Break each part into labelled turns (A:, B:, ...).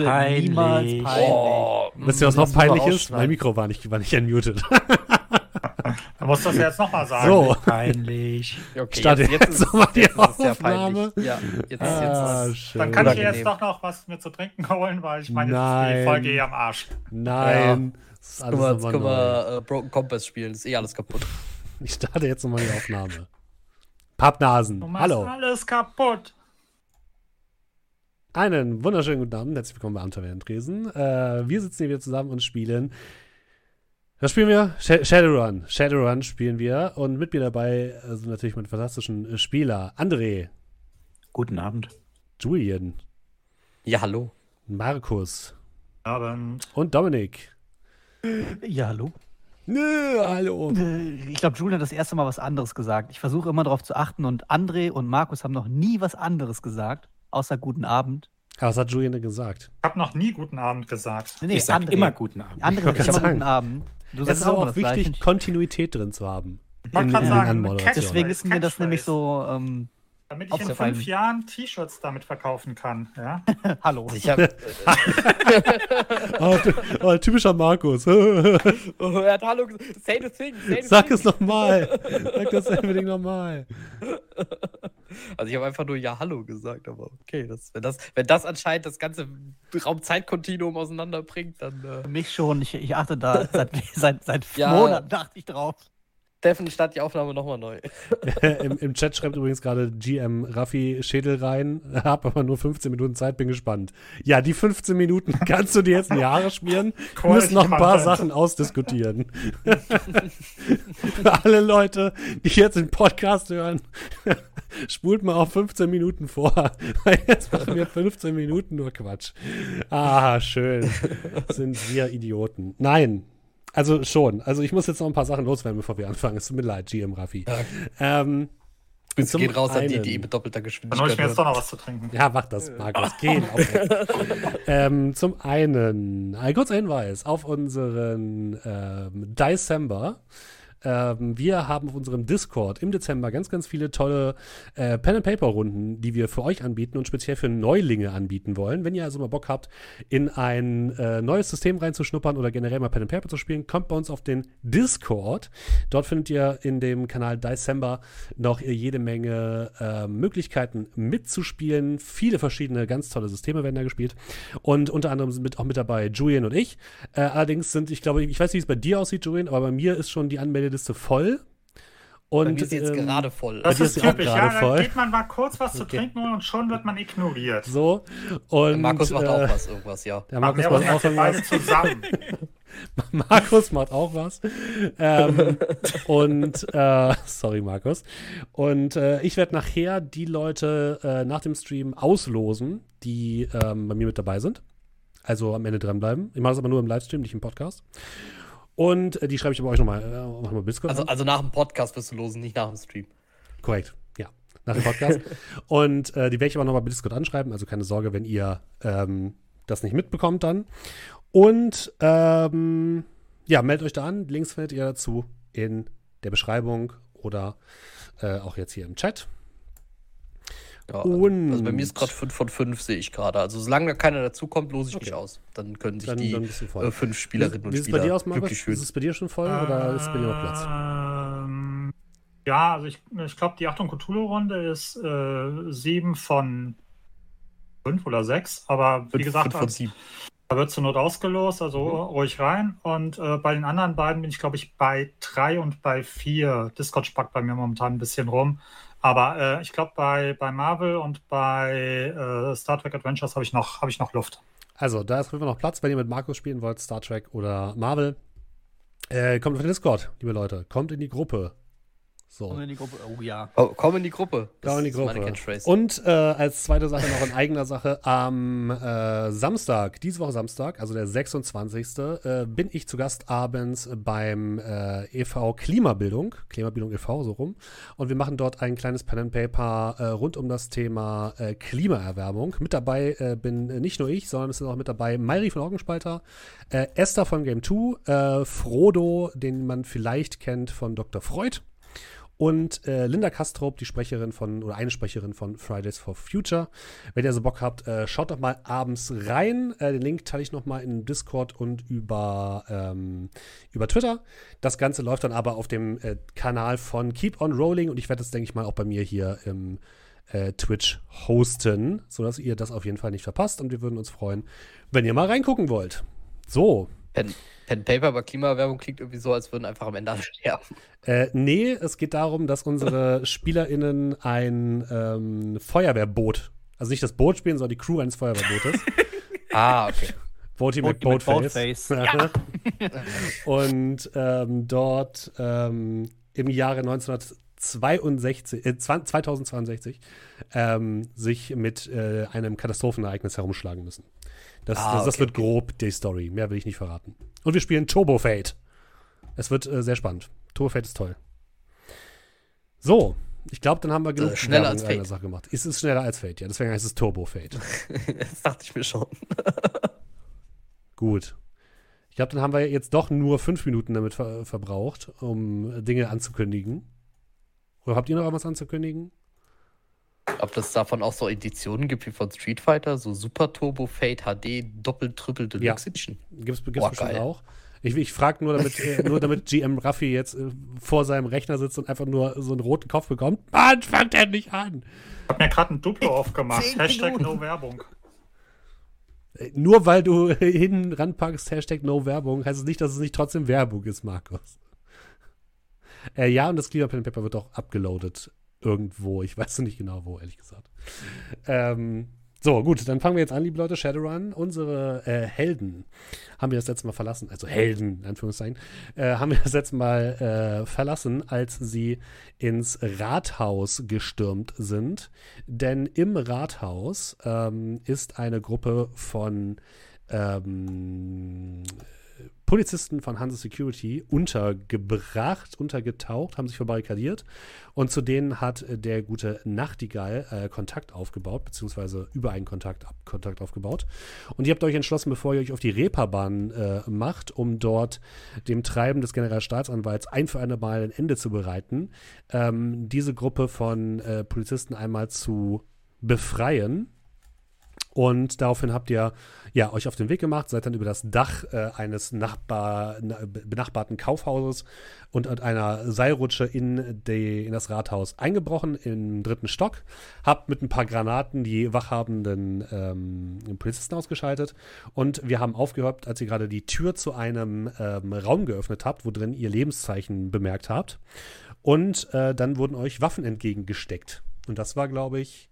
A: Wurde
B: Peinlich.
A: niemals peinlich.
C: Oh,
D: Wisst ihr, was
A: das
D: noch peinlich ist? Mein Mikro war nicht, war nicht unmuted.
E: Du musst das jetzt nochmal sagen.
D: So,
B: Peinlich.
C: okay,
D: starte jetzt,
C: ist-
D: die
C: jetzt ist es sehr
D: Aufnahme.
C: peinlich. Ja, jetzt,
D: Ah,
C: jetzt
D: schön.
E: Dann kann ich dir jetzt doch noch was mir zu trinken holen, weil ich meine, jetzt
D: Nein.
E: ist die Folge eh am Arsch.
D: Nein. Das ist alles
C: jetzt
D: nochmal
C: können wir äh, Broken Compass spielen. Ist eh alles kaputt.
D: Ich starte jetzt nochmal die Aufnahme. Pappnasen,
E: Du machst
D: hallo.
E: alles kaputt.
D: Einen wunderschönen guten Abend, herzlich willkommen bei Abenteuer in Tresen. Äh, wir sitzen hier wieder zusammen und spielen. Was spielen wir? Sh Shadowrun. Shadowrun spielen wir. Und mit mir dabei äh, sind natürlich meine fantastischen äh, Spieler. André,
B: Guten Abend.
D: Julian,
C: Ja, hallo.
D: Markus
E: Abend.
D: und Dominik.
A: Ja, hallo.
D: Nö, hallo.
A: Ich glaube, Julian hat das erste Mal was anderes gesagt. Ich versuche immer darauf zu achten und André und Markus haben noch nie was anderes gesagt, außer guten Abend.
D: Aber was hat Julian denn gesagt?
E: Ich habe noch nie guten Abend gesagt.
A: Nee, nee,
B: ich sag
A: André.
B: immer guten Abend.
D: Grad
A: immer
D: sagen.
A: guten Abend. Du
D: Es ist auch
A: das
D: wichtig. Kontinuität drin zu haben.
E: Wollte
D: In-
E: gerade
D: in
E: sagen,
A: Deswegen ist mir das nämlich so, ähm,
E: Damit ich in fünf Jahren T-Shirts damit verkaufen kann. Ja?
A: hallo.
C: Ich hab, äh,
D: Oh, oh, typischer Markus.
C: oh, er hat Hallo gesagt. Say the thing. Say the
D: Sag
C: thing.
D: es nochmal. Sag das unbedingt nochmal.
C: Also ich habe einfach nur Ja, Hallo gesagt, aber okay. Das, wenn, das, wenn das anscheinend das ganze Raumzeitkontinuum auseinanderbringt, dann äh,
A: Für mich schon, ich, ich achte da seit, seit, seit
C: Ja.
A: Monaten achte ich drauf.
C: Steffen startet die Aufnahme nochmal neu.
D: Im, Im Chat schreibt übrigens gerade GM Raffi Schädel rein. Hab aber nur 15 Minuten Zeit, bin gespannt. Ja, die 15 Minuten kannst du dir jetzt in die Haare schmieren. Wir
E: Cool,
D: müssen noch ein paar
E: Content.
D: Sachen ausdiskutieren. Für alle Leute, die jetzt den Podcast hören, spult mal auf 15 Minuten vor. Jetzt machen wir 15 Minuten nur Quatsch. Ah, schön. Sind wir Idioten. Nein. Also schon. Also ich muss jetzt noch ein paar Sachen loswerden, bevor wir anfangen. Es tut mir leid, GM Raffi. Ähm,
C: Grüße
D: Zum
C: gehen raus an die,
D: einen-
C: die mit doppelter
E: Dann hole ich
C: Geschwindigkeit.
E: mir jetzt doch noch was zu trinken.
D: Ja, mach das, Markus. Geh. ähm, zum einen, ein kurzer Hinweis auf unseren ähm, December. Ähm, wir haben auf unserem Discord im Dezember ganz, ganz viele tolle äh, Pen-and-Paper-Runden, die wir für euch anbieten und speziell für Neulinge anbieten wollen. Wenn ihr also mal Bock habt, in ein äh, neues System reinzuschnuppern oder generell mal Pen-and-Paper zu spielen, kommt bei uns auf den Discord. Dort findet ihr in dem Kanal December noch jede Menge äh, Möglichkeiten mitzuspielen. Viele verschiedene ganz tolle Systeme werden da gespielt. Und unter anderem sind mit, auch mit dabei Julian und ich. Äh, allerdings sind, ich glaube, ich weiß nicht, wie es bei dir aussieht, Julian, aber bei mir ist schon die Anmeldeliste voll. Und
C: Bei mir ist jetzt
D: ähm,
C: gerade voll.
E: Das ist typisch. Ja,
D: voll.
E: dann geht man mal kurz was zu trinken holen und schon wird man ignoriert.
D: so. Und,
C: Markus macht
D: äh,
C: auch was, irgendwas, ja.
D: Der Markus macht auch irgendwas.
E: zusammen.
D: Markus macht auch was. Ähm, und äh, sorry, Markus. Und äh, ich werde nachher die Leute äh, nach dem Stream auslosen, die ähm, bei mir mit dabei sind. Also am Ende dranbleiben. Ich mache das aber nur im Livestream, nicht im Podcast. Und äh, die schreibe ich aber euch nochmal äh, noch mal Discord.
C: Also,
D: an.
C: also nach dem Podcast wirst du losen, nicht nach dem Stream.
D: Korrekt, ja. Nach dem Podcast. und äh, die werde ich aber nochmal bei Discord anschreiben. Also keine Sorge, wenn ihr ähm, das nicht mitbekommt dann. Und ähm, ja, meldet euch da an. Links findet ihr dazu in der Beschreibung oder äh, auch jetzt hier im Chat.
C: Ja,
D: Und-
C: also bei mir ist gerade 5 von 5, sehe ich gerade. Also solange da keiner dazukommt, lose ich mich
D: Okay.
C: aus. Dann können sich
D: Dann,
C: die
D: dann
C: äh, fünf Spielerinnen
D: wie,
C: und
D: wie ist es
C: Spieler
D: bei dir aus, Markus?
C: glücklich fühlen.
D: Ist es bei dir schon voll oder ist bei dir noch Platz?
E: Ähm, ja, also ich, ich glaube, die Achtung Cthulhu-Runde ist äh, sieben von fünf oder sechs, aber wie
C: Fünf-
E: gesagt,
C: fünf von
E: als-
C: sieben.
E: da wird zur Not ausgelost, also
D: Mhm.
E: ruhig rein. Und äh, bei den anderen beiden bin ich, glaube ich, bei drei und bei vier. Discord spackt bei mir momentan ein bisschen rum. Aber äh, ich glaube, bei, bei Marvel und bei äh, Star Trek Adventures habe ich, noch- hab ich noch Luft.
D: Also, da ist auf jeden Fall noch Platz, wenn ihr mit Markus spielen wollt, Star Trek oder Marvel. Äh, kommt auf den Discord, liebe Leute. Kommt in die Gruppe. So.
A: Und in die Gruppe. Oh ja.
C: Oh, komm in die Gruppe.
D: Komm in die
C: ist meine
D: Gruppe. Und äh, als zweite Sache noch in eigener Sache, am äh, Samstag, diese Woche Samstag, also der 26. Äh, bin ich zu Gast abends beim äh, e.V. Klimabildung, Klimabildung e.V. so rum. Und wir machen dort ein kleines Pen and Paper äh, rund um das Thema äh, Klimaerwärmung. Mit dabei äh, bin nicht nur ich, sondern es sind auch mit dabei Mayri von Augenspalter, äh, Esther von Game 2, äh, Frodo, den man vielleicht kennt von Dr. Freud und äh, Linda Kastrop, die Sprecherin von, oder eine Sprecherin von Fridays for Future. Wenn ihr so Bock habt, äh, schaut doch mal abends rein. Äh, den Link teile ich noch mal in Discord und über, ähm, über Twitter. Das Ganze läuft dann aber auf dem äh, Kanal von Keep on Rolling und ich werde das, denke ich mal, auch bei mir hier im äh, Twitch hosten, sodass ihr das auf jeden Fall nicht verpasst und wir würden uns freuen, wenn ihr mal reingucken wollt. So.
C: Pen, Pen Paper aber Klimawerbung klingt irgendwie so, als würden einfach am Ende alle sterben.
D: Äh, nee, es geht darum, dass unsere SpielerInnen ein ähm, Feuerwehrboot, also nicht das Boot spielen, sondern die Crew eines Feuerwehrbootes.
C: ah, okay.
D: Boaty mit Boatface.
A: Boatface.
D: Und ähm, dort ähm, im Jahre 1962, äh, 2062 ähm, sich mit äh, einem Katastrophenereignis herumschlagen müssen. Das,
C: Ah,
D: das, das
C: okay,
D: wird grob die Story. Mehr will ich nicht verraten. Und wir spielen Turbo Fate. Es wird äh, sehr spannend. Turbo Fate ist toll. So, ich glaube, dann haben wir genug
C: Äh, schneller
D: Werbung
C: als Fate.
D: Sache gemacht. Es ist schneller als Fate, ja. Deswegen heißt es Turbo Fate.
C: das dachte ich mir schon.
D: Gut. Ich glaube, dann haben wir jetzt doch nur fünf Minuten damit ver verbraucht, um Dinge anzukündigen. Oder habt ihr noch was anzukündigen?
C: Ob das davon auch so Editionen gibt wie von Street Fighter, so Super Turbo Fate HD Doppel Triple Deluxe Edition.
D: Gibt es
C: Boah,
D: bestimmt
C: geil.
D: auch. Ich, ich frage nur, damit, äh, nur damit GM Ruffy jetzt äh, vor seinem Rechner sitzt und einfach nur so einen roten Kopf bekommt. Mann, fangt er nicht an!
E: Ich habe mir gerade ein Duplo aufgemacht. Hashtag no Werbung.
D: Äh, Nur weil du hinten ranpackst, Hashtag No Werbung, heißt es nicht, dass es nicht trotzdem Werbung ist, Markus. Äh, ja, und das Cleaver Pen Paper wird auch abgeloadet irgendwo. Ich weiß nicht genau wo, ehrlich gesagt. Ähm, so, gut, dann fangen wir jetzt an, liebe Leute. Shadowrun, unsere äh, Helden haben wir das letzte Mal verlassen, also Helden, in Anführungszeichen, äh, haben wir das letzte Mal äh, verlassen, als sie ins Rathaus gestürmt sind. Denn im Rathaus ähm, ist eine Gruppe von ähm, Polizisten von Hanse Security untergebracht, untergetaucht, haben sich verbarrikadiert und zu denen hat äh, der gute Nachtigall äh, Kontakt aufgebaut, beziehungsweise über einen Kontakt, ab, Kontakt aufgebaut. Und ihr habt euch entschlossen, bevor ihr euch auf die Reeperbahn äh, macht, um dort dem Treiben des Generalstaatsanwalts ein für eine Mal ein Ende zu bereiten, ähm, diese Gruppe von äh, Polizisten einmal zu befreien. Und daraufhin habt ihr ja, euch auf den Weg gemacht, seid dann über das Dach äh, eines Nachbar, na, benachbarten Kaufhauses und an einer Seilrutsche in, die, in das Rathaus eingebrochen, im dritten Stock. Habt mit ein paar Granaten die wachhabenden ähm, Polizisten ausgeschaltet. Und wir haben aufgehört, als ihr gerade die Tür zu einem ähm, Raum geöffnet habt, wo drin ihr Lebenszeichen bemerkt habt. Und äh, dann wurden euch Waffen entgegengesteckt. Und das war, glaube ich,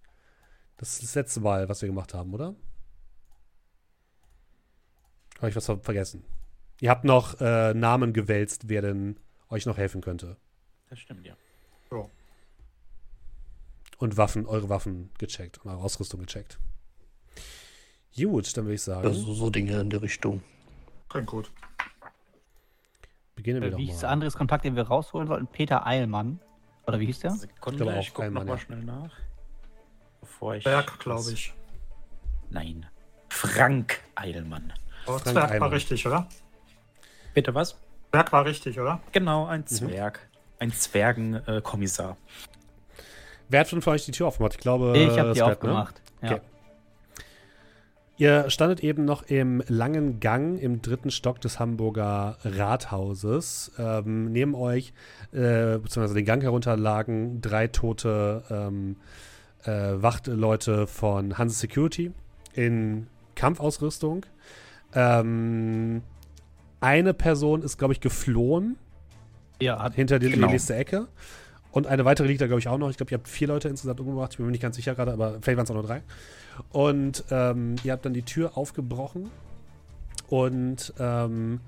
D: das, das letzte Mal, was wir gemacht haben, oder? Habe ich was ver- vergessen? Ihr habt noch äh, Namen gewälzt, wer denn euch noch helfen könnte.
B: Das stimmt, ja.
D: Und Waffen, eure Waffen gecheckt und eure Ausrüstung gecheckt. Gut, dann würde ich sagen,
C: Also so Dinge in die Richtung.
E: Klingt gut.
D: beginnen wir
A: Äh,
D: doch
A: Wie hieß der
D: mal.
A: Andres Kontakt, den wir rausholen sollten? Peter Eilmann. Oder wie hieß der?
B: Sekunde,
D: glaube auch
B: ich gucke
D: kein
B: nochmal
D: ja.
B: schnell nach. Bevor ich.
E: Berg, glaube ich.
B: Nein. Frank Eilmann.
E: Aber
D: Frank
E: Zwerg
D: Eimann.
E: war richtig, oder?
B: Bitte was?
E: Berg war richtig, oder?
B: Genau,
D: Mhm.
B: ein Zwerg. Ein Zwergenkommissar.
D: Wer hat schon für euch die Tür aufgemacht? Ich glaube,
A: ich habe die
D: ne?
A: aufgemacht. Ja.
D: Okay. Ihr standet eben noch im langen Gang im dritten Stock des Hamburger Rathauses. Ähm, neben euch, äh, beziehungsweise den Gang herunter, lagen drei tote ähm, äh, Wachtleute von Hanse Security in Kampfausrüstung. Ähm, eine Person ist, glaube ich, geflohen
A: Ja, hat,
D: hinter die,
B: Genau.
D: die nächste Ecke. Und eine weitere liegt da, glaube ich, auch noch. Ich glaube, ihr habt vier Leute insgesamt umgebracht. Ich bin mir nicht ganz sicher gerade, aber vielleicht waren es auch nur drei. Und ähm, ihr habt dann die Tür aufgebrochen. Und ähm,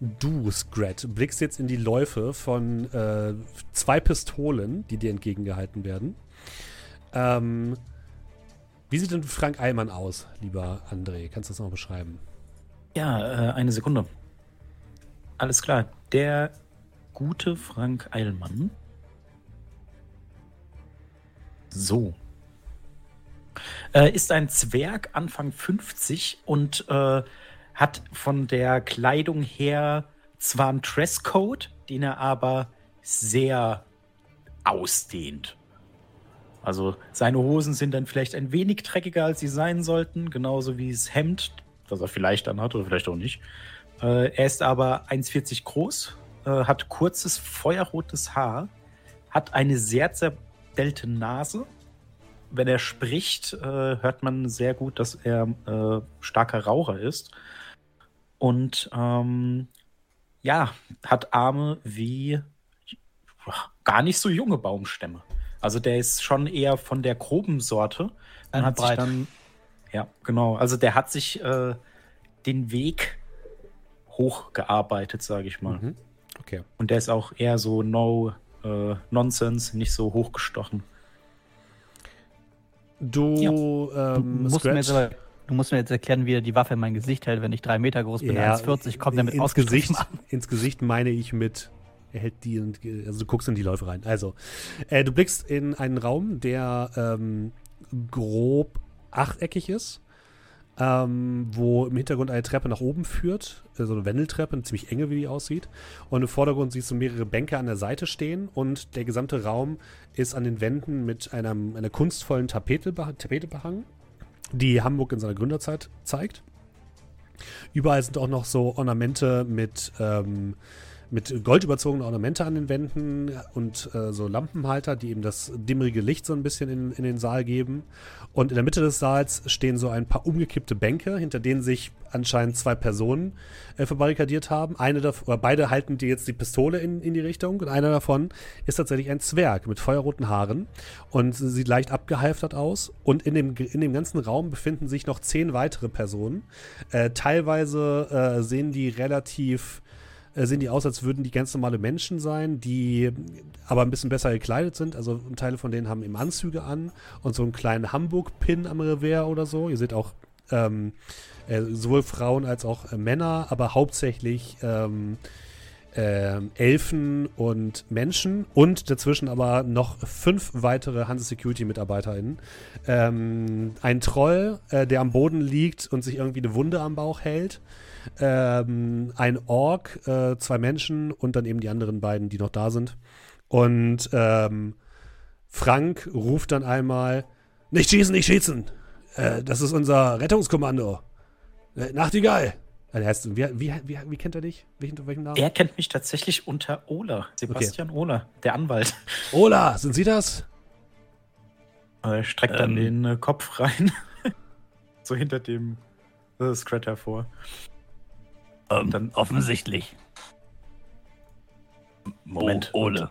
D: du, Scrat, blickst jetzt in die Läufe von äh, zwei Pistolen, die dir entgegengehalten werden. Ähm, wie sieht denn Frank Eilmann aus, lieber André? Kannst du das noch beschreiben?
B: Ja, äh, eine Sekunde. Alles klar. Der gute Frank Eilmann. So. Äh, ist ein Zwerg, Anfang 50 und äh, hat von der Kleidung her zwar einen Dresscode, den er aber sehr ausdehnt. Also seine Hosen sind dann vielleicht ein wenig dreckiger, als sie sein sollten, genauso wie das Hemd, das er vielleicht anhat oder vielleicht auch nicht. Äh, er ist aber 1,40 groß, äh, hat kurzes feuerrotes Haar, hat eine sehr zerdellte Nase. Wenn er spricht, äh, hört man sehr gut, dass er äh, starker Raucher ist. Und ähm, ja, hat Arme wie gar nicht so junge Baumstämme. Also der ist schon eher von der groben Sorte. Und hat sich dann, ja, genau. Also der hat sich äh, den Weg hochgearbeitet, sage ich mal.
D: Mhm. Okay.
B: Und der ist auch eher so no äh, Nonsense, nicht so hochgestochen.
D: Du,
A: Du
D: ähm,
A: musst, mir jetzt aber, du musst mir jetzt erklären, wie er die Waffe in mein Gesicht hält, wenn ich drei Meter groß bin,
D: Ja,
A: 1,40, kommt er mit
D: ins Gesicht,
A: Arm.
D: ins Gesicht meine ich mit, er hält die, und, also du guckst in die Läufe rein. Also, äh, du blickst in einen Raum, der ähm, grob achteckig ist, ähm, wo im Hintergrund eine Treppe nach oben führt, äh, so eine Wendeltreppe, eine ziemlich enge, wie die aussieht. Und im Vordergrund siehst du mehrere Bänke an der Seite stehen und der gesamte Raum ist an den Wänden mit einem, einer kunstvollen Tapete, Tapete behangen, die Hamburg in seiner Gründerzeit zeigt. Überall sind auch noch so Ornamente mit, ähm, mit Gold überzogene Ornamente an den Wänden und äh, so Lampenhalter, die eben das dimmerige Licht so ein bisschen in, in den Saal geben. Und in der Mitte des Saals stehen so ein paar umgekippte Bänke, hinter denen sich anscheinend zwei Personen äh, verbarrikadiert haben. Eine davon, oder beide halten die jetzt die Pistole in, in die Richtung und einer davon ist tatsächlich ein Zwerg mit feuerroten Haaren und sieht leicht abgehalftert aus. Und in dem, in dem ganzen Raum befinden sich noch zehn weitere Personen. Äh, teilweise äh, sehen die relativ äh, sehen die aus, als würden die ganz normale Menschen sein, die aber ein bisschen besser gekleidet sind. Also Teile von denen haben eben Anzüge an und so einen kleinen Hamburg-Pin am Revers oder so. Ihr seht auch ähm, äh, sowohl Frauen als auch äh, Männer, aber hauptsächlich ähm, ähm, Elfen und Menschen und dazwischen aber noch fünf weitere Hanse Security MitarbeiterInnen. Ähm, ein Troll, äh, der am Boden liegt und sich irgendwie eine Wunde am Bauch hält. Ähm, ein Ork, äh, zwei Menschen und dann eben die anderen beiden, die noch da sind. Und ähm, Frank ruft dann einmal: Nicht schießen, nicht schießen! Äh, das ist unser Rettungskommando. Äh, Nachtigall! Also, heißt, wie, wie, wie, wie kennt er dich? Welchen, unter welchem Namen?
B: Er kennt mich tatsächlich unter Ola. Sebastian Ola, der Anwalt.
D: Ola, sind Sie das?
B: Er streckt dann
A: Ähm.
B: den äh, Kopf rein. so hinter dem äh, Scrat hervor.
A: Ähm,
B: Dann-
A: offensichtlich.
B: Moment.
A: Oh, Ole.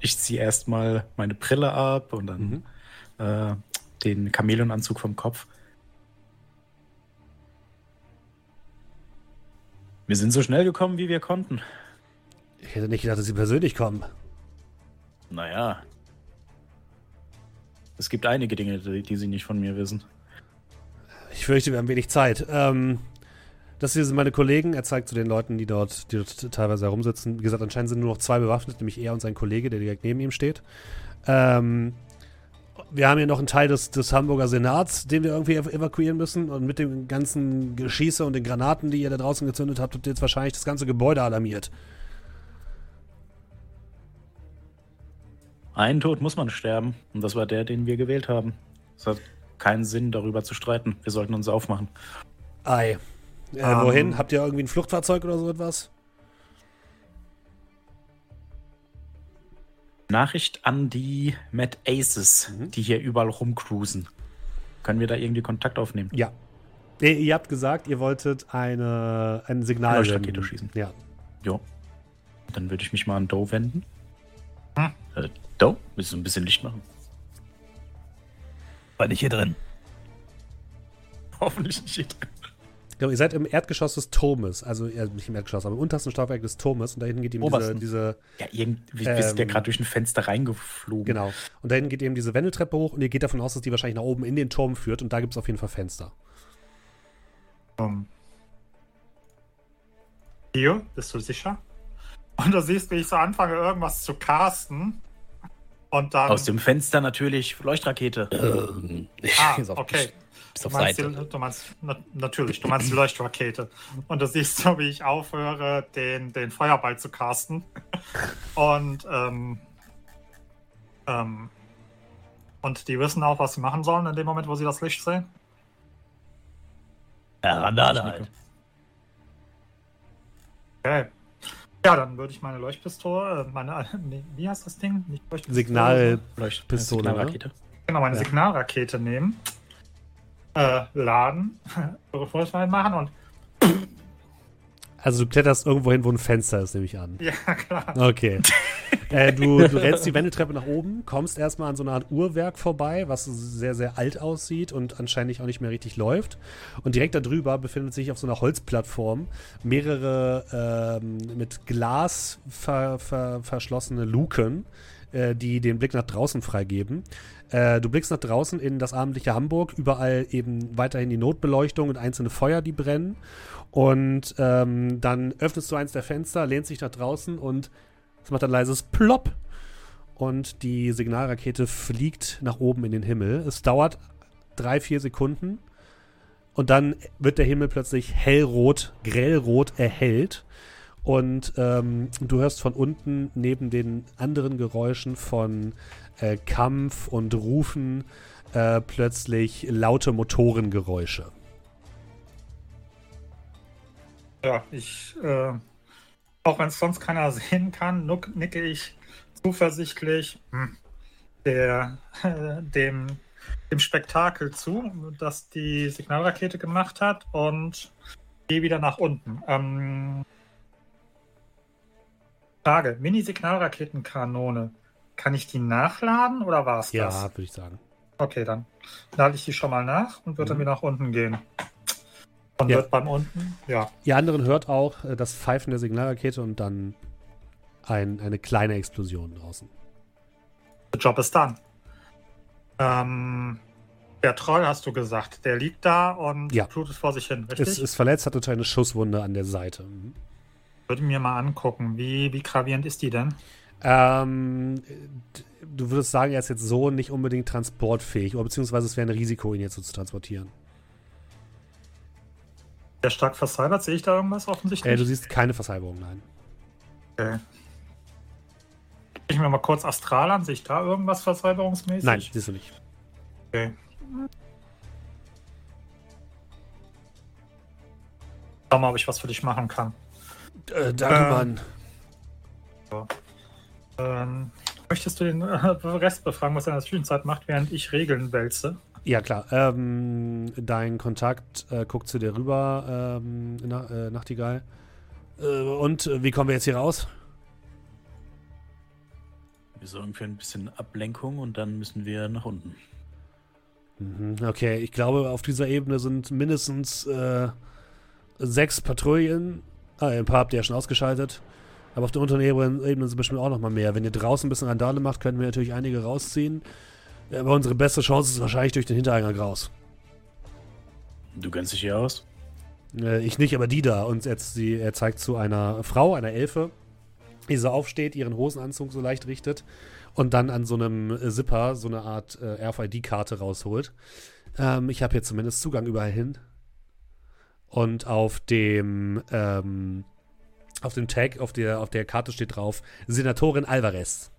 B: Ich ziehe erstmal meine Brille ab und dann
D: Mhm.
B: äh, den Chamäleonanzug vom Kopf. Wir sind so schnell gekommen, wie wir konnten.
D: Ich hätte nicht gedacht, dass Sie persönlich kommen.
B: Naja. Es gibt einige Dinge, die, die Sie nicht von mir wissen.
D: Ich fürchte, wir haben wenig Zeit. Ähm, das hier sind meine Kollegen. Er zeigt zu den Leuten, die dort, die dort teilweise herumsitzen. Wie gesagt, anscheinend sind nur noch zwei bewaffnet, nämlich er und sein Kollege, der direkt neben ihm steht. Ähm, wir haben hier noch einen Teil des, des Hamburger Senats, den wir irgendwie ev evakuieren müssen. Und mit dem ganzen Geschieße und den Granaten, die ihr da draußen gezündet habt, habt ihr jetzt wahrscheinlich das ganze Gebäude alarmiert.
B: Einen Tod muss man sterben. Und das war der, den wir gewählt haben. Es hat keinen Sinn, darüber zu streiten. Wir sollten uns aufmachen.
D: Ei. Äh,
E: Ähm.
D: wohin? Habt ihr irgendwie ein Fluchtfahrzeug oder so etwas?
B: Nachricht an die Mad Aces,
D: Mhm.
B: die hier überall rumcruisen. Können wir da irgendwie Kontakt aufnehmen?
D: Ja. Ihr, ihr habt gesagt, ihr wolltet eine, ein Signal senden.
B: schießen.
D: Ja.
B: Jo. Dann würde ich mich mal an Doe wenden.
E: Hm?
B: Äh, Doe, willst du ein bisschen Licht machen?
A: War nicht hier drin.
B: Hoffentlich nicht.
D: Genau, ihr seid im Erdgeschoss des Turmes, also äh, nicht im Erdgeschoss, aber im untersten Stockwerk des Turmes und da hinten geht eben diese,
A: Obersten.
D: diese,
B: Ja, irgendwie, wir sind ja
D: Ähm,
B: gerade durch ein Fenster reingeflogen.
D: genau. Und da hinten geht eben diese Wendeltreppe hoch und ihr geht davon aus, dass die wahrscheinlich nach oben in den Turm führt und da gibt es auf jeden Fall Fenster.
E: Ähm. Hier, bist du sicher? Und du siehst, wie ich so anfange, irgendwas zu casten. Und dann.
B: Aus dem Fenster natürlich Leuchtrakete.
C: Ähm,
E: Ah, okay. Du meinst, die, du meinst na, natürlich, du meinst die Leuchtrakete. Und du siehst so, wie ich aufhöre, den, den Feuerball zu casten. Und ähm, Ähm, und die wissen auch, was sie machen sollen in dem Moment, wo sie das Licht sehen?
A: Ja, Randale halt.
E: Okay. Ja, dann würde ich meine Leuchtpistole, äh, meine, nee, wie heißt das Ding? Nicht Leuchtpistole,
D: Signalpistole. ne?
B: Signalrakete.
E: Genau, meine
D: Ja.
E: Signalrakete nehmen, äh, laden, Vorfall machen und
D: Also du kletterst irgendwo hin, wo ein Fenster ist, nehme ich an.
E: ja, klar.
D: Okay. äh, du, du rennst die Wendeltreppe nach oben, kommst erstmal an so einer Art Uhrwerk vorbei, was sehr, sehr alt aussieht und anscheinend auch nicht mehr richtig läuft. Und direkt darüber befindet sich auf so einer Holzplattform mehrere ähm, mit Glas ver, ver, verschlossene Luken, äh, die den Blick nach draußen freigeben. Äh, du blickst nach draußen in das abendliche Hamburg, überall eben weiterhin die Notbeleuchtung und einzelne Feuer, die brennen. Und ähm, dann öffnest du eins der Fenster, lehnst dich nach draußen und es macht ein leises Plopp. Und die Signalrakete fliegt nach oben in den Himmel. Es dauert drei, vier Sekunden. Und dann wird der Himmel plötzlich hellrot, grellrot erhellt. Und ähm, du hörst von unten neben den anderen Geräuschen von äh, Kampf und Rufen äh, plötzlich laute Motorengeräusche.
E: Ja, ich, äh, auch wenn es sonst keiner sehen kann, nuck, nicke ich zuversichtlich hm, der, dem, dem Spektakel zu, das die Signalrakete gemacht hat und gehe wieder nach unten. Ähm, Frage, Mini-Signalraketenkanone, kann ich die nachladen oder war es
D: Ja,
E: das?
D: würde ich sagen.
E: Okay, dann lade ich die schon mal nach und dann
D: Mhm.
E: wieder nach unten gehen. Und
D: Ja.
E: wird beim unten, ja,
D: Ihr anderen hört auch äh, das Pfeifen der Signalrakete und dann ein, eine kleine Explosion draußen.
E: The job is done. Ähm, der Troll, hast du gesagt, der liegt da und
D: Ja.
E: blutet vor sich hin, richtig?
D: Ist, ist verletzt, hatte eine Schusswunde an der Seite. Mhm.
E: Würde mir mal angucken, wie, wie gravierend ist die denn?
D: Ähm, du würdest sagen, er ist jetzt so nicht unbedingt transportfähig, oder beziehungsweise es wäre ein Risiko, ihn jetzt so zu transportieren.
E: Der stark versalbert, sehe ich da irgendwas offensichtlich?
D: Äh, du siehst keine Versalbung, nein.
E: okay. Ich mir mal kurz Astral an, sehe ich da irgendwas versalberungsmäßig?
D: Nein, siehst du nicht.
E: Okay. Schau mal, ob ich was für dich machen kann.
D: Äh,
E: danke, Mann. Ähm, möchtest du den Rest befragen, was er in der Zwischenzeit macht, während ich Regeln wälze?
D: Ja, klar. Ähm, dein Kontakt äh, guckt zu dir rüber, ähm, na, äh, Nachtigall. Äh, und wie kommen wir jetzt hier raus?
B: Wir sorgen für ein bisschen Ablenkung und dann müssen wir nach unten.
D: Mhm, Okay, ich glaube, auf dieser Ebene sind mindestens äh, sechs Patrouillen. Ah, ein paar habt ihr ja schon ausgeschaltet. Aber auf der unteren Ebene, Ebene sind bestimmt auch noch mal mehr. Wenn ihr draußen ein bisschen Randale macht, können wir natürlich einige rausziehen. Aber unsere beste Chance ist wahrscheinlich durch den Hintereingang raus.
B: Du kennst dich hier aus?
D: Äh, ich nicht, aber die da. Und jetzt sie, er zeigt zu einer Frau, einer Elfe, die so aufsteht, ihren Hosenanzug so leicht richtet und dann an so einem Zipper so eine Art äh, RFID-Karte rausholt. Ähm, ich habe hier zumindest Zugang überall hin. Und auf dem, ähm, auf dem Tag, auf der, auf der Karte steht drauf, Senatorin Alvarez.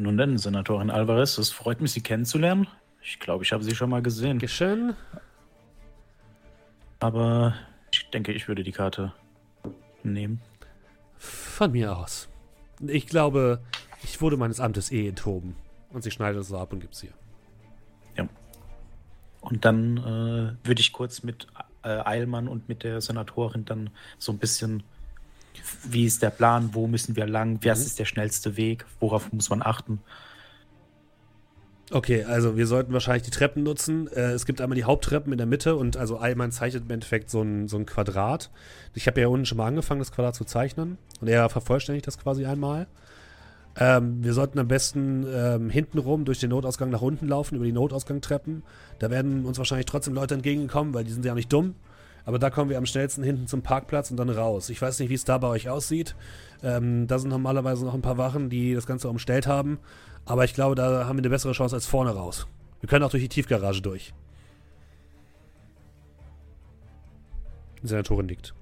B: Nun denn, Senatorin Alvarez, es freut mich, Sie kennenzulernen. Ich glaube, ich habe Sie schon mal gesehen.
D: Geschön.
B: Aber ich denke, ich würde die Karte nehmen.
D: Von mir aus. Ich glaube, ich wurde meines Amtes eh enthoben. Und sie schneidet es so ab und gibt es ihr.
B: Und dann äh, würde ich kurz mit äh, Eilmann und mit der Senatorin dann so ein bisschen, wie ist der Plan, wo müssen wir lang, was
D: Mhm.
B: ist der schnellste Weg, worauf muss man achten.
D: Okay, also wir sollten wahrscheinlich die Treppen nutzen. Äh, es gibt einmal die Haupttreppen in der Mitte und also Allmann zeichnet im Endeffekt so ein, so ein Quadrat. Ich habe ja unten schon mal angefangen, das Quadrat zu zeichnen und er vervollständigt das quasi einmal. Ähm, wir sollten am besten ähm, hintenrum durch den Notausgang nach unten laufen, über die Notausgangtreppen. Da werden uns wahrscheinlich trotzdem Leute entgegenkommen, weil die sind ja nicht dumm. Aber da kommen wir am schnellsten hinten zum Parkplatz und dann raus. Ich weiß nicht, wie es da bei euch aussieht. Ähm, da sind normalerweise noch ein paar Wachen, die das Ganze umstellt haben. Aber ich glaube, da haben wir eine bessere Chance als vorne raus. Wir können auch durch die Tiefgarage durch. Die Senatorin liegt.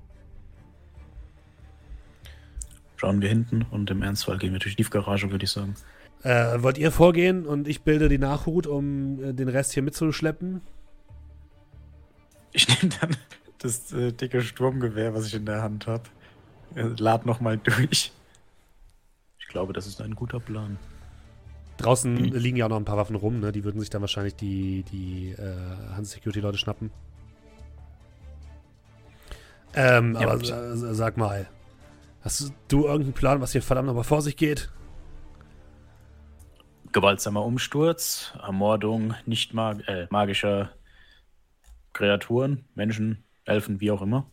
B: schauen wir hinten und im Ernstfall gehen wir durch die Tiefgarage, würde ich sagen.
D: Äh, wollt ihr vorgehen und ich bilde die Nachhut, um äh, den Rest hier mitzuschleppen?
B: Ich nehme dann das äh, dicke Sturmgewehr, was ich in der Hand habe. Äh, lad nochmal durch. Ich glaube, das ist ein guter Plan.
D: Draußen
B: Mhm.
D: liegen ja auch noch ein paar Waffen rum, ne? Die würden sich dann wahrscheinlich die, die äh, Hans-Security-Leute schnappen. Ähm,
B: Ja,
D: aber sa- sag mal, hast du irgendeinen Plan, was hier verdammt nochmal vor sich geht?
B: Gewaltsamer Umsturz, Ermordung nicht mag äh, magischer Kreaturen, Menschen, Elfen, wie auch immer.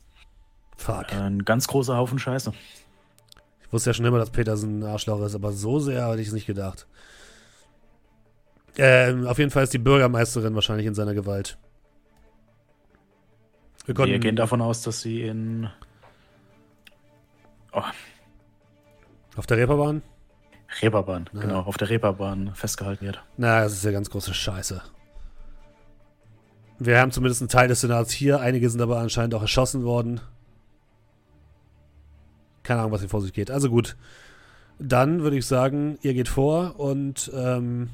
D: Fuck.
B: Ein ganz großer Haufen Scheiße.
D: Ich wusste ja schon immer, dass Petersen ein Arschloch ist, aber so sehr hatte ich es nicht gedacht. Ähm, auf jeden Fall ist die Bürgermeisterin wahrscheinlich in seiner Gewalt. Wir
B: Wir gehen davon aus, dass sie in
D: auf der Reeperbahn?
B: Reeperbahn,
D: Ja.
B: genau, auf der Reeperbahn festgehalten wird.
D: Na, das ist ja ganz große Scheiße. Wir haben zumindest einen Teil des Senats hier. Einige sind aber anscheinend auch erschossen worden. Keine Ahnung, was hier vor sich geht. Also gut. Dann würde ich sagen, ihr geht vor und ähm,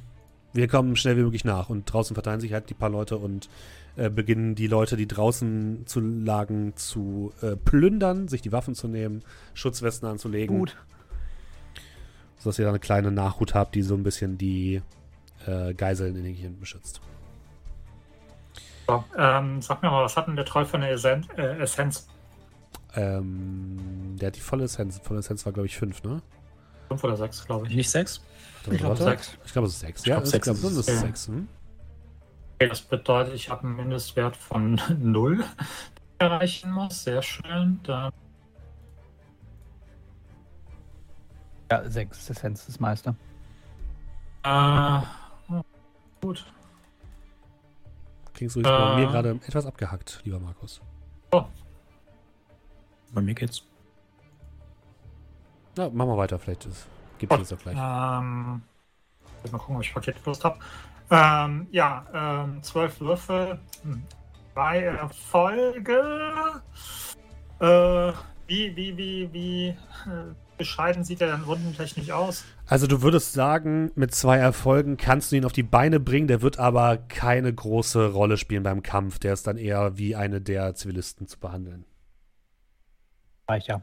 D: wir kommen schnell wie möglich nach. Und draußen verteilen sich halt die paar Leute und äh, beginnen die Leute, die draußen zu lagen, zu äh, plündern, sich die Waffen zu nehmen, Schutzwesten anzulegen.
A: Gut.
D: Sodass ihr da eine kleine Nachhut habt, die so ein bisschen die äh, Geiseln in den Gehirn beschützt.
E: So, ähm, sag mir mal, was hat denn der Troll für eine Essen äh, Essenz?
D: Ähm, der hat die volle Essenz. Volle Essenz war, glaube ich, 5, ne?
E: Fünf oder sechs, glaube ich.
B: Nicht sechs?
D: Warte,
E: glaub,
D: warte.
E: sechs.
D: Ich glaube, es ist 6.
B: Ich
D: Ja,
B: glaub,
D: ich
B: sechs
D: glaube,
B: es.
D: ist
E: Ja.
D: 6. Hm?
E: Okay, das bedeutet, ich habe einen Mindestwert von 0 erreichen muss. Sehr schön. Dann
A: Ja, sechs Essenz das meiste.
E: äh, gut.
D: Klingst du übrigens bei
E: Äh.
D: mir gerade etwas abgehackt, lieber Markus.
B: Bei mir geht's.
D: Na, mach mal weiter, vielleicht ist- gibt es auch gleich.
E: Ähm, mal gucken, ob ich Paketlust habe. Ähm, ja, ähm, zwölf Würfel, hm, drei Erfolge. Äh, wie, wie, wie, wie äh, bescheiden sieht er denn wundentechnisch aus?
D: Also du würdest sagen, mit zwei Erfolgen kannst du ihn auf die Beine bringen, der wird aber keine große Rolle spielen beim Kampf. Der ist dann eher wie eine der Zivilisten zu behandeln.
A: Reicht ja.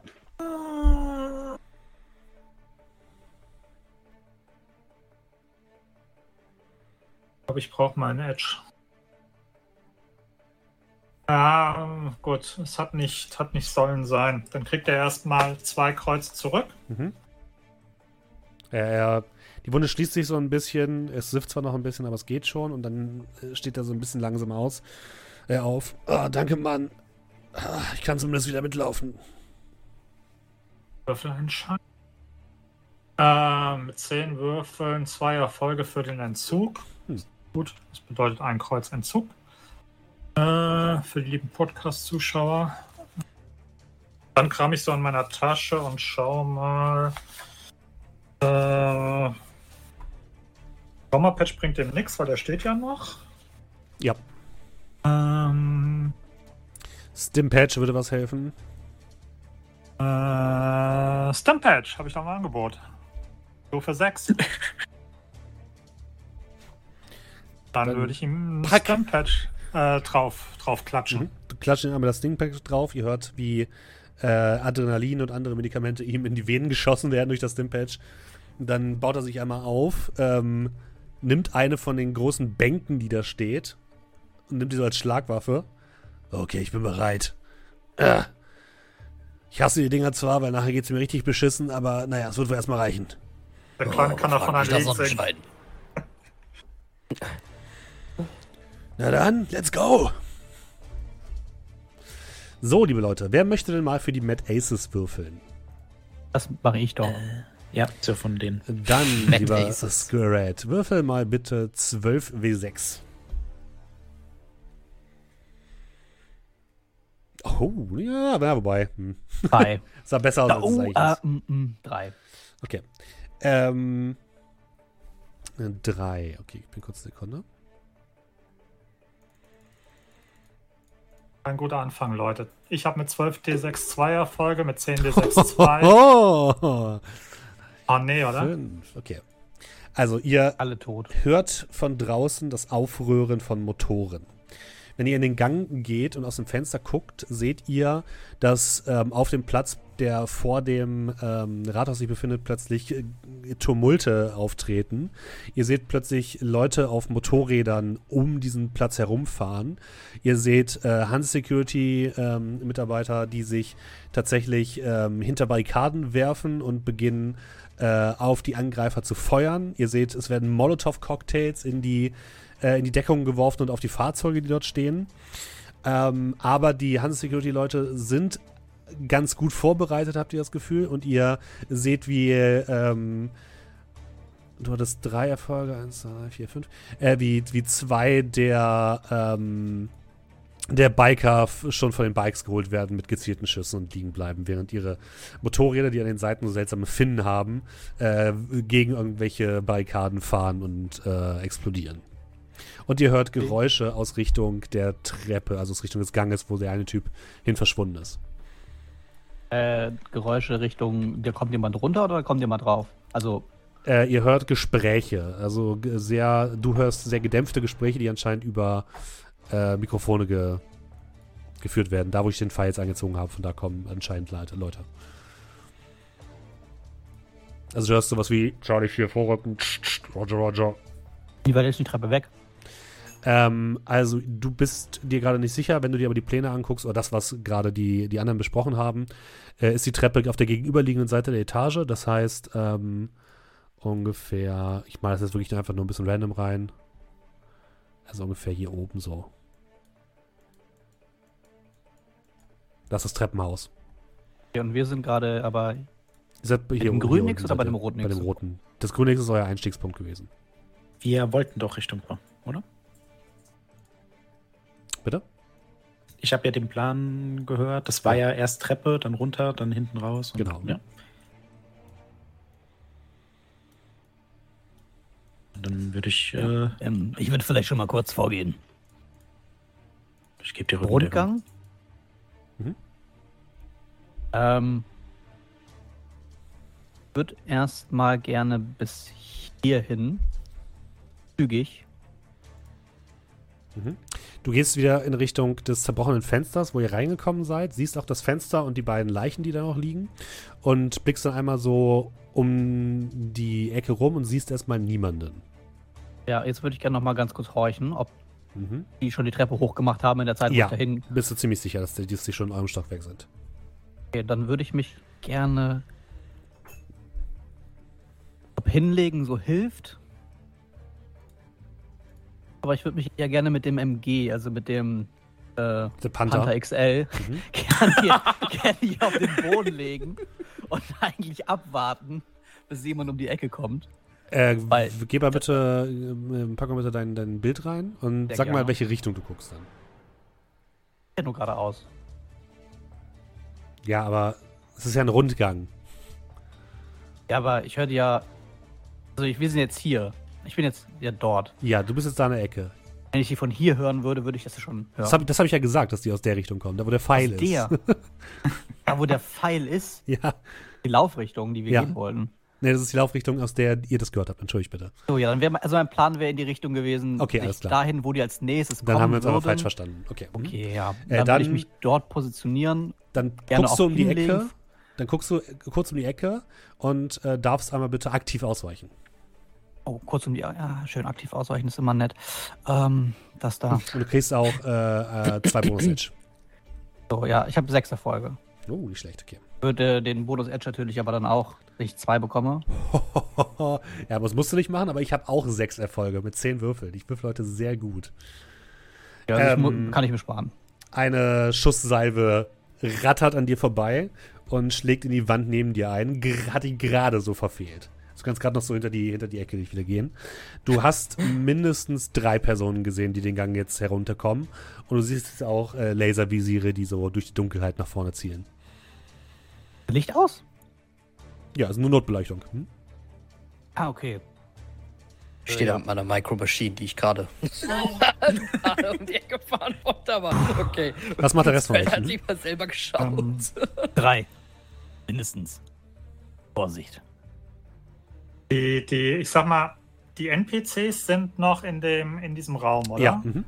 E: Ich glaube, ich brauche mal einen Edge. Ja, gut, es hat nicht, hat nicht sollen sein. Dann kriegt er erstmal zwei Kreuze zurück.
D: Mhm. Er, er, die Wunde schließt sich so ein bisschen. Es sifft zwar noch ein bisschen, aber es geht schon. Und dann äh, steht er so ein bisschen langsam aus. Äh, auf. Ah, danke, Mann. Ah, ich kann zumindest wieder mitlaufen.
E: Würfel entscheiden. Äh, mit zehn Würfeln zwei Erfolge für den Entzug.
D: Hm.
E: Gut, das bedeutet ein Kreuz Entzug. Äh, für die lieben Podcast-Zuschauer. Dann kram ich so in meiner Tasche und schau mal. Äh, Sommerpatch bringt dem nichts, weil der steht ja noch.
D: Ja.
E: Ähm,
D: Stimpatch würde was helfen.
E: äh, Stimpatch habe ich noch im Angebot. So für sechs. Dann,
D: Dann
E: würde ich ihm
D: pack.
E: Stimpatch äh, drauf, drauf klatschen.
D: Mhm. Du klatscht ihn einmal das Stimpack drauf. Ihr hört, wie äh, Adrenalin und andere Medikamente ihm in die Venen geschossen werden durch das Stimpatch. Dann baut er sich einmal auf, ähm, nimmt eine von den großen Bänken, die da steht, und nimmt die so als Schlagwaffe. Okay, ich bin bereit. Äh. Ich hasse die Dinger zwar, weil nachher geht es mir richtig beschissen, aber naja, es wird wohl erstmal reichen.
E: Der Kleine kann davon ein Lied singen.
D: Na dann, let's go! So, liebe Leute, wer möchte denn mal für die Mad Aces würfeln?
A: Das mache ich doch.
B: Ja, ist ja von denen.
D: Dann,
C: Mad
D: lieber
C: Aces.
D: Squirrel, würfel mal bitte 12 W6. Oh, ja, na, wobei. Hm.
A: Drei.
D: Sah besser aus,
A: Da,
D: als es
A: oh,
D: eigentlich
A: äh,
D: ist.
A: mm, mm, drei.
D: Okay. Ähm. Drei. Okay, ich bin kurz eine Sekunde.
E: Kein guter Anfang, Leute. Ich habe mit 12 D6 2 Erfolge, mit 10 D6 2.
D: Oh,
E: Oh nee, oder?
D: fünf. Okay. Also ihr
A: Alle tot.
D: hört von draußen das Aufröhren von Motoren. Wenn ihr in den Gang geht und aus dem Fenster guckt, seht ihr, dass ähm, auf dem Platz, der vor dem ähm, Rathaus sich befindet, plötzlich äh, Tumulte auftreten. Ihr seht plötzlich Leute auf Motorrädern um diesen Platz herumfahren. Ihr seht äh, Hans Security ähm, Mitarbeiter, die sich tatsächlich ähm, hinter Barrikaden werfen und beginnen äh, auf die Angreifer zu feuern. Ihr seht, es werden Molotow-Cocktails in die, äh, in die Deckung geworfen und auf die Fahrzeuge, die dort stehen. Ähm, aber die Hans Security-Leute sind ganz gut vorbereitet, habt ihr das Gefühl. Und ihr seht, wie ähm, du hattest drei Erfolge, eins, zwei, vier, fünf, äh, wie, wie zwei der ähm, der Biker schon von den Bikes geholt werden mit gezielten Schüssen und liegen bleiben, während ihre Motorräder, die an den Seiten so seltsame Finnen haben, äh, gegen irgendwelche Barrikaden fahren und äh, explodieren. Und ihr hört Geräusche aus Richtung der Treppe, also aus Richtung des Ganges, wo der eine Typ hin verschwunden ist.
A: Äh, Geräusche Richtung, da kommt jemand runter oder kommt jemand drauf? Also,
D: Äh, ihr hört Gespräche, also sehr, du hörst sehr gedämpfte Gespräche, die anscheinend über äh, Mikrofone ge geführt werden. Da, wo ich den Pfeil jetzt angezogen habe, von da kommen anscheinend Leute. Leute. Also du hörst sowas wie Charlie 4 vorrücken, Roger, Roger.
A: wie weit ist die Treppe weg?
D: Ähm, also du bist dir gerade nicht sicher, wenn du dir aber die Pläne anguckst oder das, was gerade die, die anderen besprochen haben, äh, ist die Treppe auf der gegenüberliegenden Seite der Etage. Das heißt, ähm, ungefähr, ich meine, das ist wirklich einfach nur ein bisschen random rein. Also ungefähr hier oben so. Das ist das Treppenhaus.
A: Ja, Und wir sind gerade aber
D: seid hier
A: dem grünen Nix oder bei dem roten
D: Bei
A: Nix?
D: dem roten. Das grüne Nix ist euer Einstiegspunkt gewesen.
B: Wir wollten doch Richtung Bar, oder?
D: Bitte?
B: Ich habe ja den Plan gehört. Das war ja erst Treppe, dann runter, dann hinten raus. und-
D: Genau.
B: Ja. Dann würde ich, äh,
A: ähm, ich würde vielleicht schon mal kurz vorgehen.
B: ich gebe dir.
A: Rundgang.
D: Mhm.
A: Ähm, würde erstmal gerne bis hierhin zügig.
D: Du gehst wieder in Richtung des zerbrochenen Fensters, wo ihr reingekommen seid, siehst auch das Fenster und die beiden Leichen, die da noch liegen und blickst dann einmal so um die Ecke rum und siehst erstmal niemanden.
A: Ja, jetzt würde ich gerne noch mal ganz kurz horchen, ob
D: Mhm.
A: die schon die Treppe hochgemacht haben in der Zeit, wo
D: Ja.
A: ich dahin.
D: Bist du ziemlich sicher, dass die, dass die schon in eurem Stockwerk sind.
A: Okay, dann würde ich mich gerne ob hinlegen so hilft. Aber ich würde mich ja gerne mit dem MG, also mit dem äh,
D: Panther.
A: Panther XL,
D: Mhm.
A: gerne, hier, gerne hier auf den Boden legen und eigentlich abwarten, bis jemand um die Ecke kommt.
D: Äh,
A: Weil-
D: geh mal bitte, äh, pack mal bitte dein, dein Bild rein und sag mal,
A: gerne.
D: in welche Richtung du guckst dann.
A: Ja, nur geradeaus.
D: Ja, aber es ist ja ein Rundgang.
A: Ja, aber ich höre ja. Also ich, wir sind jetzt hier. Ich bin jetzt ja dort.
D: Ja, du bist jetzt da in der Ecke.
A: Wenn ich die von hier hören würde, würde ich das ja schon hören.
D: Das habe hab ich ja gesagt, dass die aus der Richtung kommen, da wo der Pfeil
A: Aus
D: ist.
A: der. da, wo der Pfeil ist,
D: Ja.
A: die Laufrichtung, die wir
D: Ja.
A: gehen wollten.
D: Nee, das ist die Laufrichtung, aus der ihr das gehört habt. Entschuldigt bitte.
A: So, ja, dann wäre also mein Plan wäre in die Richtung gewesen,
D: Okay, alles klar.
A: dahin, wo die als nächstes
D: Dann
A: kommen
D: haben wir uns aber
A: würden.
D: falsch verstanden. Okay. mhm.
A: Okay, ja.
D: Äh,
A: Dann,
D: dann-
A: würde ich mich dort positionieren.
D: Dann guckst du um die. Ecke. Dann guckst du äh, kurz um die Ecke und äh, darfst einmal bitte aktiv ausweichen.
A: Oh, kurz um die. Ja, schön aktiv ausweichen ist immer nett. Ähm, das da.
D: Und du kriegst auch äh, äh, zwei Bonus-Edge.
A: So, ja, ich habe sechs Erfolge.
D: Oh, nicht schlecht, okay.
A: Würde den Bonus-Edge natürlich aber dann auch, dass ich zwei bekomme.
D: ja, aber das musst du nicht machen, aber ich habe auch sechs Erfolge mit zehn Würfeln. Ich würfel heute sehr gut.
A: Ja, also ich
D: Ähm,
A: kann ich mir sparen.
D: Eine Schusssalve rattert an dir vorbei und schlägt in die Wand neben dir ein. Hat ihn gerade so verfehlt. Du kannst gerade noch so hinter die, hinter die Ecke dich wieder gehen. Du hast mindestens drei Personen gesehen, die den Gang jetzt herunterkommen. Und du siehst jetzt auch äh, Laservisiere, die so durch die Dunkelheit nach vorne zielen.
A: Licht aus?
D: Ja, ist nur Notbeleuchtung. Hm?
A: Ah, okay.
C: Ich stehe da mit meiner Micro Machine, die ich gerade gerade um die Ecke fahren wollte, aber okay.
D: Was macht der Rest von euch?
C: hat
D: Hm?
C: lieber selber geschaut.
A: Ähm, Drei. Mindestens. Vorsicht.
E: Die, die, ich sag mal, die NPCs sind noch in, dem, in diesem Raum, oder?
D: Ja. Mhm.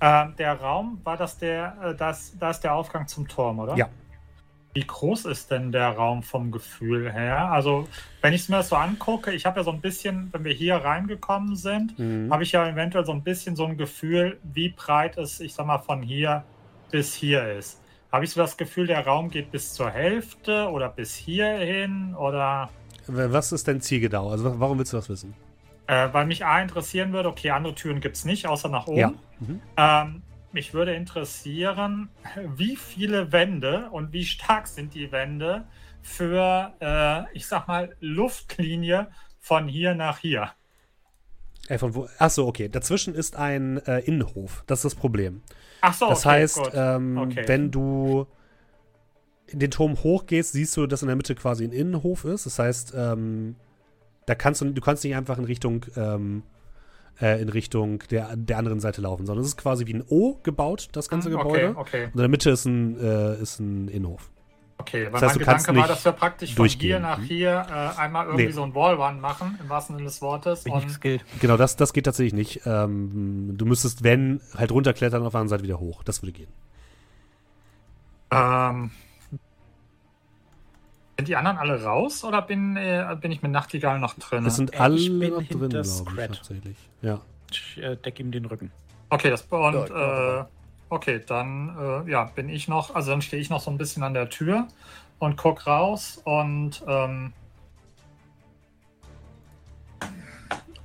E: Ähm, der Raum, war das der, äh, das, da ist der Aufgang zum Turm, oder?
D: Ja.
E: Wie groß ist denn der Raum vom Gefühl her? Also, wenn ich es mir so angucke, ich habe ja so ein bisschen, wenn wir hier reingekommen sind,
D: Mhm.
E: habe ich ja eventuell so ein bisschen so ein Gefühl, wie breit es, ich sag mal, von hier bis hier ist. Habe ich so das Gefühl, der Raum geht bis zur Hälfte oder bis hierhin oder
D: Was ist dein Ziel genau? Also wa- warum willst du das wissen?
E: äh, weil mich A interessieren würde, okay, andere Türen gibt es nicht, außer nach oben.
D: Ja. Mhm.
E: Ähm, mich würde interessieren, wie viele Wände und wie stark sind die Wände für, äh, ich sag mal, Luftlinie von hier nach hier.
D: Äh, von wo? Achso, okay. Dazwischen ist ein äh, Innenhof. Das ist das Problem.
E: Ach so,
D: Das
E: okay,
D: heißt,
E: gut.
D: ähm,
E: Okay.
D: wenn du in den Turm hochgehst, siehst du, dass in der Mitte quasi ein Innenhof ist. Das heißt, ähm, da kannst du, du kannst nicht einfach in Richtung, ähm, äh, in Richtung der, der anderen Seite laufen, sondern es ist quasi wie ein O gebaut, das ganze
E: Hm,
D: Gebäude.
E: Okay, okay,
D: Und in der Mitte ist ein, äh, ist ein Innenhof.
E: okay. Weil
D: Das heißt,
E: mein
D: du kannst
E: Gedanke war,
D: nicht
E: dass wir praktisch von hier nach
D: Hm?
E: hier äh, einmal irgendwie
D: Nee.
E: so ein Wallrun machen, im wahrsten Sinne des Wortes.
D: Genau, das, das geht tatsächlich nicht. Ähm, du müsstest, wenn, halt runterklettern und auf der anderen Seite wieder hoch. Das würde gehen.
E: ähm, sind die anderen alle raus oder bin, äh, bin ich mit Nachtigall noch drin?
D: Es sind
B: Äh,
D: alle
B: ich bin
D: noch
B: hinter
D: drin, glaube ich,
B: Scrat.
D: tatsächlich. Ja.
B: Ich äh, deck ihm den Rücken.
E: Okay, das und äh, okay, dann äh, ja, bin ich noch, also dann stehe ich noch so ein bisschen an der Tür und guck raus und ähm,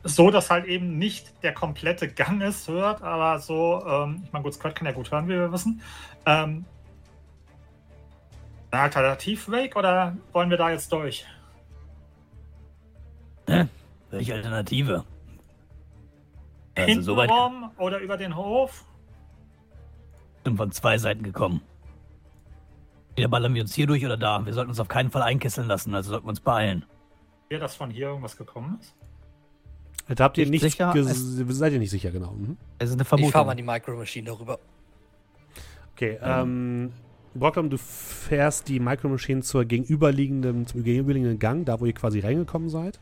E: so, dass halt eben nicht der komplette Gang ist, hört, aber so, ähm, ich meine, gut, Squad kann ja gut hören, wie wir wissen. Ähm, ein Alternativweg oder wollen wir da jetzt durch?
A: Welche Alternative? Also so weit
E: Hintenrum oder über den Hof?
A: sind von zwei Seiten gekommen. Entweder ballern wir uns hier durch oder da. Wir sollten uns auf keinen Fall einkesseln lassen, also sollten wir uns beeilen.
E: Hier, dass von hier irgendwas gekommen ist?
D: Da habt ihr
A: Nicht sicher?
D: seid ihr nicht sicher, genau. Mhm.
A: Es ist eine
C: Ich fahre mal
A: Vermutung.
C: die Micro Machine darüber.
D: Okay, ähm, Brocklam, du fährst die Micro Machine zur gegenüberliegenden, zum gegenüberliegenden Gang, da wo ihr quasi reingekommen seid.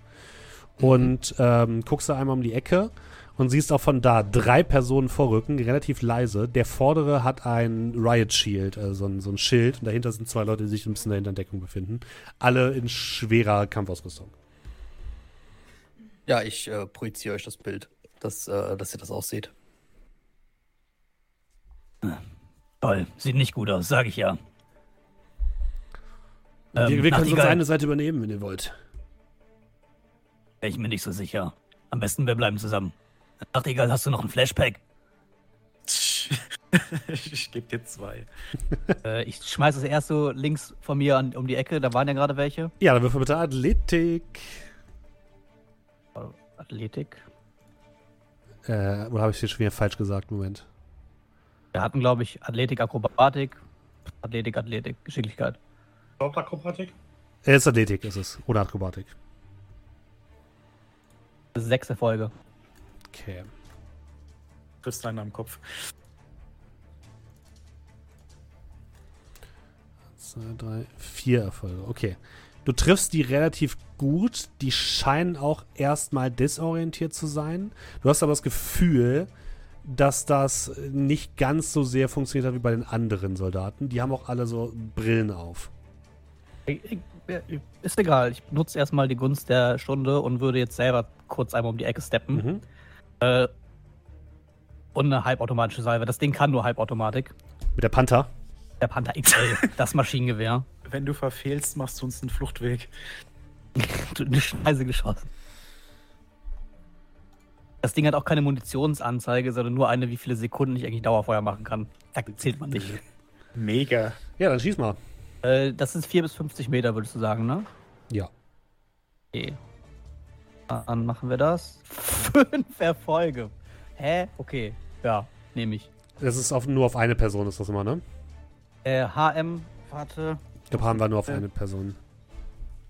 D: Und ähm, guckst da einmal um die Ecke und siehst auch von da drei Personen vorrücken, relativ leise. Der vordere hat ein Riot Shield, also so ein, so ein Schild, und dahinter sind zwei Leute, die sich ein bisschen dahinter in Deckung befinden. Alle in schwerer Kampfausrüstung.
C: Ja, ich äh, projiziere euch das Bild, dass, äh, dass ihr das auch seht.
A: Toll, sieht nicht gut aus, sage ich ja. Ähm,
D: wir wir können sonst
A: Nachtigall,
D: eine Seite übernehmen, wenn ihr wollt.
A: Bin ich mir nicht so sicher. Am besten wir bleiben zusammen. Nachtigall, hast du noch ein Flashpack?
B: ich gebe dir zwei.
A: äh, ich schmeiß es erst so links von mir an, um die Ecke, da waren ja gerade welche.
D: Ja, dann würfel bitte Athletik.
A: Athletik.
D: Äh, oder habe ich hier schon wieder falsch gesagt? Moment.
A: Wir hatten, glaube ich, Athletik, Akrobatik, Athletik, Athletik, Geschicklichkeit.
E: Hauptakrobatik?
D: Äh, ist Athletik, ist es. Oder Akrobatik.
A: Das ist sechste Folge.
D: Okay.
B: Triffst einen am Kopf.
D: Zwei, drei, vier Erfolge. Okay. Du triffst die relativ gut. Die scheinen auch erstmal desorientiert zu sein. Du hast aber das Gefühl, dass das nicht ganz so sehr funktioniert hat wie bei den anderen Soldaten. Die haben auch alle so Brillen auf.
A: Ich- ist egal, ich nutze erstmal die Gunst der Stunde und würde jetzt selber kurz einmal um die Ecke steppen.
D: Mhm.
A: Äh, und eine halbautomatische Salve. Das Ding kann nur Halbautomatik.
D: Mit der Panther.
A: Der Panther XL, das Maschinengewehr.
B: Wenn du verfehlst, machst du uns einen Fluchtweg.
A: Du- Eine Scheiße geschossen. Das Ding hat auch keine Munitionsanzeige, sondern nur eine, wie viele Sekunden ich eigentlich Dauerfeuer machen kann. Da zählt man nicht.
B: Mega.
D: Ja, dann schieß mal.
A: Äh, das sind 4 bis 50 Meter, würdest du sagen, ne?
D: Ja.
A: Okay. Dann machen wir das. Fünf Erfolge. Hä? Okay. Ja, nehme ich.
D: Das ist auf, nur auf eine Person, ist das immer, ne?
A: Äh, HM, warte.
D: Ich glaube, haben wir nur auf eine Person.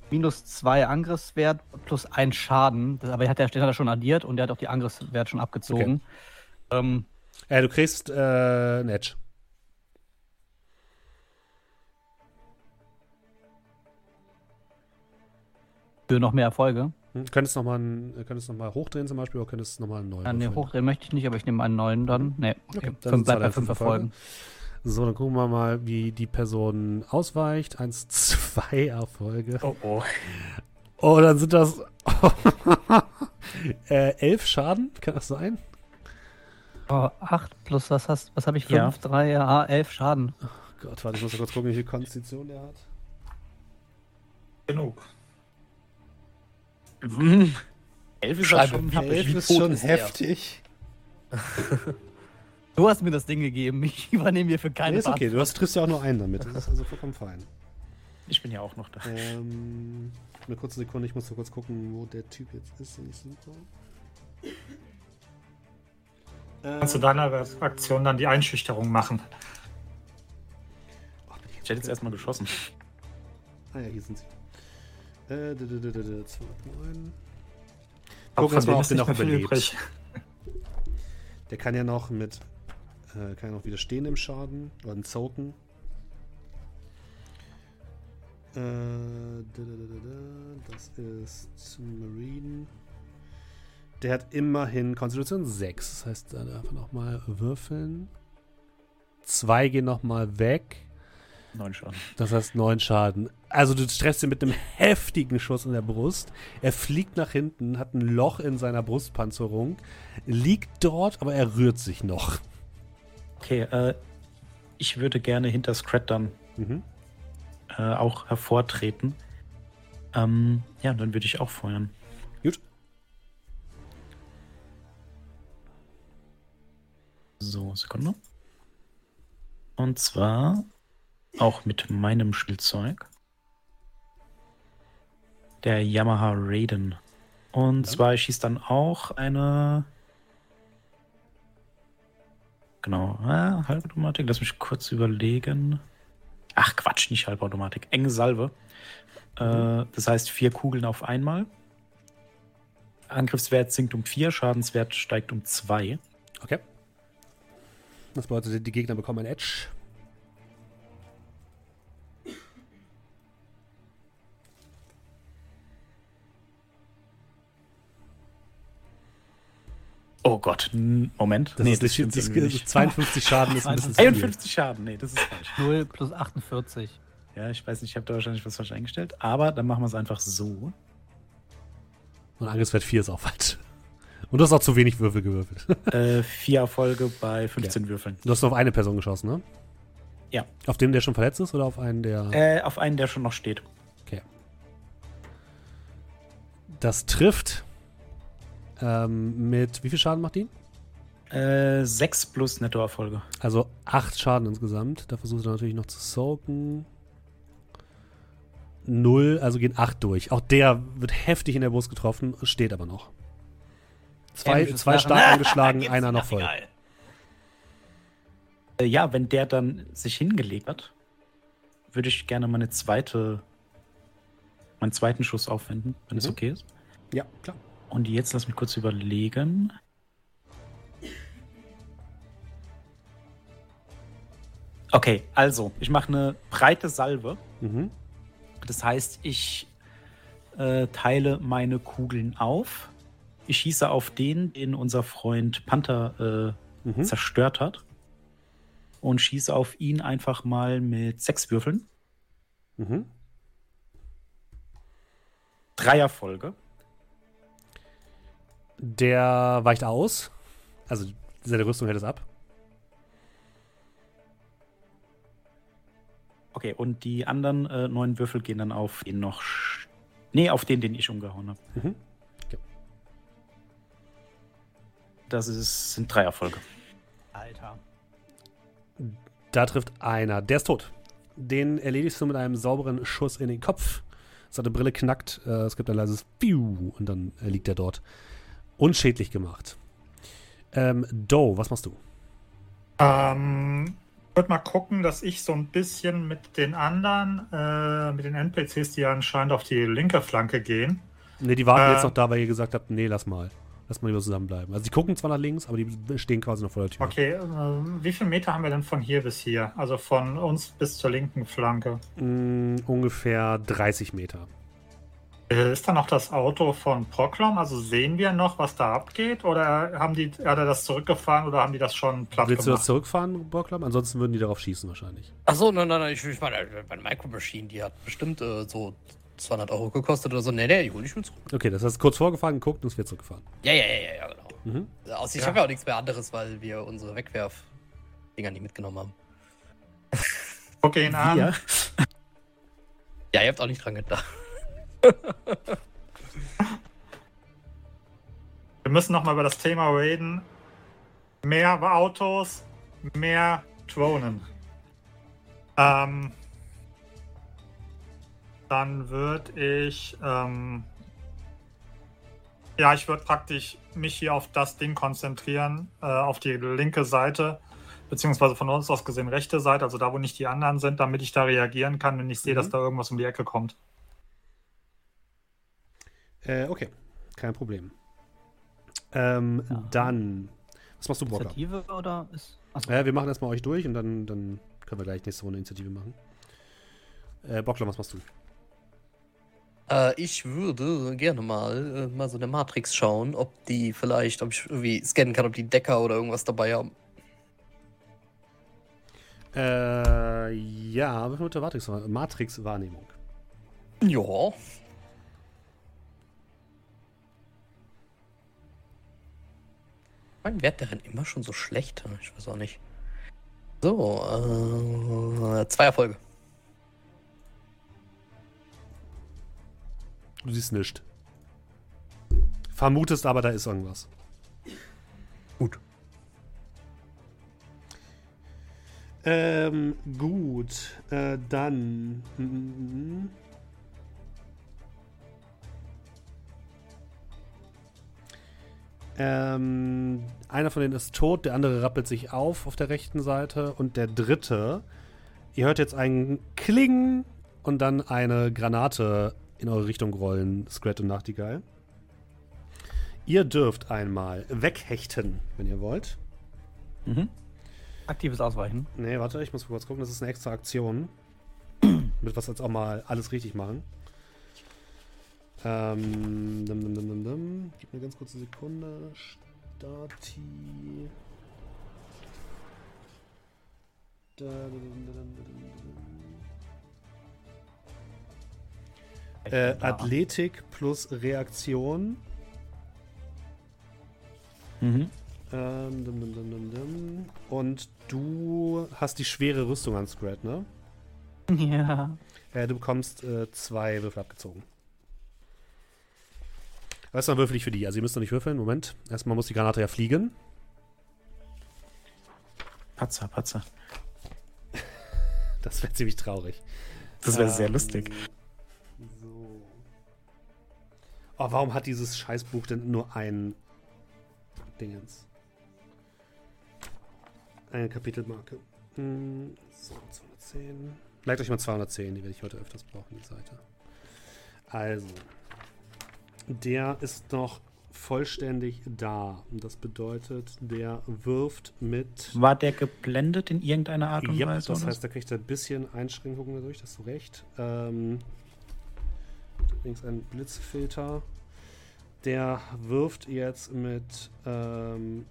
A: Minus zwei Angriffswert plus ein Schaden. Das, aber er hat, der, den hat er schon addiert und der hat auch die Angriffswert schon abgezogen. Ähm,
D: Äh, du kriegst äh, ein Edge.
A: für noch mehr Erfolge.
D: Hm? Könntest noch mal, einen- äh, könntest noch mal hochdrehen zum Beispiel oder könntest noch mal einen neuen
A: Ja, nee, hochdrehen möchte ich nicht, aber ich nehme einen neuen dann. Nee, okay.
D: Okay, dann
A: bleibt bei fünf
D: fünf Erfolge. So, dann gucken wir mal, wie die Person ausweicht. Eins, zwei Erfolge.
B: Oh oh.
D: Oh, dann sind das äh, elf Schaden. Kann das sein?
A: Oh, acht plus was hast Was habe ich?
B: Ja.
A: Fünf, drei, ja, elf Schaden.
D: Gott, warte, ich muss mal kurz gucken, wie viel Konstitution der hat.
E: Genug.
B: Hm. Elf ist
C: Schreibe
B: schon
C: Elf
D: ist schon heftig.
A: Du hast mir das Ding gegeben. Ich übernehme hier für keine
D: Nee, ist okay. Du hast, triffst ja auch nur einen damit. Das ist also vollkommen fein.
B: Ich bin ja auch noch da.
D: Ähm, eine kurze Sekunde, ich muss nur kurz gucken, wo der Typ jetzt ist. Und super.
E: Kannst du deiner Aktion dann die Einschüchterung machen?
B: Ich hätte jetzt erstmal geschossen.
D: Ah ja, hier sind sie. Äh, d- d- d- d- d- 2,9.
E: Auch
D: Gucken,
E: von
D: dass man auch
E: ist
D: den noch überlebt.
E: übrig.
D: Der kann ja noch mit. Äh, kann noch widerstehen im Schaden. Oder ein Zoken. Äh, das ist Marine. Der hat immerhin Konstitution 6. Das heißt, da darf er nochmal würfeln. Zwei gehen nochmal weg.
B: Neun Schaden.
D: Das heißt neun Schaden. Also du treffst ihn mit einem heftigen Schuss in der Brust. Er fliegt nach hinten, hat ein Loch in seiner Brustpanzerung, liegt dort, aber er rührt sich noch.
B: Okay, äh, ich würde gerne hinter Scrat dann
D: Mhm.
B: äh, auch hervortreten. Ähm, ja, dann würde ich auch feuern.
D: Gut.
B: So, Sekunde. Und zwar auch mit meinem Spielzeug. Der Yamaha Raiden. Und
D: Ja.
B: zwar schießt dann auch eine. Genau, ah, Halbautomatik. Lass mich kurz überlegen. Ach Quatsch, nicht Halbautomatik. Enge Salve. Äh, das heißt vier Kugeln auf einmal. Angriffswert sinkt um vier, Schadenswert steigt um zwei.
D: Okay. Das bedeutet, die Gegner bekommen ein Edge.
B: Oh Gott, Moment.
D: Das ist, das
B: stimmt
D: das,
B: nicht.
D: 52 Schaden ist ein bisschen zu viel.
B: 51 Schaden, nee, das ist falsch.
A: 0 plus 48.
B: Ja, ich weiß nicht, ich habe da wahrscheinlich was falsch eingestellt, aber dann machen wir es einfach so.
D: Und Angriffswert 4 ist auch falsch. Und du hast auch zu wenig Würfel gewürfelt.
B: äh, vier Erfolge bei 15 Würfeln.
D: Du hast nur auf eine Person geschossen, ne?
B: Ja.
D: Auf den, der schon verletzt ist oder auf einen, der.
B: Äh, auf einen, der schon noch steht.
D: Okay. Das trifft. Ähm, mit wie viel Schaden macht die?
B: Äh, sechs plus Nettoerfolge.
D: Also 8 Schaden insgesamt. Da versucht er natürlich noch zu soaken. Null, also gehen 8 durch. Auch der wird heftig in der Brust getroffen, steht aber noch. Zwei,
A: Hämisches
D: zwei stark angeschlagen, einer noch voll.
A: egal.
B: Äh, ja, wenn der dann sich hingelegt hat, würde ich gerne meine zweite, meinen zweiten Schuss aufwenden, wenn es
D: Mhm.
B: okay ist.
D: Ja, klar.
B: Und jetzt lass mich kurz überlegen. Okay, also, ich mache eine breite Salve.
D: Mhm.
B: Das heißt, ich äh, teile meine Kugeln auf. Ich schieße auf den, den unser Freund Panther äh,
D: Mhm.
B: zerstört hat. Und schieße auf ihn einfach mal mit sechs Würfeln.
D: Mhm.
B: Drei Erfolge.
D: Der weicht aus. Also seine Rüstung hält es ab.
B: Okay, und die anderen äh, neun Würfel gehen dann auf den noch. Nee, auf den, den ich umgehauen habe.
D: Mhm.
B: Das ist, sind drei Erfolge.
A: Alter.
D: Da trifft einer. Der ist tot. Den erledigst du mit einem sauberen Schuss in den Kopf. Seine Brille knackt. Äh, es gibt ein leises Piu und dann äh, liegt er dort. Unschädlich gemacht. Ähm, Doe, was machst du?
E: Ähm, würde mal gucken, dass ich so ein bisschen mit den anderen, äh, mit den NPCs, die anscheinend auf die linke Flanke gehen.
D: Ne, die warten
E: Äh.
D: jetzt noch da, weil ihr gesagt habt, nee, lass mal. Lass mal lieber zusammenbleiben. Also die gucken zwar nach links, aber die stehen quasi noch vor der Tür.
E: Okay, äh, wie viel Meter haben wir denn von hier bis hier? Also von uns bis zur linken Flanke.
D: Mm, ungefähr 30 Meter.
E: Äh, Ist da noch das Auto von Proklom? Also sehen wir noch, was da abgeht? Oder haben die, hat er das zurückgefahren oder haben die das schon platt
D: Willst du das
E: gemacht?
D: zurückfahren, Borklam? Ansonsten würden die darauf schießen wahrscheinlich.
C: Achso, nein, nein, nein, ich, ich meine, meine Micro Machine, die hat bestimmt äh, so 200 Euro gekostet oder so. Nee, nee, die hole ich mir zurück.
D: Okay, das heißt kurz vorgefahren, geguckt und es wird zurückgefahren.
C: Ja, ja, ja, ja, ja, genau.
D: Mhm.
C: Außer ich
E: Ja.
C: habe ja auch nichts mehr anderes, weil wir unsere Wegwerf-Dinger nicht mitgenommen haben.
E: Guck ihn an.
B: Ja.
C: Ja, ihr habt auch nicht dran gedacht.
E: Wir müssen nochmal über das Thema reden. Mehr Autos, mehr Drohnen. Ähm, dann würde ich, ähm, ja, ich würde praktisch mich hier auf das Ding konzentrieren, äh, auf die linke Seite, beziehungsweise von uns aus gesehen rechte Seite, also da, wo nicht die anderen sind, damit ich da reagieren kann, wenn ich sehe,
D: Mhm.
E: dass da irgendwas um die Ecke kommt.
D: Äh, okay, kein Problem. Ähm,
A: Ja.
D: Dann, was machst du, Borklam?
A: Initiative oder ist. Achso.
D: Äh, wir machen erstmal euch durch und dann, dann können wir gleich nächste Runde Initiative machen. Äh, Bocklam, was machst du?
C: Äh, ich würde gerne mal, äh, mal so eine Matrix schauen, ob die vielleicht, ob ich irgendwie scannen kann, ob die Decker oder irgendwas dabei haben.
D: Äh, ja, mit der Matrix- Matrix-Wahrnehmung.
C: Ja. Mein Wert darin immer schon so schlecht. Ich weiß auch nicht. So, äh, zwei Erfolge.
D: Du siehst nichts. Vermutest aber, da ist irgendwas.
C: Gut.
D: Ähm, gut. Äh, dann. Mhm. Ähm, einer von denen ist tot, der andere rappelt sich auf auf der rechten Seite und der dritte, ihr hört jetzt ein Kling und dann eine Granate in eure Richtung rollen, Scrat und Nachtigall. Ihr dürft einmal weghechten, wenn ihr wollt.
A: Mhm. Aktives Ausweichen.
D: Nee, warte, ich muss kurz gucken, das ist eine extra Aktion. Mit was jetzt auch mal alles richtig machen. Ähm, dum, dum, dum, dum, dum. Gib mir ganz kurz eine Sekunde. Stati. Da, dum, dum. Äh, Athletik plus Reaktion.
B: Mhm.
D: Ähm, dum, dum, dum, dum, dum. Und du hast die schwere Rüstung an Scrat, ne?
A: Ja.
D: Äh, du bekommst äh, zwei Würfel abgezogen. Erstmal würfel ich für die. Also ihr müsst noch nicht würfeln. Moment. Erstmal muss die Granate ja fliegen.
B: Patzer, Patzer.
D: Das wäre ziemlich traurig.
B: Das wäre
D: Ähm,
B: sehr lustig.
D: So. Oh, warum hat dieses Scheißbuch denn nur ein Dingens? Eine Kapitelmarke. Hm, so, 210. Leitet euch mal 210, die werde ich heute öfters brauchen, die Seite. Also. Der ist noch vollständig da. Das bedeutet, der wirft mit.
B: War der geblendet in irgendeiner Art und
D: Ja,
B: Weise?
D: das heißt, da kriegt er ein bisschen Einschränkungen dadurch, hast du recht. Ähm, übrigens ein Blitzfilter. Der wirft jetzt mit ähm,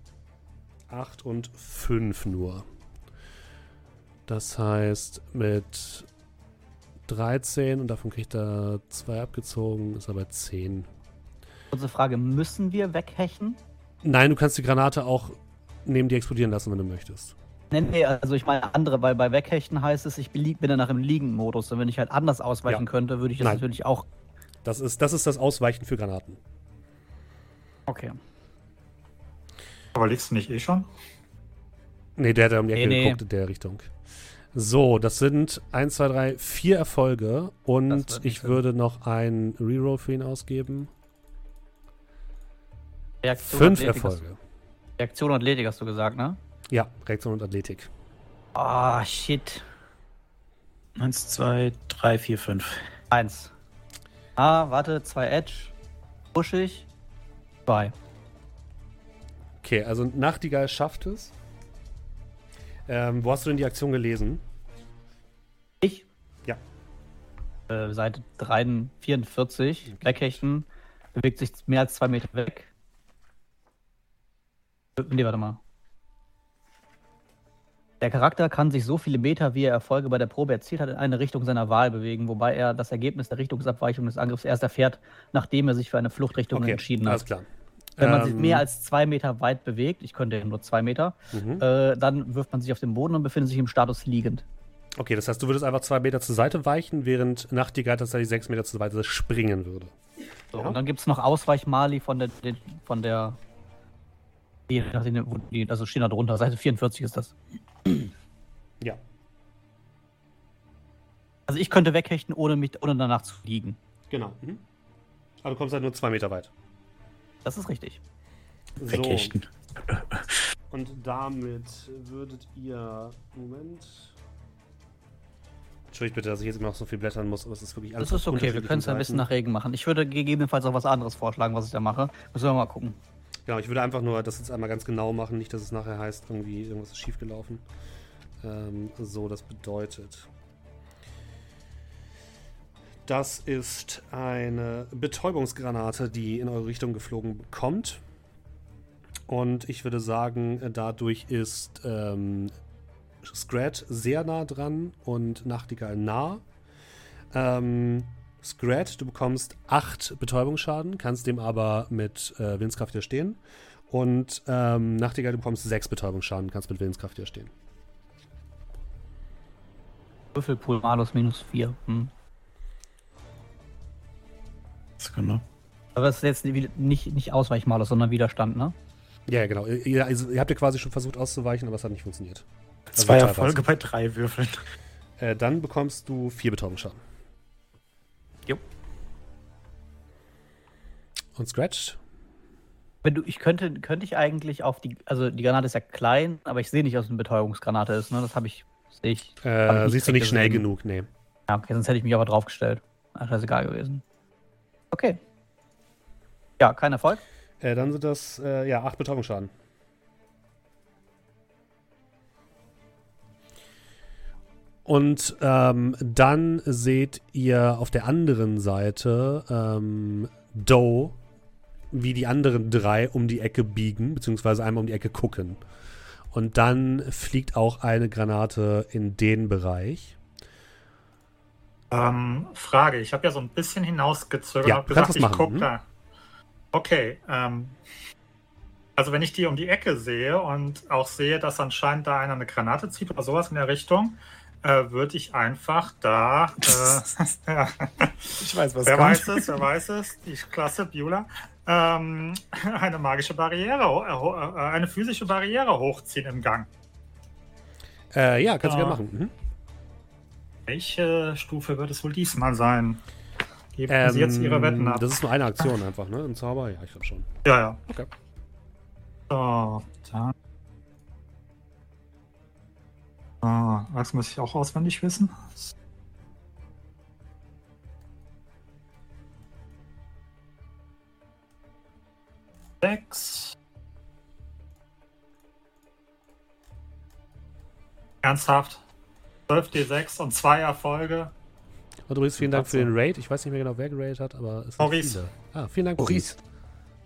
D: 8 und 5 nur. Das heißt, mit 13 und davon kriegt er 2 abgezogen, ist er bei 10.
A: Kurze Frage: Müssen wir weghechen?
D: Nein, du kannst die Granate auch neben dir explodieren lassen, wenn du möchtest.
A: Nee, nee, also ich meine andere, weil bei Weghechten heißt es, ich bin danach im Liegen-Modus. Und wenn ich halt anders ausweichen
D: Ja.
A: könnte, würde ich das
D: Nein.
A: natürlich auch.
D: Das ist, das ist das Ausweichen für Granaten.
A: Okay.
E: Aber liegst du nicht eh schon?
D: Nee, der hat ja um die Ecke
A: Nee, nee.
D: geguckt in der Richtung. So, das sind 1, 2, 3, 4 Erfolge und ich würde noch ein Reroll für ihn ausgeben.
A: Reaktion
D: Fünf
A: Athletik
D: Erfolge.
A: Reaktion und Athletik hast du gesagt, ne?
D: Ja, Reaktion und Athletik.
A: Ah, shit.
B: Eins, zwei, drei, vier, fünf.
A: Eins. Ah, warte, zwei Edge. Push ich. Zwei.
D: Okay, also Nachtigall schafft es. Ähm, wo hast du denn die Aktion gelesen?
A: Ich?
D: Ja.
A: Äh, Seite 3, 44. Weghechten. Bewegt sich mehr als zwei Meter weg. Nee, warte mal. Der Charakter kann sich so viele Meter, wie er Erfolge bei der Probe erzielt hat, in eine Richtung seiner Wahl bewegen, wobei er das Ergebnis der Richtungsabweichung des Angriffs erst erfährt, nachdem er sich für eine Fluchtrichtung
D: Okay,
A: entschieden
D: alles
A: hat.
D: klar.
A: Wenn man sich
D: Ähm,
A: mehr als zwei Meter weit bewegt, ich könnte ja nur zwei Meter,
D: mhm.
A: äh, dann wirft man sich auf den Boden und befindet sich im Status liegend.
D: Okay, das heißt, du würdest einfach zwei Meter zur Seite weichen, während Nachtigall tatsächlich sechs Meter zur Seite springen würde.
A: So,
D: Ja.
A: Und dann gibt es noch Ausweichmali von der, den- von der je nachdem, wo die, also stehen da drunter, Seite 44 ist das.
D: Ja.
A: Also ich könnte weghechten, ohne mich, ohne danach zu liegen.
D: Genau. Mhm. Aber du kommst halt nur zwei Meter weit.
A: Das ist richtig.
D: So.
B: Weghechten.
D: Und damit würdet ihr. Moment. Entschuldigt bitte, dass ich jetzt immer noch so viel blättern muss, aber es ist wirklich alles.
A: Das ist okay, wir können es ein bisschen nach Regen machen. Ich würde gegebenenfalls auch was anderes vorschlagen, was ich da mache. Müssen wir mal gucken.
D: Genau, ich würde einfach nur das jetzt einmal ganz genau machen, nicht, dass es nachher heißt, irgendwie irgendwas ist schiefgelaufen. Ähm, so, das bedeutet. Das ist eine Betäubungsgranate, die in eure Richtung geflogen kommt. Und ich würde sagen, dadurch ist ähm, Scrat sehr nah dran und Nachtigall nah. Ähm, Scrat, du bekommst 8 Betäubungsschaden, kannst dem aber mit äh, Willenskraft widerstehen. Und ähm, Nachtigall, du bekommst 6 Betäubungsschaden, kannst mit Willenskraft widerstehen.
A: Würfelpool malus minus 4. Hm.
B: Sekunde.
A: Aber das ist jetzt nicht, nicht, Ausweichmalus, sondern Widerstand, ne?
D: Ja, genau. Ihr, also, ihr habt ja quasi schon versucht auszuweichen, aber es hat nicht funktioniert. Also
B: Zwei. Erfolge bei drei Würfeln.
D: Äh, dann bekommst du 4 Betäubungsschaden.
B: Jo.
D: Und Scratch?
A: Wenn du, ich könnte, könnte ich eigentlich auf die, also die Granate ist ja klein, aber ich sehe nicht, dass es eine Betäubungsgranate ist, ne? Das habe ich, sehe ich. hab
D: Äh,
A: ich
D: siehst du nicht schnell
A: gesehen.
D: genug, nee.
A: Ja, okay, sonst hätte ich mich aber draufgestellt. Ach, das ist egal gewesen. Okay. Ja, kein Erfolg.
D: Äh, dann sind das, äh, ja, 8 Betäubungsschaden. Und ähm, dann seht ihr auf der anderen Seite ähm, Doe, wie die anderen drei um die Ecke biegen, beziehungsweise einmal um die Ecke gucken. Und dann fliegt auch eine Granate in den Bereich.
E: Ähm, Frage, ich habe ja so ein bisschen hinausgezögert
D: Ja,
E: und
D: du
E: gesagt, ich
D: machen,
E: gucke
D: mhm.
E: da. Okay, ähm, also wenn ich die um die Ecke sehe und auch sehe, dass anscheinend da einer eine Granate zieht oder sowas in der Richtung, äh, würde ich einfach da, äh,
B: Ich weiß, was
E: wer
B: kommt.
E: weiß es, wer weiß es, die Klasse Beulah, ähm, eine magische Barriere, äh, äh, eine physische Barriere hochziehen im Gang.
D: Äh, ja, kannst du
E: Ja.
D: gerne machen. Mhm.
E: Welche Stufe wird es wohl diesmal sein? Geben Sie jetzt Ihre Wetten ab.
D: Ähm, Das ist nur eine Aktion einfach, ne? Ein Zauber? Ja, ich glaube schon.
E: Ja, ja.
D: Okay.
E: So, dann. Ah, das muss ich auch auswendig wissen. Sechs. Ernsthaft? 12 D6 und zwei Erfolge.
D: Und übrigens vielen Dank für den Raid. Ich weiß nicht mehr genau, wer geradet hat, aber es sind
E: Maurice.
D: viele. Ah, vielen Dank,
C: Maurice.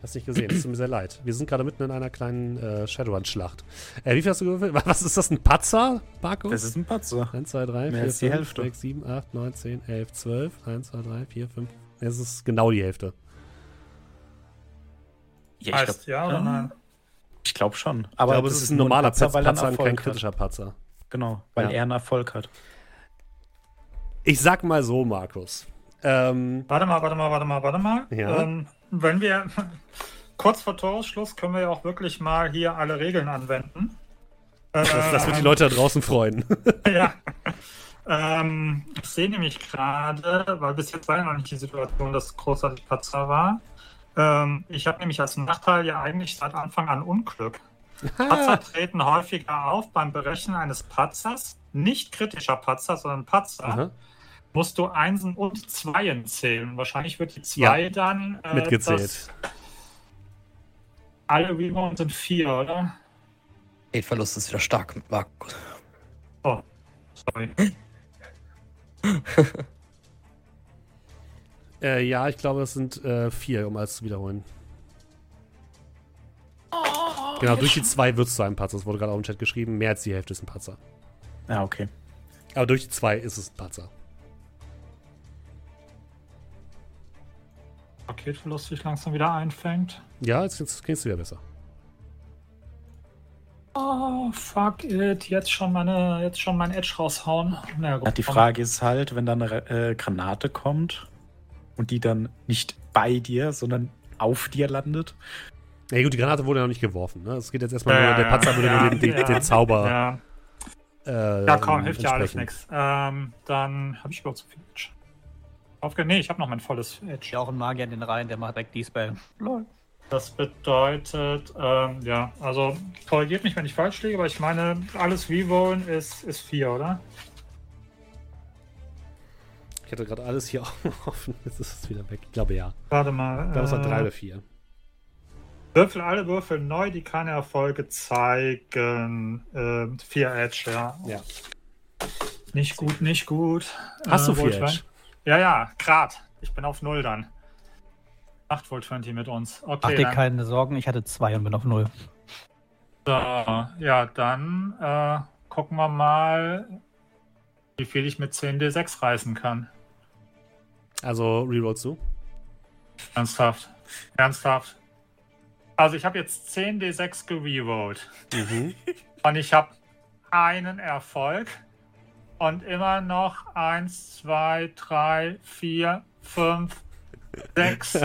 D: Hast nicht gesehen, es tut mir sehr leid. Wir sind gerade mitten in einer kleinen äh, Shadowrun-Schlacht. Äh, wie viel hast du gewürfelt? Was ist das, ein Patzer, Markus?
B: Das ist ein Patzer.
D: 1, 2, 3,
B: Mehr
D: 4,
B: als die
D: 5,
B: Hälfte.
D: 6, 7, 8, 9, 10, 11, 12. 1, 2, 3, 4, 5. Es ist genau die Hälfte.
B: Ja,
E: heißt ja oder nein?
B: Ich glaube schon.
D: Aber ich glaube, es ist ein normaler
B: Patzer,
D: Patzer,
B: er
D: Patzer und kein
B: hat.
D: kritischer Patzer.
B: Genau, weil
D: Ja.
B: er einen Erfolg hat.
D: Ich sag mal so, Markus. Ähm,
E: Warte mal, warte mal, warte mal, warte mal.
D: Ja.
E: Ähm, wenn wir kurz vor Toresschluss können wir ja auch wirklich mal hier alle Regeln anwenden.
D: das, das wird die Leute da draußen freuen.
E: ja. Ähm, ich sehe nämlich gerade, weil bis jetzt war ja noch nicht die Situation, dass großartig Patzer war. Ähm, ich habe nämlich als Nachteil ja eigentlich seit Anfang an Unglück. Patzer treten häufiger auf beim Berechnen eines Patzers. Nicht kritischer Patzer, sondern Patzer.
D: Aha.
E: Musst du Einsen und Zweien zählen. Wahrscheinlich wird die 2 dann. Äh,
D: Mitgezählt.
E: Alle Reborn sind 4, oder?
C: Verlust ist wieder stark mit Markus.
E: Oh, sorry.
D: Äh, ja, ich glaube, es sind äh, vier, um alles zu wiederholen. Genau, durch die zwei wird es zu einem Patzer. Das wurde gerade auch im Chat geschrieben. Mehr als die Hälfte ist ein Patzer.
B: Ja, okay.
D: Aber durch die zwei ist es ein Patzer.
E: Paketverlust sich langsam wieder einfängt.
D: Ja, jetzt jetzt du wieder besser.
E: Oh, fuck it. Jetzt schon meine, jetzt schon mein Edge raushauen. Na gut,
B: Ja, die Frage ist halt, wenn dann eine äh, Granate kommt und die dann nicht bei dir, sondern auf dir landet.
D: Ja gut, die Granate wurde ja noch nicht geworfen. Ne? Es geht jetzt erstmal
E: Ja,
D: nur, der Patzer würde
E: ja,
D: nur den, den,
E: ja.
D: den Zauber.
E: Ja,
D: Äh,
E: ja komm, hilft ja alles nichts. Ähm, dann habe ich überhaupt so viel Edge. Aufge nee, ich habe noch mein volles Edge.
A: Ja, auch ein Magier in den Reihen, der macht direkt die Spell. Lol.
E: Das bedeutet, ähm, ja, also korrigiert mich, wenn ich falsch liege, aber ich meine, alles Rerollen ist, ist 4, oder?
D: Ich hatte gerade alles hier offen. Jetzt ist es wieder weg. Ich glaube ja.
E: Warte mal.
D: Ich glaube, es war
E: äh,
D: drei oder vier.
E: Würfel alle Würfel neu, die keine Erfolge zeigen. Ähm, 4 Edge, ja.
D: Ja.
E: Nicht gut, nicht gut.
D: Hast du
E: Äh,
D: vier
E: Volt
D: Edge?
E: 20 Ja, ja, Grad. Ich bin auf 0 dann. 8 Volt 20 mit uns.
A: Mach
E: Okay,
A: dir
E: dann,
A: keine Sorgen, ich hatte zwei und bin auf null.
E: so, ja, dann äh, gucken wir mal, wie viel ich mit 10d6 reißen kann.
D: Also rerollst du?
E: Ernsthaft. Ernsthaft. Also ich habe jetzt 10d6 gererollt.
D: Mhm.
E: Und ich habe einen Erfolg. Und immer noch 1, 2, 3, 4, 5, 6.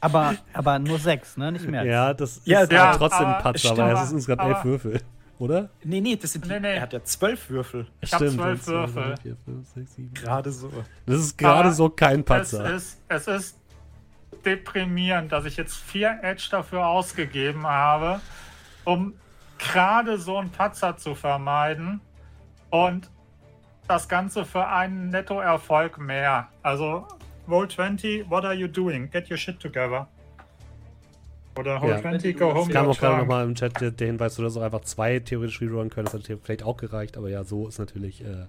A: Aber, aber nur sechs, ne? Nicht mehr.
D: Ja, das ist
B: Ja,
D: aber
E: ja,
D: trotzdem ein
E: aber-
D: Patzer, weil es ist insgesamt elf
E: aber-
D: Würfel, oder?
B: Nee, nee, das sind die,
E: Nee, nee.
B: er hat ja zwölf Würfel.
E: Ich habe
D: Stimmt,
E: 12
D: eins, zwei, drei,
E: Würfel.
D: vier, fünf, sechs, sieben.
B: Gerade so.
D: Das ist gerade so kein
E: Es
D: Patzer.
E: ist, es ist deprimierend, dass ich jetzt 4 Edge dafür ausgegeben habe, um gerade so einen Patzer zu vermeiden. Und das Ganze für einen Nettoerfolg mehr. Also, Roll 20, what are you doing? Get your shit together. Oder Roll
D: Ja.
E: 20, go home.
D: Es kam auch gerade nochmal im Chat der, der Hinweis, du hast auch einfach zwei theoretisch rerollen können. Das hätte vielleicht auch gereicht, aber ja, so ist natürlich. Äh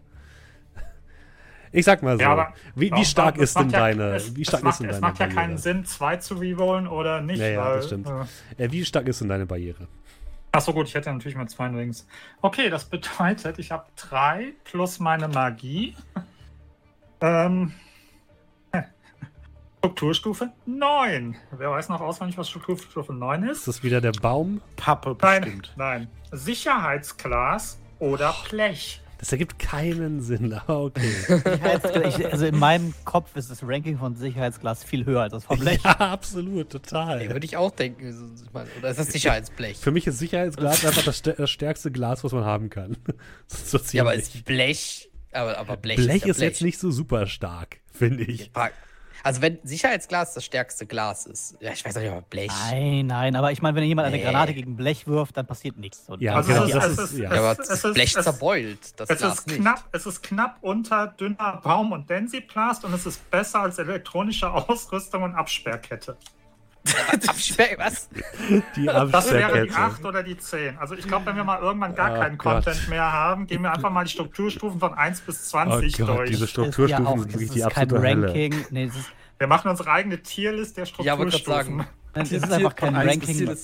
D: ich sag mal so.
E: Ja,
D: wie, wie stark ist denn
E: ja-
D: deine.
E: es,
D: wie stark
E: es macht,
D: ist denn
E: es
D: deine
E: macht ja
D: Barriere?
E: keinen Sinn, zwei zu rerollen oder nicht.
D: Ja, ja,
E: weil,
D: das stimmt.
E: Äh,
D: Äh, wie stark ist denn deine Barriere?
E: Achso, gut, ich hätte natürlich mal zwei Rings. Okay, das bedeutet, ich habe drei plus meine Magie. Ähm, Strukturstufe 9. Wer weiß noch auswendig, was Strukturstufe 9
D: Ist
E: ist?
D: das wieder der Baum?
B: Pappe
E: Nein,
B: bestimmt.
E: nein. Sicherheitsglas oder Blech.
D: Das ergibt keinen Sinn, aber okay.
A: Ich, also in meinem Kopf ist das Ranking von Sicherheitsglas viel höher als das vom Blech.
D: ja, absolut,
C: Ey,
D: total.
C: würde ich auch denken. Oder ist das Sicherheitsblech?
D: Für mich ist Sicherheitsglas einfach das, stär- das stärkste Glas, was man haben kann. so
C: ja, aber ist Blech. Aber, aber Blech,
D: Blech
C: ist, ja
D: ist jetzt nicht so super stark, finde ich.
C: Also, wenn Sicherheitsglas das stärkste Glas ist. Ja, ich weiß nicht, aber Blech.
A: Nein, nein, aber ich meine, wenn jemand eine
C: Nee.
A: Granate gegen Blech wirft, dann passiert nichts. Und
D: Ja,
E: Also
D: genau,
E: es ist-
D: das
E: es
D: ist, ja.
C: Ja, aber
E: Es-
C: das
E: es ist-
C: Blech
E: es-
C: zerbeult. Das
E: Es
C: Glas
E: ist,
C: nicht.
E: knapp, es ist knapp unter dünner Baum- und Densiplast und es ist besser als elektronische Ausrüstung und Absperrkette.
C: Was?
D: Die
E: Das wäre die
D: Absperrkette.
E: 8 oder die 10. Also ich glaube, wenn wir mal irgendwann gar
D: Oh
E: keinen
D: Gott.
E: Content mehr haben, gehen wir einfach mal die Strukturstufen von 1 bis
D: Oh
E: 20
D: Gott,
E: durch.
D: diese Strukturstufen
A: ja auch,
D: sind
A: das
D: wirklich die
A: kein
D: absolute Hölle.
A: Ranking. Nee,
E: Wir machen unsere eigene Tierlist der
C: Ja,
E: Strukturstufen.
C: gerade sagen.
A: es ist einfach kein Ranking,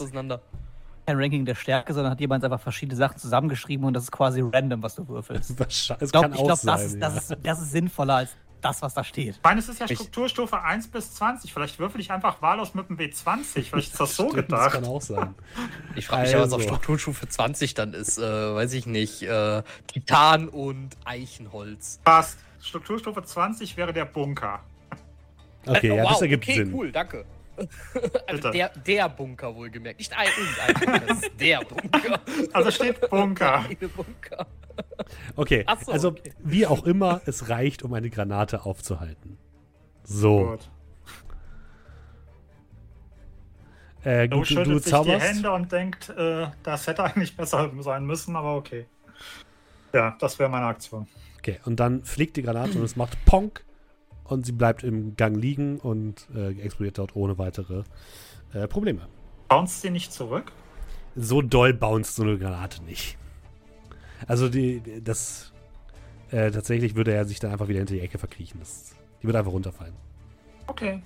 A: kein Ranking der Stärke, sondern hat jemand einfach verschiedene Sachen zusammengeschrieben und das ist quasi random, was du würfelst.
D: Es
A: Ich glaube, glaub, das, ist, das,
D: ja.
A: ist, das ist sinnvoller als das, was da steht.
E: Ich meine, es ist ja
C: Ich-
E: Strukturstufe 1 bis 20. Vielleicht würfel ich einfach wahllos mit dem W20. Vielleicht ist das so
D: Stimmt, Das
E: gedacht.
D: kann auch sein.
C: Ich frage mich, ja, was auf
D: Also.
C: Strukturstufe 20 dann ist. Äh, weiß ich nicht. Äh, Titan und Eichenholz.
E: Passt. Strukturstufe 20 wäre der Bunker.
D: Okay,
C: Äh,
D: ja, das
C: wow,
D: ergibt
C: okay,
D: Sinn.
C: cool, danke. Also der, der Bunker wohlgemerkt. Nicht ein irgendein Bunker, das ist der Bunker.
E: Also steht Bunker.
C: Bunker.
D: Okay,
C: so,
D: also
C: okay.
D: wie auch immer, es reicht, um eine Granate aufzuhalten. So.
E: Gut.
D: Äh,
E: Du
D: du,
E: schüttelt
D: du
E: sich die
D: zauberst.
E: Hände und denkt, äh, das hätte eigentlich besser sein müssen, aber okay. Ja, das wäre meine Aktion.
D: Okay, und dann fliegt die Granate und es macht Ponk und sie bleibt im Gang liegen und äh, explodiert dort ohne weitere äh, Probleme.
E: Bounce sie nicht zurück?
D: So doll bounced so eine Granate nicht. Also die, die- das äh, tatsächlich würde er sich dann einfach wieder hinter die Ecke verkriechen. Das, die würde einfach runterfallen.
E: Okay.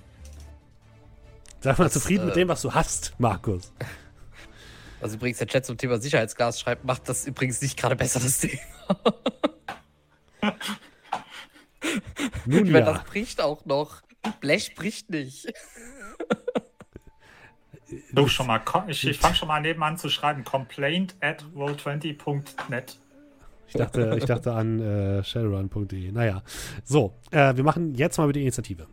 D: Sag mal
C: Das,
D: zufrieden mit
C: äh,
D: dem, was du hast, Markus.
C: Also übrigens, der Chat zum Thema Sicherheitsglas schreibt, macht das übrigens nicht gerade besser, das Thema.
D: Nun
C: Ich meine,
D: ja.
C: das bricht auch noch. Blech bricht nicht.
E: Du schon mal, ich, ich fange schon mal nebenan zu schreiben. Complaint at roll20.net.
D: Ich dachte, ich dachte an äh, shadowrun.de. Naja. So, äh, wir machen jetzt mal mit der Initiative.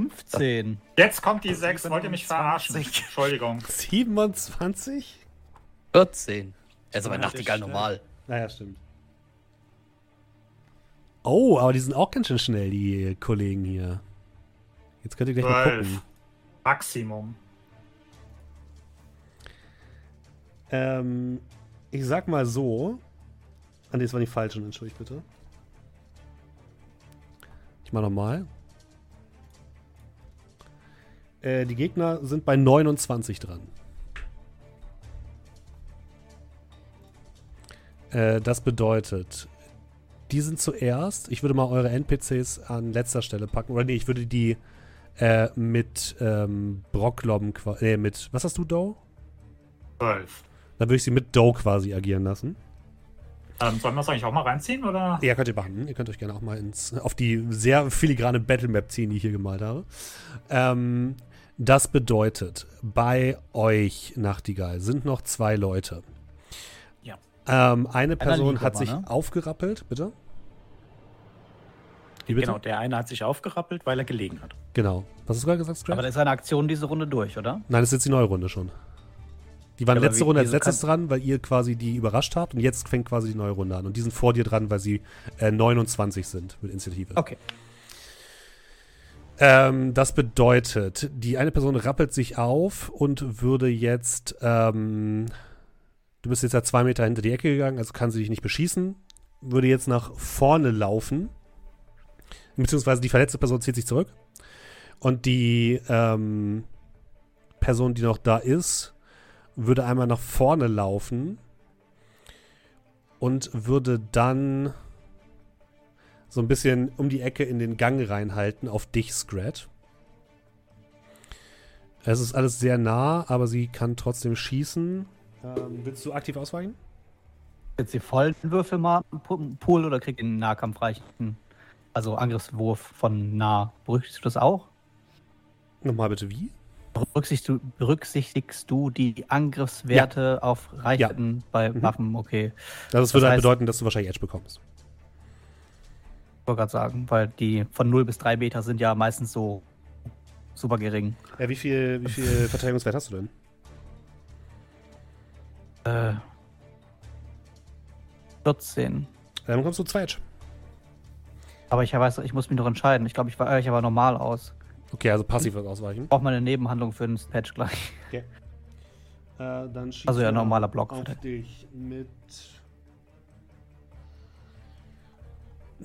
A: Fünfzehn.
E: Jetzt kommt die 6. Wollt ihr mich verarschen?
B: 27.
E: Entschuldigung.
D: 27?
C: 14. Er ist aber Nachtigall normal.
D: Naja, stimmt. Oh, aber die sind auch ganz schön schnell, die Kollegen hier. Jetzt könnt ihr gleich mal
E: Zwölf.
D: gucken.
E: Maximum.
D: Ähm, ich sag mal so. Ah, nee, das war die falschen, entschuldigt bitte. Ich mach nochmal. Äh, die Gegner sind bei 29 dran. Äh, das bedeutet, die sind zuerst. Ich würde mal eure NPCs an letzter Stelle packen. Oder nee, ich würde die äh, mit ähm, Brocklobben, qua- nee, mit, was hast du, Doe?
E: 12.
D: Dann würde ich sie mit Doe quasi agieren lassen.
E: Ähm, sollen wir das eigentlich auch mal reinziehen? Oder?
D: Ja, könnt ihr machen. Ihr könnt euch gerne auch mal ins, auf die sehr filigrane Battlemap ziehen, die ich hier gemalt habe. Ähm, das bedeutet, bei euch, Nachtigall, sind noch zwei Leute.
B: Ja.
D: Ähm, eine Person hat
A: aber,
D: sich
A: ne?
D: aufgerappelt, bitte. Bitte?
B: Genau, der eine hat sich aufgerappelt, weil er gelegen hat.
D: Genau. Was hast du gerade gesagt, Scratch?
A: Aber da ist eine Aktion diese Runde durch, oder?
D: Nein, das ist jetzt die neue Runde schon. Die waren
A: Ja,
D: letzte
A: wie-
D: Runde als letztes dran, weil ihr quasi die überrascht habt und jetzt fängt quasi die neue Runde an. Und die sind vor dir dran, weil sie äh, 29 sind mit Initiative.
A: Okay.
D: Ähm, das bedeutet, die eine Person rappelt sich auf und würde jetzt, ähm, du bist jetzt ja zwei Meter hinter die Ecke gegangen, also kann sie dich nicht beschießen, würde jetzt nach vorne laufen, beziehungsweise die verletzte Person zieht sich zurück und die ähm, Person, die noch da ist, würde einmal nach vorne laufen und würde dann so ein bisschen um die Ecke in den Gang reinhalten auf dich, Scrat. Es ist alles sehr nah, aber sie kann trotzdem schießen. Ähm, willst du aktiv ausweichen?
A: Jetzt die vollen Würfel mal Pool oder kriegt den Nahkampf reichen? Also Angriffswurf von nah. Berücksichtigst du das auch?
D: Nochmal bitte, wie?
A: Berücksichtigst du, berücksichtigst du die Angriffswerte auf Reichweiten bei
D: Mhm.
A: Waffen? Okay.
D: Also das würde
A: Das
D: halt bedeuten, dass du wahrscheinlich Edge bekommst.
A: Ich wollte gerade sagen, weil die von 0 bis 3 Meter sind ja meistens so super gering.
D: Ja, wie viel, wie viel Verteidigungswert hast du denn?
A: Äh, 14.
D: Dann bekommst du zwei Edge.
A: Aber ich weiß, ich muss mich noch entscheiden. Ich glaube, ich weiche aber normal aus.
D: Okay, also passiv ausweichen.
A: Ich brauche mal eine Nebenhandlung für den Patch gleich.
D: Äh, dann schießt
A: Also ja,
D: er
A: normaler Block.
D: auf dich mit.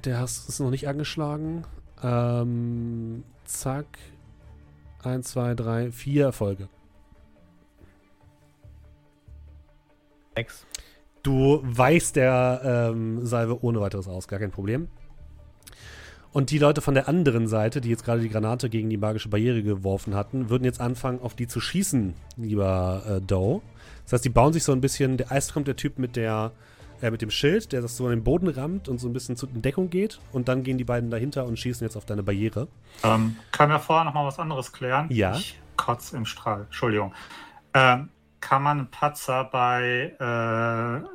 D: Der hast ist noch nicht angeschlagen. Ähm, zack. Eins, zwei, drei, vier Erfolge.
A: 6.
D: Du weichst der ähm, Salve ohne weiteres aus, gar kein Problem. Und die Leute von der anderen Seite, die jetzt gerade die Granate gegen die magische Barriere geworfen hatten, würden jetzt anfangen, auf die zu schießen, lieber äh, Doe. Das heißt, die bauen sich so ein bisschen. Der Eis kommt der Typ mit der äh, mit dem Schild, der das so an den Boden rammt und so ein bisschen zu Deckung geht. Und dann gehen die beiden dahinter und schießen jetzt auf deine Barriere.
E: Ähm, können wir vorher noch mal was anderes klären?
D: Ja.
E: Ich kotz im Strahl. Entschuldigung. Ähm, kann man einen Patzer bei, äh,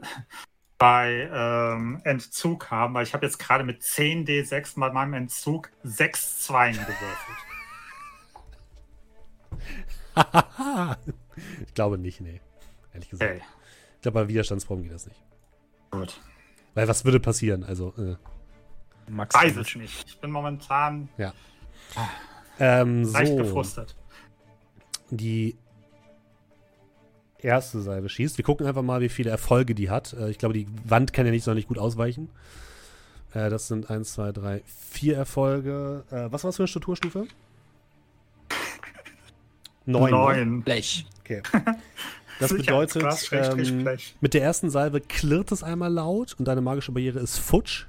E: bei ähm, Entzug haben? Weil ich habe jetzt gerade mit 10d6 bei meinem Entzug 6 Zweien gewürfelt.
D: ich glaube nicht, nee. Ehrlich gesagt.
E: Okay.
D: Ich glaube, bei Widerstandsproben geht das nicht.
E: Gut.
D: Weil was würde passieren? Also, äh,
B: Max
E: Weiß es nicht. Ich bin momentan
D: ähm,
E: leicht
D: so.
E: gefrustet.
D: die erste Salve schießt. Wir gucken einfach mal, wie viele Erfolge die hat. Äh, ich glaube, die Wand kann ja nicht sonderlich gut ausweichen. Äh, das sind 1, 2, 3, 4 Erfolge. Äh, was war das für eine Strukturstufe? Neun. ne?
E: Neun.
C: Blech.
D: Okay. Das bedeutet,
E: Schrägstrich,
D: ähm,
E: Blech.
D: mit der ersten Salve klirrt es einmal laut und deine magische Barriere ist futsch.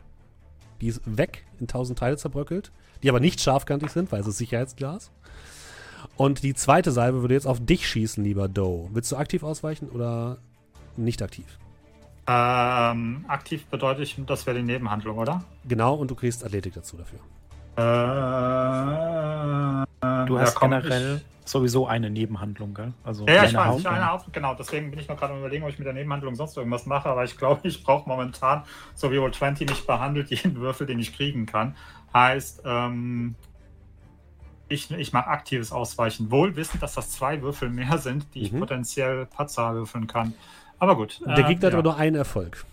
D: Die ist weg, in tausend Teile zerbröckelt, die aber nicht scharfkantig sind, weil es ist Sicherheitsglas. Und die zweite Salve würde jetzt auf dich schießen, lieber Doe. Willst du aktiv ausweichen oder nicht aktiv?
E: Ähm, aktiv bedeutet, ich- das wäre die Nebenhandlung, oder?
D: Genau, und du kriegst Athletik dazu dafür.
E: Äh,
B: Du
E: ja,
B: hast
E: komm,
B: generell sowieso eine Nebenhandlung, gell? Also
E: Ich, ja, ja, ich weiß, ich eine Haupt, genau. Deswegen bin ich noch gerade am überlegen, ob ich mit der Nebenhandlung sonst irgendwas mache. Aber ich glaube, ich brauche momentan, so wie Roll 20 mich behandelt, jeden Würfel, den ich kriegen kann. Heißt, ähm, ich, ich mache aktives Ausweichen. Wohl wissend, dass das zwei Würfel mehr sind, die ich
D: Mhm.
E: potenziell Patzer würfeln kann. Aber gut.
D: Der
E: äh,
D: Gegner hat
E: ja.
D: aber nur einen Erfolg.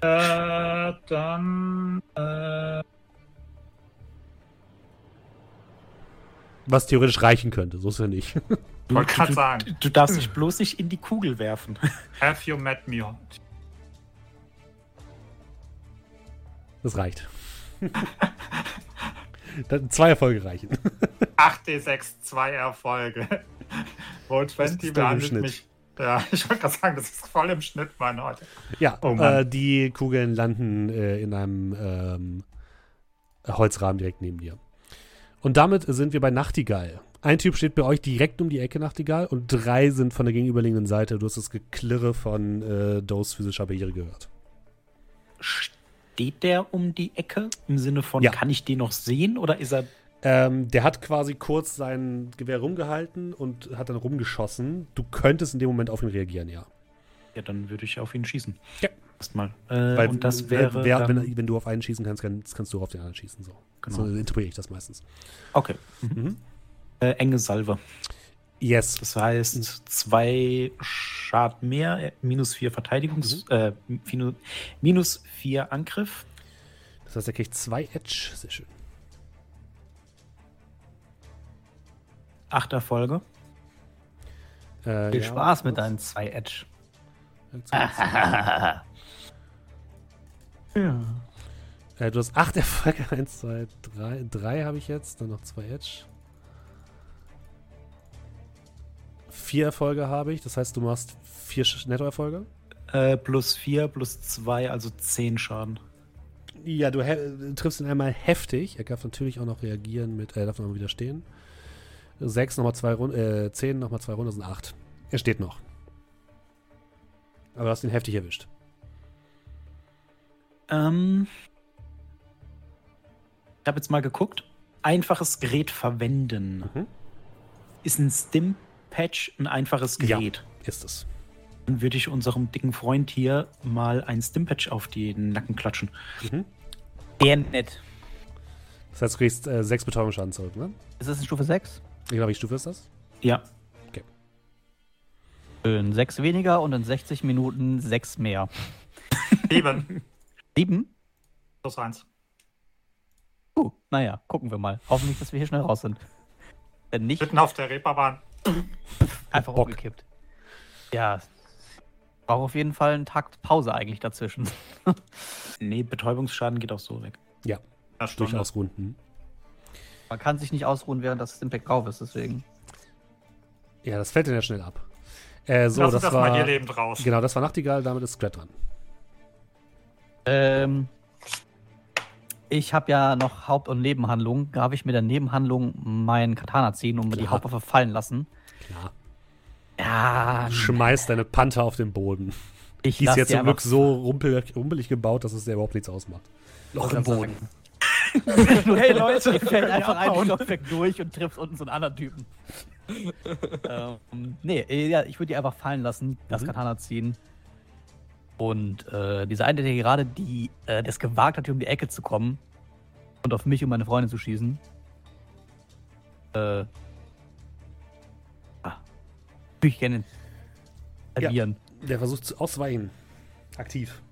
E: Äh, dann. Äh,
D: Was theoretisch reichen könnte, so ist er nicht.
B: Du,
E: wollte gerade
B: du,
E: sagen.
B: du darfst dich bloß nicht in die Kugel werfen.
E: Have you met me?
D: Das reicht. Zwei Erfolge reichen.
E: 8d6, zwei Erfolge. Roll 20
D: ist doch im
E: behandelt
D: Schnitt.
E: mich. Ja, ich wollte gerade sagen, das ist voll im Schnitt, mein heute.
D: Ja,
E: Oh
D: äh, die Kugeln landen äh, in einem ähm, Holzrahmen direkt neben dir. Und damit sind wir bei Nachtigall. Ein Typ steht bei euch direkt um die Ecke, Nachtigall, und drei sind von der gegenüberliegenden Seite. Du hast das Geklirre von äh, Does physischer Barriere gehört.
B: Steht der um die Ecke? Im Sinne von,
D: Ja.
B: kann ich den noch sehen oder ist er.
D: Ähm, der hat quasi kurz sein Gewehr rumgehalten und hat dann rumgeschossen. Du könntest in dem Moment auf ihn reagieren, ja.
B: Ja, dann würde ich auf ihn schießen.
D: Ja.
B: Erstmal. Äh,
D: Weil,
B: und das wäre.
D: wer, wenn, wenn du auf einen schießen kannst, kannst, kannst du auch auf den anderen schießen. So,
B: Genau.
D: so interpretiere ich das meistens.
B: okay.
D: Mhm.
B: Äh, enge Salve.
D: Yes.
B: Das heißt, zwei Schaden mehr, äh, minus vier Verteidigungs. Äh, minu- minus vier Angriff.
D: Das heißt, er kriegt zwei Edge. Sehr schön.
B: Acht Erfolge.
D: Äh,
A: Viel
D: ja,
A: Spaß mit deinen zwei Edge.
D: Ja. Äh, du hast acht Erfolge. Eins, zwei, drei. Drei habe ich jetzt. Dann noch zwei Edge. Vier Erfolge habe ich. Das heißt, du machst vier Sch- Nettoerfolge.
B: Äh, plus vier, plus zwei, also zehn Schaden.
D: Ja, du triffst ihn einmal heftig. Er darf natürlich auch noch reagieren mit, er darf noch mal widerstehen. Sechs, nochmal zwei Runden, äh, zehn, nochmal zwei Runden, das sind acht. Er steht noch. Aber du hast ihn heftig erwischt.
B: Ähm, ich habe jetzt mal geguckt. Einfaches Gerät verwenden.
D: Mhm.
B: Ist ein Stim-Patch ein einfaches
D: Ja.
B: Gerät?
D: Ist es.
B: Dann würde ich unserem dicken Freund hier mal ein Stim-Patch auf den Nacken klatschen.
D: Mhm.
A: Der nett.
D: Das heißt, du kriegst äh, sechs Betäubungsschaden zurück, ne?
A: Ist das in Stufe 6?
D: Ich glaube, wie Stufe ist das?
B: Ja,
A: Schön. Sechs weniger und in 60 Minuten sechs mehr.
E: Sieben.
A: Sieben?
E: Plus eins.
A: Uh, naja, gucken wir mal. Hoffentlich, dass wir hier schnell raus sind. Wenn nicht,
E: Mitten auf der Reeperbahn.
A: einfach
D: Bock.
A: umgekippt. Ja. Brauche auf jeden Fall einen Takt Pause eigentlich dazwischen.
B: nee, Betäubungsschaden geht auch so weg.
D: Ja,
E: Ja, Stunde.
D: durchaus runden.
A: Man kann sich nicht ausruhen, während das Impact drauf ist, deswegen.
D: Ja, das fällt dann ja schnell ab. Äh, so,
E: Lass
D: das
E: das mal hier
D: war.
E: lebend raus.
D: Genau, das war Nachtigall, damit ist Scrat dran.
A: Ähm, ich habe ja noch Haupt- und Nebenhandlung. Darf ich mit der Nebenhandlung meinen Katana ziehen und mir die. Hauptwaffe fallen lassen?
D: Klar.
A: Ja,
D: Schmeiß deine Panther auf den Boden.
A: ich
D: Die ist jetzt zum Glück so rumpelig, rumpelig gebaut, dass es dir überhaupt nichts ausmacht.
C: Loch im Boden.
A: hey Leute, ich fällt einfach ein Stockwerk durch und trifft unten so einen anderen Typen. ähm, nee, äh, ja, ich würde die einfach fallen lassen, das
D: Mhm.
A: Katana ziehen. Und äh, diese eine, der gerade die, äh, das gewagt hat, hier um die Ecke zu kommen und auf mich und meine Freundin zu schießen. Äh. Ah. Ich gerne
D: Ja.
A: agieren.
D: Der versucht zu ausweichen. Aktiv.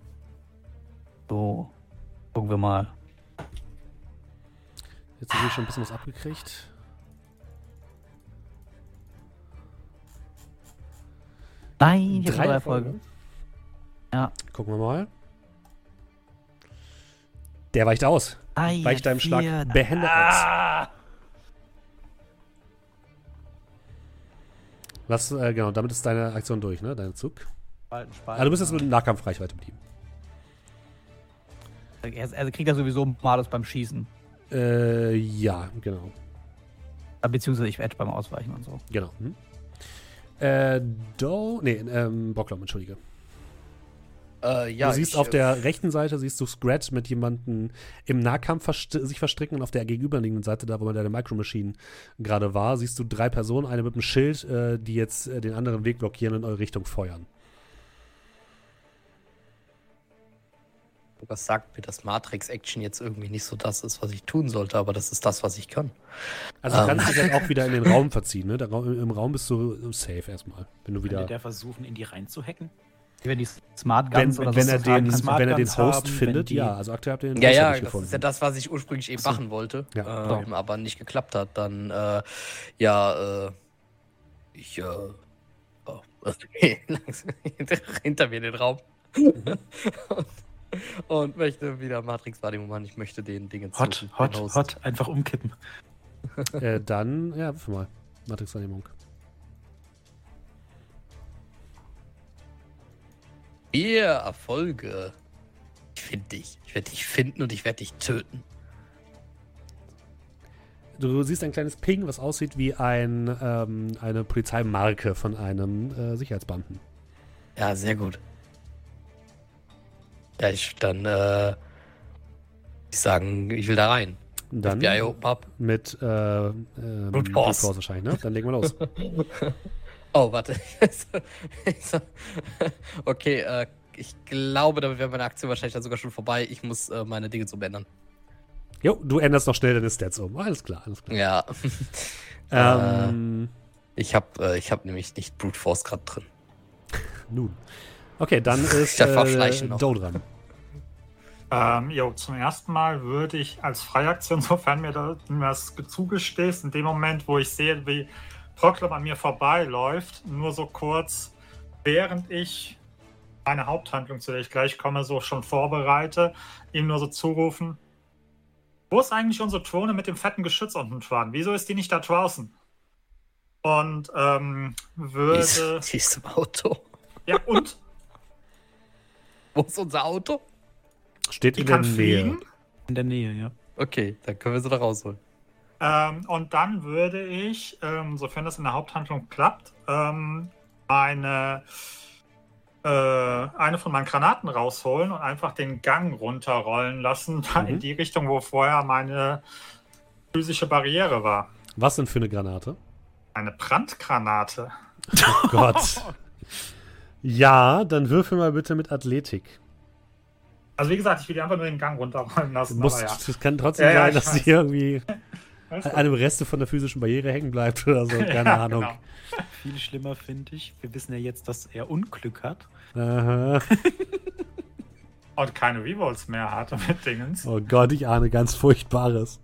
A: So, gucken wir mal.
D: Jetzt habe ich schon ein bisschen was abgekriegt.
A: Nein, ich habe
D: drei Erfolge.
A: Erfolge. Ja.
D: Gucken wir mal. Der weicht aus.
A: Ei,
D: Weicht deinem Schlag
A: vier.
D: behende
A: Ah!
D: aus. Was, äh, genau, damit ist deine Aktion durch, ne? Dein Zug.
A: Spalten, spalten.
D: Ah, du bist jetzt mit dem Nahkampfreichweite mit ihm.
A: Er, er kriegt ja sowieso Malus beim Schießen.
D: Äh, ja, genau.
A: Beziehungsweise ich Edge beim Ausweichen und so.
D: Genau. Hm. Äh, Do, nee, ähm, Bocklom, entschuldige.
C: Äh, ja,
D: du siehst
C: ich,
D: auf
C: äh,
D: der rechten Seite siehst du Scratch mit jemandem im Nahkampf verst sich verstricken und auf der gegenüberliegenden Seite, da wo man deine Micro Machine gerade war, siehst du drei Personen, eine mit einem Schild, äh, die jetzt äh, den anderen Weg blockieren und in eure Richtung feuern.
C: Was sagt mir, dass Matrix-Action jetzt irgendwie nicht so das ist, was ich tun sollte, aber das ist das, was ich kann.
D: Also du
C: Ähm.
D: kannst dich halt auch wieder in den Raum verziehen, ne? Raum, Im Raum bist du safe erstmal, wenn du
B: Könnte
D: wieder
B: der versuchen, in die reinzuhacken?
A: Wenn die Smart
D: wenn,
A: Guns oder
D: wenn,
A: so
D: er den,
A: kannst.
B: Smart
D: wenn er den
B: Guns
D: Host
B: haben, wenn
D: findet,
B: die-
D: ja. Also aktuell habt ihr den
C: Ja,
D: Host
C: ja,
D: nicht
C: das
D: gefunden.
C: ist ja das, was ich ursprünglich eben
D: so.
C: machen wollte,
D: Ja.
C: ähm, aber nicht geklappt hat. Dann, äh, ja, äh, ich, äh, oh, hinter mir den Raum.
D: Mhm.
C: und, und möchte wieder Matrix-Wahrnehmung machen. Ich möchte den Dingen
B: Hot,
C: suchen,
B: hot, hot. Einfach umkippen.
D: äh, dann, ja, für mal. Matrix-Wahrnehmung.
C: Vier Erfolge. Ich finde dich. Ich werde dich finden und ich werde dich töten.
D: Du siehst ein kleines Ping, was aussieht wie ein, ähm, eine Polizeimarke von einem äh, Sicherheitsbeamten.
C: Ja, sehr gut. Ja, ich dann, äh, ich sagen, ich will da rein.
D: Dann
C: FBI
D: mit äh, ähm,
C: Brute. Force
D: wahrscheinlich, ne? Dann legen wir los.
C: Oh, warte. okay, äh, ich glaube, damit wäre meine Aktion wahrscheinlich dann sogar schon vorbei. Ich muss äh, meine Dinge so ändern.
D: jo, du änderst noch schnell deine Stats um. Alles klar, alles klar.
C: Ja.
D: Ähm,
C: Ich habe äh, ich hab nämlich nicht Brute Force gerade drin.
D: nun. Okay, dann ist äh,
C: schleichen noch.
D: Doe dran.
E: Ähm, jo, zum ersten Mal würde ich als Freiaktion, sofern mir da- mir das zugestehst, in dem Moment, wo ich sehe, wie Proclam an mir vorbeiläuft, nur so kurz, während ich meine Haupthandlung, zu der ich gleich komme, so schon vorbereite, ihm nur so zurufen, wo ist eigentlich unsere Drohne mit dem fetten Geschütz unten dran? Wieso ist die nicht da draußen? Und ähm, würde...
C: die ist im Auto.
E: Ja, und
C: Wo ist unser Auto?
D: Steht
E: die
D: in der Nähe.
E: fliegen.
B: In der Nähe, ja.
C: Okay, dann können wir sie da rausholen.
E: Ähm, und dann würde ich, ähm, sofern das in der Haupthandlung klappt, ähm, eine, äh, eine von meinen Granaten rausholen und einfach den Gang runterrollen lassen,
D: Mhm.
E: in die Richtung, wo vorher meine physische Barriere war.
D: Was denn für eine Granate?
E: Eine Brandgranate.
D: Oh Gott. ja, dann würfel mal bitte mit Athletik.
E: Also wie gesagt, ich will die einfach nur den Gang runterrollen lassen. aber ja.
D: Es kann trotzdem
E: Ja,
D: sein, dass sie irgendwie an einem Reste von der physischen Barriere hängen bleibt oder so. Keine
E: Ja,
D: Ahnung.
E: genau.
B: Viel schlimmer finde ich. Wir wissen ja jetzt, dass er Unglück hat.
D: Aha.
E: Und keine Rerolls mehr hatte mit Dingens.
D: Oh Gott, ich ahne ganz Furchtbares.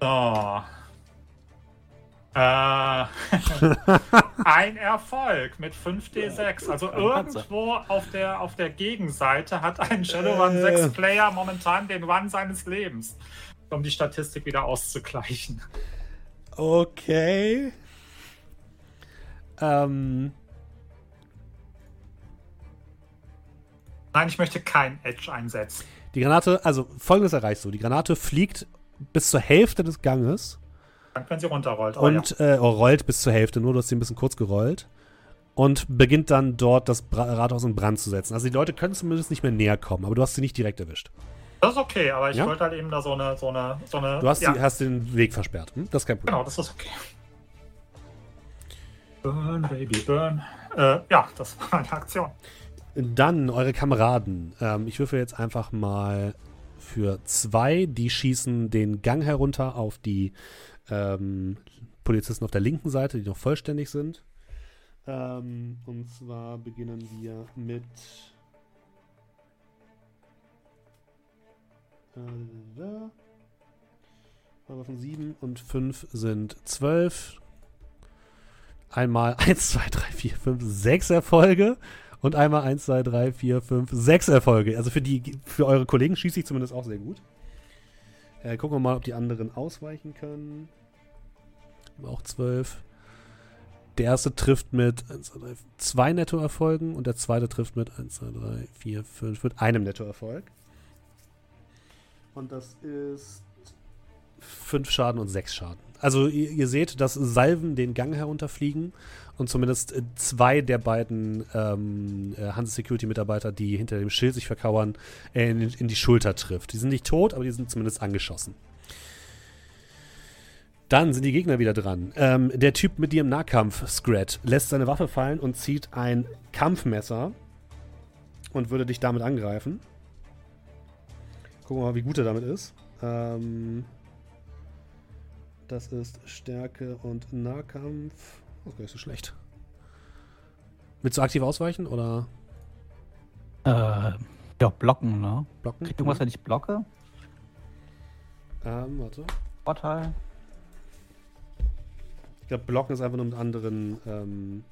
E: So. Äh, ein Erfolg mit 5d6. Also irgendwo auf der, auf der Gegenseite hat ein Shadowrun
D: Äh.
E: 6 Player momentan den Run seines Lebens, um die Statistik wieder auszugleichen.
D: Okay. Ähm,
E: Nein, ich möchte kein Edge einsetzen.
D: die Granate, also folgendes erreichst du. Die Granate fliegt bis zur Hälfte des Ganges
E: Dann wenn sie runterrollt. Aber
D: und äh, oh, rollt bis zur Hälfte, nur du hast sie ein bisschen kurz gerollt. Und beginnt dann dort das Rathaus in Brand zu setzen. Also die Leute können zumindest nicht mehr näher kommen, aber du hast sie nicht direkt erwischt.
E: Das ist okay, aber ich
D: Ja?
E: wollte halt eben da so eine. So eine, so eine
D: Du hast,
E: ja,
D: die, hast den Weg versperrt. Hm? Das ist kein Problem.
E: Genau, das ist okay. Burn, Baby, burn. Äh, ja, das war meine Aktion.
D: Dann eure Kameraden. Ähm, ich würfel jetzt einfach mal für zwei. Die schießen den Gang herunter auf die ähm, Polizisten auf der linken Seite, die noch vollständig sind. Ähm, und zwar beginnen wir mit Von 7 und 5 sind 12. Einmal 1, 2, 3, 4, 5, 6 Erfolge. Und einmal 1, 2, 3, 4, 5, 6 Erfolge. Also für, die, für eure Kollegen schieße ich zumindest auch sehr gut. Äh, gucken wir mal, ob die anderen ausweichen können. Auch 12. Der erste trifft mit 1, 2, 3, 2 Nettoerfolgen und der zweite trifft mit 1, 2, 3, 4, 5, mit einem Nettoerfolg. Und das ist 5 Schaden und 6 Schaden. Also ihr, ihr, seht, dass Salven den Gang herunterfliegen und zumindest äh, zwei der beiden ähm, äh, Hanse Security Mitarbeiter, die hinter dem Schild sich verkauern, in, in die Schulter trifft. Die sind nicht tot, aber die sind zumindest angeschossen. Dann sind die Gegner wieder dran. Ähm, der Typ mit dir im Nahkampf, Scrat, lässt seine Waffe fallen und zieht ein Kampfmesser und würde dich damit angreifen. Gucken wir mal, wie gut er damit ist. Ähm, das ist Stärke und Nahkampf. Das ist gar nicht so schlecht. Willst du aktiv ausweichen oder?
A: Äh, ja, blocken, ne?
D: Blocken?
A: Kriegt irgendwas, wenn ich blocke?
D: Ähm, warte.
A: Vorteil?
D: Ich glaube, blocken ist einfach nur mit anderen. Ähm,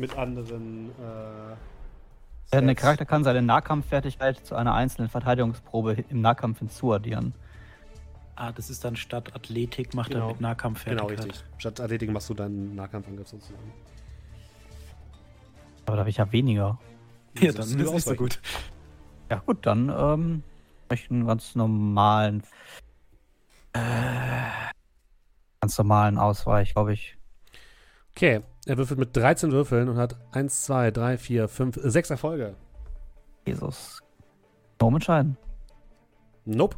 D: mit anderen. Äh,
A: der Charakter kann seine Nahkampffertigkeit zu einer einzelnen Verteidigungsprobe im Nahkampf hinzuaddieren.
B: Ah, das ist dann statt Athletik macht
D: Genau.
B: er mit Nahkampffertigkeit.
D: Genau, richtig. Statt Athletik machst du deinen Nahkampfangriff sozusagen.
A: Aber da habe ich ja weniger.
B: Ja, dann
D: ist
B: nicht so gut.
A: Ja gut, dann ähm, ich einen ganz normalen äh, ganz normalen Ausweich, glaube ich.
D: Okay, er würfelt mit 13 Würfeln und hat 1, 2, 3, 4, 5, 6 Erfolge.
A: Jesus. Warum entscheiden?
D: Nope.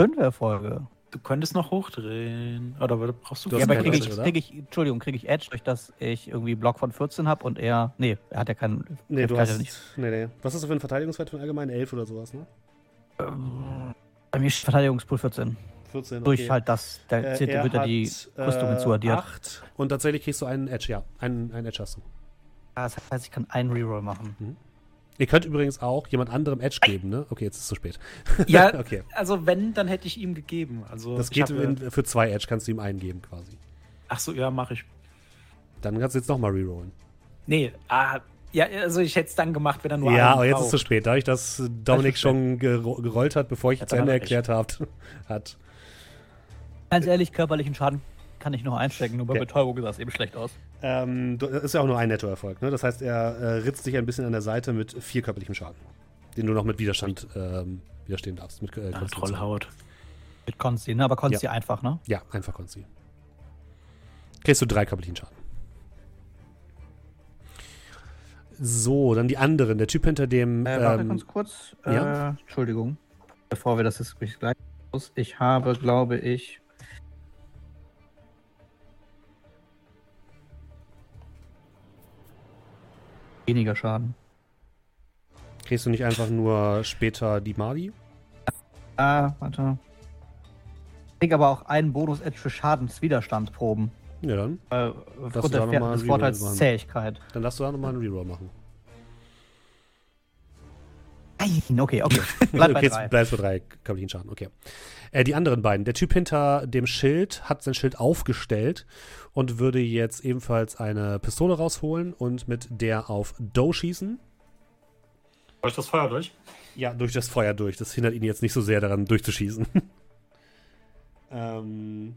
A: Fünf Erfolge.
B: Du könntest noch hochdrehen. Oder brauchst du
D: Du
A: Ja,
D: hast
A: aber kriege ich, krieg ich, Entschuldigung, kriege ich Edge durch das ich irgendwie Block von 14 habe und er, nee, er hat ja keinen,
D: Nee, du hast.
A: ja nicht.
D: Nee, nee. Was ist das für ein Verteidigungswert von allgemein? 11 oder sowas, ne?
A: ähm, bei mir ist Verteidigungspool 14.
D: 14.
A: Durch halt das, da
D: Äh,
A: zählt, wird ja die Rüstung hinzuaddiert.
D: 8 und tatsächlich kriegst du einen Edge, ja. Einen, einen Edge hast du.
A: Das heißt, ich kann einen Reroll machen.
D: Ihr könnt übrigens auch jemand anderem Edge geben, ne? Okay, jetzt ist es zu spät.
B: Ja,
D: Okay.
B: also wenn, dann hätte ich ihm gegeben. Also
D: Das geht
B: habe-
D: in, für zwei Edge, kannst du ihm einen geben quasi.
B: Ach so, ja, mache ich.
D: Dann kannst du jetzt nochmal rerollen.
B: Nee, ah, ja, also ich hätte es dann gemacht, wenn er nur
D: Ja, aber jetzt ist es zu spät. Dadurch, dass Dominik
A: ist
D: schon gero gerollt hat, bevor ich
B: Ja,
D: zu Ende
B: er
D: erklärt hat.
A: Ganz ehrlich, körperlichen Schaden kann ich noch einstecken, nur bei
D: Okay.
A: Betäubung sah es eben schlecht aus.
D: Ähm, ist ja auch nur ein Nettoerfolg. Ne? Das heißt, er äh, ritzt dich ein bisschen an der Seite mit vier körperlichem Schaden. Den du noch mit Widerstand ähm, widerstehen darfst. Mit, äh,
B: Ah. Trollhaut.
A: Mit Konsti, ne? Aber Konsti einfach, ne?
D: Ja, einfach Konsti. Kriegst du drei körperlichen Schaden. So, dann die anderen. Der Typ hinter dem.
A: Äh, warte
D: ähm,
A: ganz kurz.
D: ja?
A: Äh, Entschuldigung. Bevor wir das jetzt gleich los. Ich habe, glaube ich. Weniger Schaden.
D: kriegst du nicht einfach nur später die Mali?
A: Ah, warte. Ich krieg aber auch einen Bonus-Edge für Schadenswiderstandsproben.
D: Ja, dann.
A: Äh, aufgrund
D: da
A: der des Vorteils
D: machen.
A: Zähigkeit.
D: Dann darfst du da nochmal einen Reroll machen.
A: Nein, okay, okay. Bleib bei
D: okay,
A: drei.
D: jetzt bleibst du bei drei körperlichen Schaden. Okay. Äh, die anderen beiden. Der Typ hinter dem Schild hat sein Schild aufgestellt und würde jetzt ebenfalls eine Pistole rausholen und mit der auf Doe schießen.
E: Durch das Feuer durch?
D: Ja, durch das Feuer durch. Das hindert ihn jetzt nicht so sehr daran, durchzuschießen. ähm,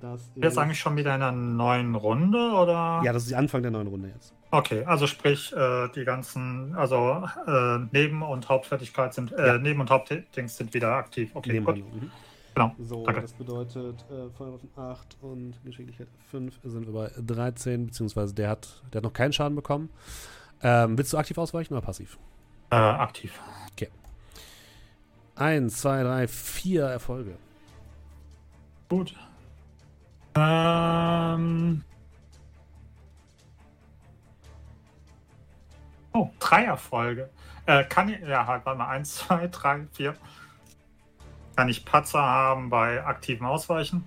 D: das
E: Jetzt
D: ist,
E: eigentlich schon wieder in einer neuen Runde, oder?
D: ja, das ist der Anfang der neuen Runde jetzt.
E: Okay, also sprich, äh, die ganzen, also äh, Neben- und Hauptfertigkeit sind, äh,
D: Ja.
E: Neben- und Hauptdings sind wieder aktiv. Okay, gut.
D: Nebenhandlung. Mhm.
E: Genau.
D: So,
E: Danke.
D: das bedeutet äh, Feuerwaffen 8 und Geschicklichkeit 5 sind wir bei 13, beziehungsweise der hat, der hat noch keinen Schaden bekommen. Ähm, willst du aktiv ausweichen oder passiv?
E: Äh, aktiv.
D: Eins, zwei, drei, vier Erfolge.
E: Gut. Ähm. Oh, drei Erfolge. Äh, kann ich, ja, halt, warte mal, eins, zwei, drei, vier. Kann ich Patzer haben bei aktivem Ausweichen?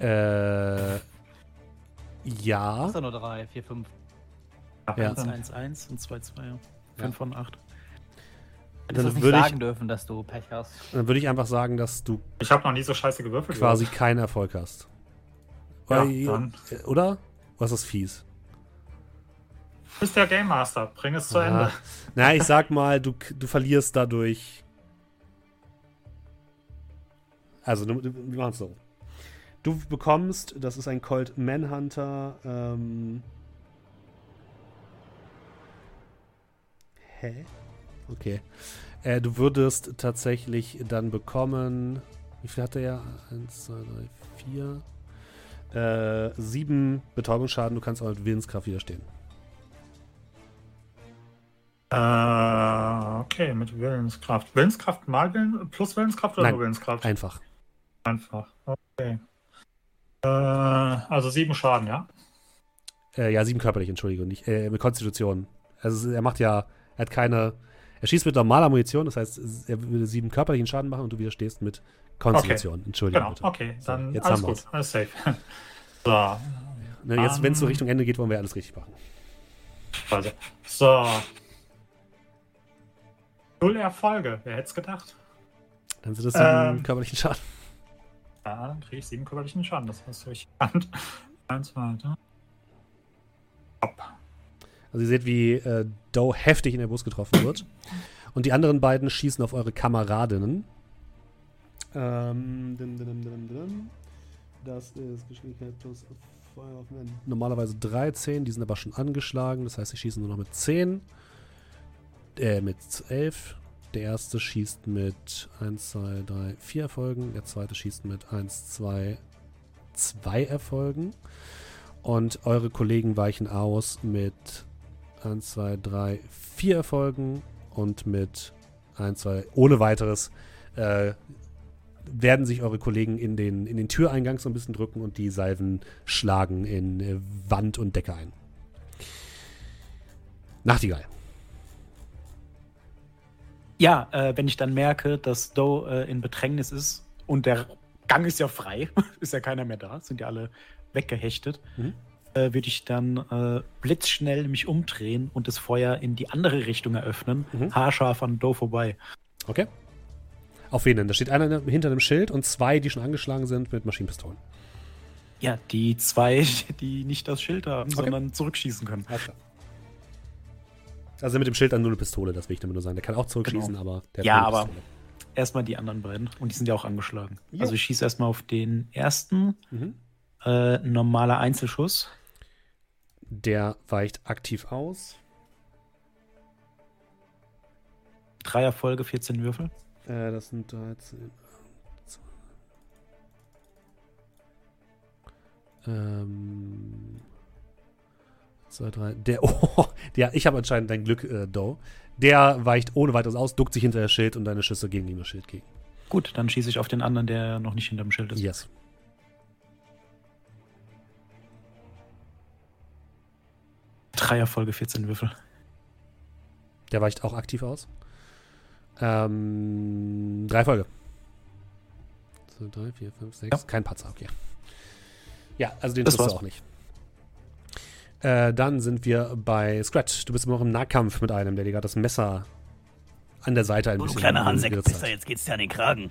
D: Äh, Ja.
A: Hast du nur drei, vier, fünf.
D: Ja.
B: 1, 1, 1 und 2, 2. 5 von 8.
A: Hättest
D: Dann
A: du nicht
D: würde ich-
A: sagen dürfen, dass du Pech hast.
D: Dann würde ich einfach sagen, dass du
E: Ich habe noch nie so scheiße gewürfelt.
D: quasi keinen Erfolg hast.
E: Ja,
D: Weil-
E: dann.
D: äh, Oder? Was ist fies?
E: Du bist der Game Master. Bring es zu. Ende.
D: Na, ich sag mal, du, du verlierst dadurch. Also, du- du- wir machen es so. Du bekommst, das ist ein Colt Manhunter. Ähm, hä? Okay. Äh, du würdest tatsächlich dann bekommen. Wie viel hat er ja? Eins, zwei, drei, vier. Äh, sieben Betäubungsschaden. Du kannst auch mit Willenskraft widerstehen.
E: Äh, okay, mit Willenskraft. Willenskraft mal Willen, plus Willenskraft oder
D: Nein,
E: nur Willenskraft?
D: Einfach.
E: Einfach. Okay. Äh, also sieben Schaden, ja?
D: Äh, ja, sieben körperlich, Entschuldigung, nicht äh, mit Konstitution. Also er macht ja, er hat keine, er schießt mit normaler Munition, das heißt, er würde sieben körperlichen Schaden machen und du widerstehst mit Konstitution. Entschuldigung
E: Genau,
D: bitte.
E: okay.
D: So,
E: Dann
D: jetzt
E: alles
D: haben
E: gut, alles safe. so,
D: Ne, jetzt, wenn es so. Richtung Ende geht, wollen wir alles richtig machen.
E: also. So. Null Erfolge, wer hätte es gedacht?
D: Dann sind das sieben
E: Ähm.
D: körperlichen Schaden.
E: Ja, dann kriege ich sieben körperlichen Schaden, das hast du richtig erkannt. Eins, zwei, drei. Hopp.
D: Also ihr seht, wie äh, Doe heftig in der Brust getroffen wird. Und die anderen beiden schießen auf eure Kameradinnen. Ähm, dim, dim, dim, dim, dim. Das ist Geschwindigkeit plus Feuer auf normalerweise 13, die sind aber schon angeschlagen, das heißt, sie schießen nur noch mit 10. Äh, mit 11. Der erste schießt mit 1, 2, 3, 4 Erfolgen. Der zweite schießt mit 1, 2, 2 Erfolgen. Und eure Kollegen weichen aus mit 1, 2, 3, 4 Erfolgen und mit 1, 2, ohne weiteres äh, werden sich eure Kollegen in den, in den Türeingang so ein bisschen drücken und die Salven schlagen in äh, Wand und Decke ein. Nachtigall.
B: Ja, äh, wenn ich dann merke, dass Doe äh, in Bedrängnis ist und der Gang ist ja frei, ist ja keiner mehr da, sind ja alle weggehechtet,
D: Mhm.
B: äh, würde ich dann äh, blitzschnell mich umdrehen und das Feuer in die andere Richtung eröffnen,
D: Mhm.
B: haarscharf an Doe vorbei.
D: Okay. Auf wen denn? Da steht einer hinter einem Schild und zwei, die schon angeschlagen sind mit Maschinenpistolen.
B: Ja, die zwei, die nicht das Schild haben, sondern zurückschießen können.
D: Alles klar. Also mit dem Schild dann nur eine Pistole, das will ich damit nur sagen. Der kann auch zurückschießen, aber der hat
B: Ja, aber-. Erstmal die anderen beiden. Und die sind ja auch angeschlagen.
D: Jo.
B: Also ich schieße erstmal auf den ersten.
D: Mhm.
B: Äh, normaler Einzelschuss.
D: Der weicht aktiv aus.
B: Drei Erfolge, 14 Würfel.
D: Äh, das sind 13. Ähm. 2, 3. Der, oh, der, ich habe anscheinend dein Glück, äh, Doe. Der weicht ohne weiteres aus, duckt sich hinter das Schild und deine Schüsse gehen gegen das Schild gegen.
B: Gut, dann schieße ich auf den anderen, der noch nicht hinterm Schild ist.
D: Yes.
B: Drei Erfolge, 14 Würfel.
D: Der weicht auch aktiv aus. Ähm, drei Folge. 2, 3, 4, 5, 6.
B: Ja.
D: Kein Patzer, okay. Ja, also den
B: Das
D: triffst du auch nicht. Äh, dann sind wir bei Scratch. Du bist immer noch im Nahkampf mit einem, der dir gerade das Messer an der Seite ein
A: Du
D: bisschen
A: kleiner Hansek,
D: geritzt
A: Pisser, jetzt geht's dir an den Kragen.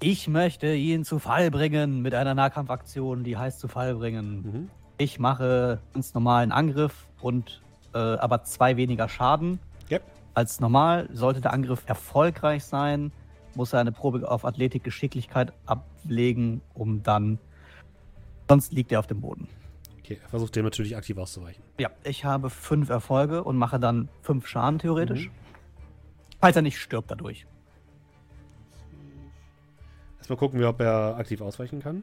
A: Ich möchte ihn zu Fall bringen mit einer Nahkampfaktion, die heißt zu Fall bringen.
D: Mhm.
A: Ich mache ganz normalen Angriff und äh, aber zwei weniger Schaden
D: Yep.
A: als normal. Sollte der Angriff erfolgreich sein, muss er eine Probe auf Athletik Geschicklichkeit ablegen, um dann. Sonst liegt er auf dem Boden.
D: Okay, er versucht dem natürlich aktiv auszuweichen.
A: Ja, ich habe fünf Erfolge und mache dann fünf Schaden theoretisch.
D: Mhm.
A: Falls er nicht stirbt dadurch.
D: Erstmal gucken wir, ob er aktiv ausweichen kann.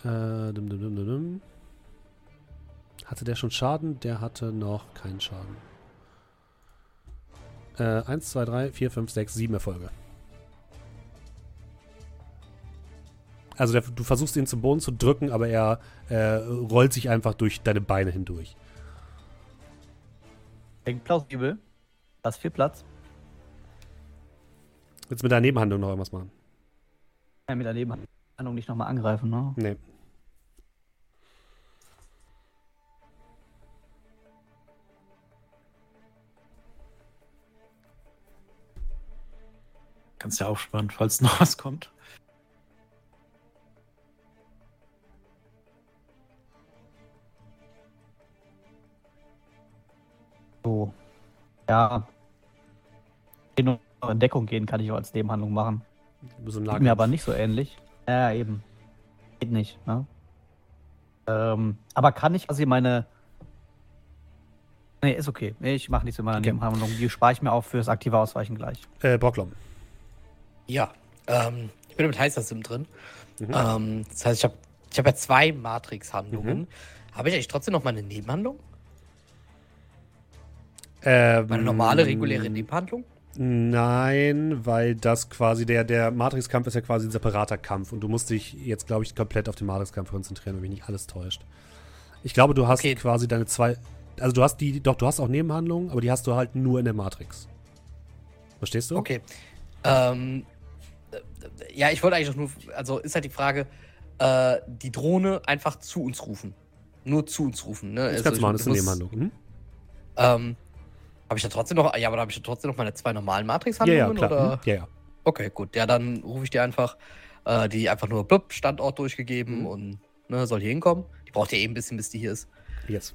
D: Äh, dum, dum, dum, dum. Hatte der schon Schaden? Der hatte noch keinen Schaden. Äh, 1, 2, 3, 4, 5, 6, 7 Erfolge. Also der, du versuchst ihn zum Boden zu drücken, aber er äh, rollt sich einfach durch deine Beine hindurch.
A: Klingt plausibel. Das ist viel Platz.
D: Willst du mit deiner Nebenhandlung noch irgendwas machen?
A: Kann mit daneben. Ahnung, nicht nochmal angreifen, ne?
D: Nee.
B: Kannst ja aufsparen, falls noch was kommt.
A: So. Ja. In Deckung gehen kann ich auch als Nebenhandlung machen.
D: Du bist im
A: Geht mir aber nicht so ähnlich. Ja, eben. Geht nicht, ne? Ähm, aber kann ich quasi meine. Nee, ist okay. Ich mache nichts mit meiner
D: Okay.
A: Nebenhandlung. Die spare ich mir auf fürs aktive Ausweichen gleich.
D: Äh, Brocklom.
C: Ja, ähm, ich bin mit Heißer Sim drin.
D: Mhm.
C: Ähm, das heißt, ich habe ich hab ja zwei Matrix-Handlungen. Habe ich eigentlich trotzdem noch meine Nebenhandlung?
D: Ähm,
C: Meine normale, reguläre Nebenhandlung?
D: Nein, weil das quasi der, der Matrix-Kampf ist ja quasi ein separater Kampf und du musst dich jetzt, glaube ich, komplett auf den Matrix-Kampf konzentrieren, wenn mich nicht alles täuscht. Ich glaube, du hast
C: Okay.
D: quasi deine zwei. Also du hast die, doch, du hast auch Nebenhandlungen, aber die hast du halt nur in der Matrix. Verstehst du?
C: Okay. Ähm, äh, ja, ich wollte eigentlich nur, also ist halt die Frage, äh, die Drohne einfach zu uns rufen. Nur zu uns rufen, ne?
D: Das
C: Also
D: kannst du machen, das ist eine Nebenhandlung. Mhm.
C: Ähm, habe ich da trotzdem noch, ja, aber da habe ich ja trotzdem noch meine zwei normalen
D: Ja,
C: Matrix-Handlungen?
D: ja, klar.
C: Oder?
D: Mhm. Ja, ja.
C: Okay, gut. Ja, dann rufe ich dir einfach, äh, die einfach nur blub, Standort durchgegeben
D: Mhm.
C: und ne, soll hier hinkommen. Die braucht ja eh ein bisschen, bis die hier ist.
D: Yes.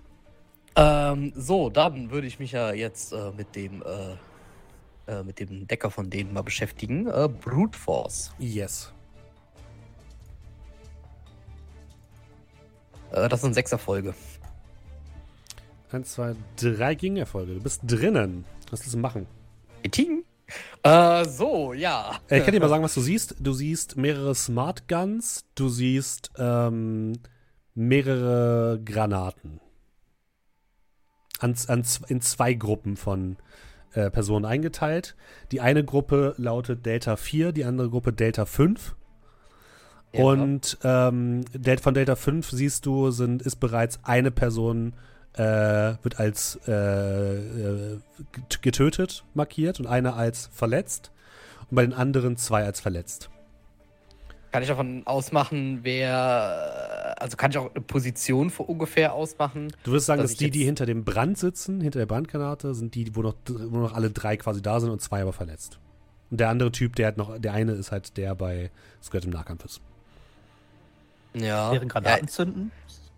C: Ähm, so, dann würde ich mich ja jetzt äh, mit dem äh, äh, mit dem Decker von denen mal beschäftigen. Äh, Brute Force.
D: Yes.
C: Äh, das sind sechs Erfolge.
D: Eins, zwei, drei Gegenerfolge. Du bist drinnen. Was willst du machen?
C: Ting. Äh, so, ja.
D: Äh, ich kann dir mal sagen, was du siehst. Du siehst mehrere Smart Guns, du siehst ähm, mehrere Granaten. An, an, in zwei Gruppen von äh, Personen eingeteilt. Die eine Gruppe lautet Delta 4, die andere Gruppe Delta 5.
C: Ja.
D: Und ähm, von Delta 5 siehst du, sind, ist bereits eine Person äh, wird als äh, äh, get- getötet markiert und eine als verletzt. Und bei den anderen zwei als verletzt.
C: Kann ich davon ausmachen, wer. Also kann ich auch eine Position für ungefähr ausmachen?
D: Du würdest sagen,
C: Dass
D: dass die, die hinter dem Brand sitzen, hinter der Brandgranate, sind die, wo noch, wo noch alle drei quasi da sind und zwei aber verletzt. Und der andere Typ, der hat noch, der eine ist halt der bei Skirt im Nahkampf ist.
C: Ja.
A: Deren
C: ja
A: Granaten zünden?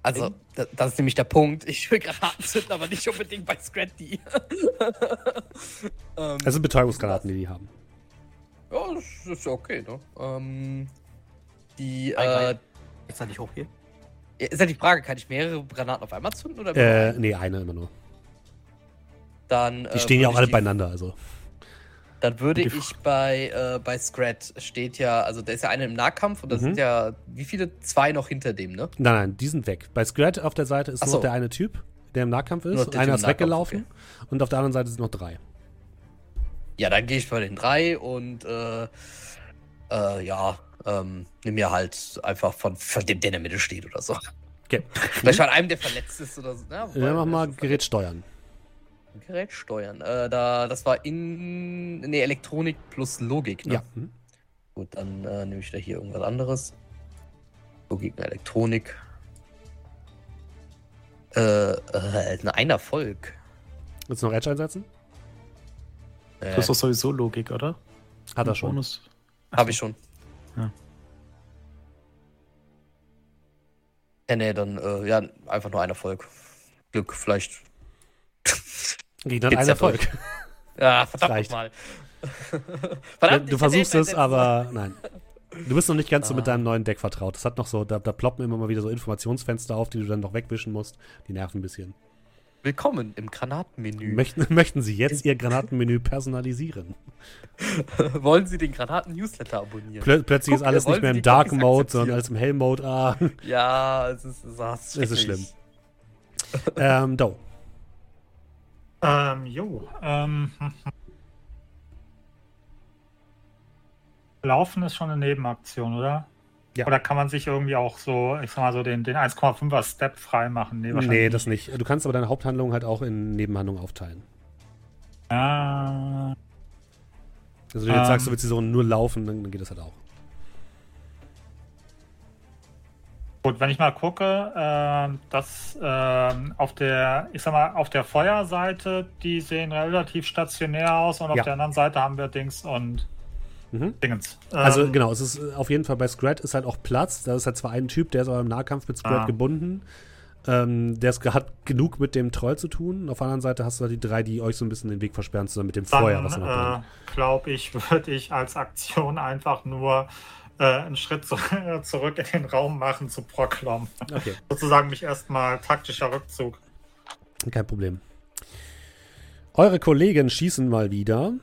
C: Also, da- das ist nämlich der Punkt. Ich will Granaten zünden, aber nicht unbedingt bei Scratty. ähm,
D: Es sind Betäubungsgranaten, die die haben.
C: ja, das ist ja okay, ne? Ähm, die, äh.
A: Ist da nicht hoch hier?
C: ist ja die Frage, kann ich mehrere Granaten auf einmal zünden oder
D: Äh, nee, eine immer nur.
C: Dann,
D: Die
C: äh,
D: stehen ja auch alle
C: die-
D: beieinander, also.
C: Dann würde ich bei, äh, bei Scrat steht ja, also da ist ja einer im Nahkampf und da
D: Mhm.
C: sind ja, wie viele? Zwei noch hinter dem, ne?
D: Nein, nein, die sind weg. Bei Scrat auf der Seite ist
C: Ach
D: nur
C: so.
D: noch der eine Typ, der im Nahkampf ist. einer ist
C: Nahkampf,
D: weggelaufen. Und auf der anderen Seite sind noch drei.
C: Ja, dann gehe ich bei den drei und äh, äh, ja, ähm, nimm mir halt einfach von, von dem, der in der Mitte steht oder so.
D: Okay.
C: Vielleicht von einem, der verletzt ist oder so. Ja,
D: Ja, mach mal.
C: Gerät
D: steuern.
C: Gerät steuern. Äh, da, das war in. Nee, Elektronik plus Logik, ne?
D: Ja. Mhm.
C: Gut, dann äh, nehme ich da hier irgendwas anderes. Logik, und Elektronik. Äh, äh, ein Erfolg.
D: Willst du noch Edge einsetzen?
C: Äh,
B: Das ist doch sowieso Logik, oder?
D: Hat er schon.
B: Bonus.
C: Habe ich schon.
B: Ja.
C: Ja, nee, dann, äh, ja, einfach nur ein Erfolg. Glück, vielleicht.
D: Hat
C: Gibt's
D: einen
C: Erfolg? Ja, verdammt mal. verdammt,
D: du versuchst es, aber nein. Du bist noch nicht ganz so mit
C: Ah.
D: deinem neuen Deck vertraut. Das hat noch so, da, da ploppen immer mal wieder so Informationsfenster auf, die du dann noch wegwischen musst. Die nerven ein bisschen.
C: Willkommen im Granatenmenü.
D: Möchten, möchten Sie jetzt Ihr Granatenmenü personalisieren?
C: Wollen Sie den Granaten-Newsletter abonnieren?
D: Plö plötzlich
C: Guck,
D: ist alles nicht mehr im Dark
C: Cookies
D: Mode,
C: akzeptieren?
D: sondern alles im Hell Mode. Ah,
C: Ja, es ist, es ist,
D: es ist schlimm. ähm, Do.
E: Ähm, jo. Ähm, Laufen ist schon eine Nebenaktion, oder?
D: Ja.
E: Oder kann man sich irgendwie auch so, ich sag mal so, den, den 1,5er Step frei machen? Nee,
D: Nee, das nicht. Du kannst aber deine Haupthandlung halt auch in Nebenhandlungen aufteilen.
E: Ah,
D: Also wenn du jetzt
E: Ähm.
D: sagst, du willst die so nur laufen, dann, dann geht das halt auch.
E: Gut, wenn ich mal gucke, äh, dass äh, auf der, ich sag mal, auf der Feuerseite, die sehen relativ stationär aus und auf
D: Ja.
E: der anderen Seite haben wir Dings und
D: Mhm.
E: Dingens.
D: Also
E: Ähm,
D: genau, es ist äh, auf jeden Fall bei Scrat ist halt auch Platz. Da ist halt zwar ein Typ, der ist aber im Nahkampf mit Scrat
E: Ah.
D: gebunden. Ähm, der ist, hat genug mit dem Troll zu tun. Auf der anderen Seite hast du halt die drei, die euch so ein bisschen den Weg versperren, zusammen mit dem Feuer, was noch
E: Dann, äh, glaube ich, würde ich als Aktion einfach nur äh, einen Schritt zu, zurück in den Raum machen zu Proklom.
D: Okay,
E: Sozusagen mich erstmal taktischer Rückzug.
D: kein Problem. Eure Kollegen schießen mal wieder.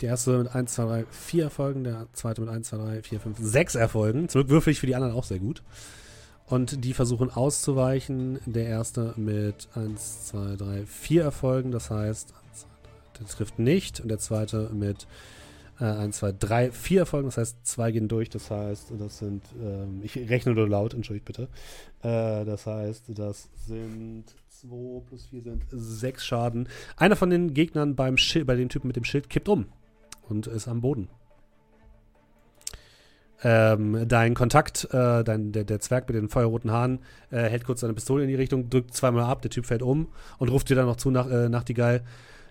D: Der erste mit 1, 2, 3, 4 Erfolgen, der zweite mit 1, 2, 3, 4, 5, 6 Erfolgen. Zum Glück würfel ich für die anderen auch sehr gut. Und die versuchen auszuweichen. Der erste mit 1, 2, 3, 4 Erfolgen. Das heißt, 1, 2, 3, der trifft nicht. Und der zweite mit äh, 1, 2, 3, 4 Erfolgen. Das heißt, zwei gehen durch. Das heißt, das sind, ähm, ich rechne nur laut, entschuldigt bitte. Äh, das heißt, das sind 2 plus 4 sind 6 Schaden. Einer von den Gegnern beim Schild, bei dem Typen mit dem Schild kippt um und ist am Boden. Ähm, dein Kontakt, äh, dein, der, der Zwerg mit den feuerroten Haaren, äh, hält kurz seine Pistole in die Richtung, drückt zweimal ab, der Typ fällt um und ruft dir dann noch zu nach, äh, Nachtigall.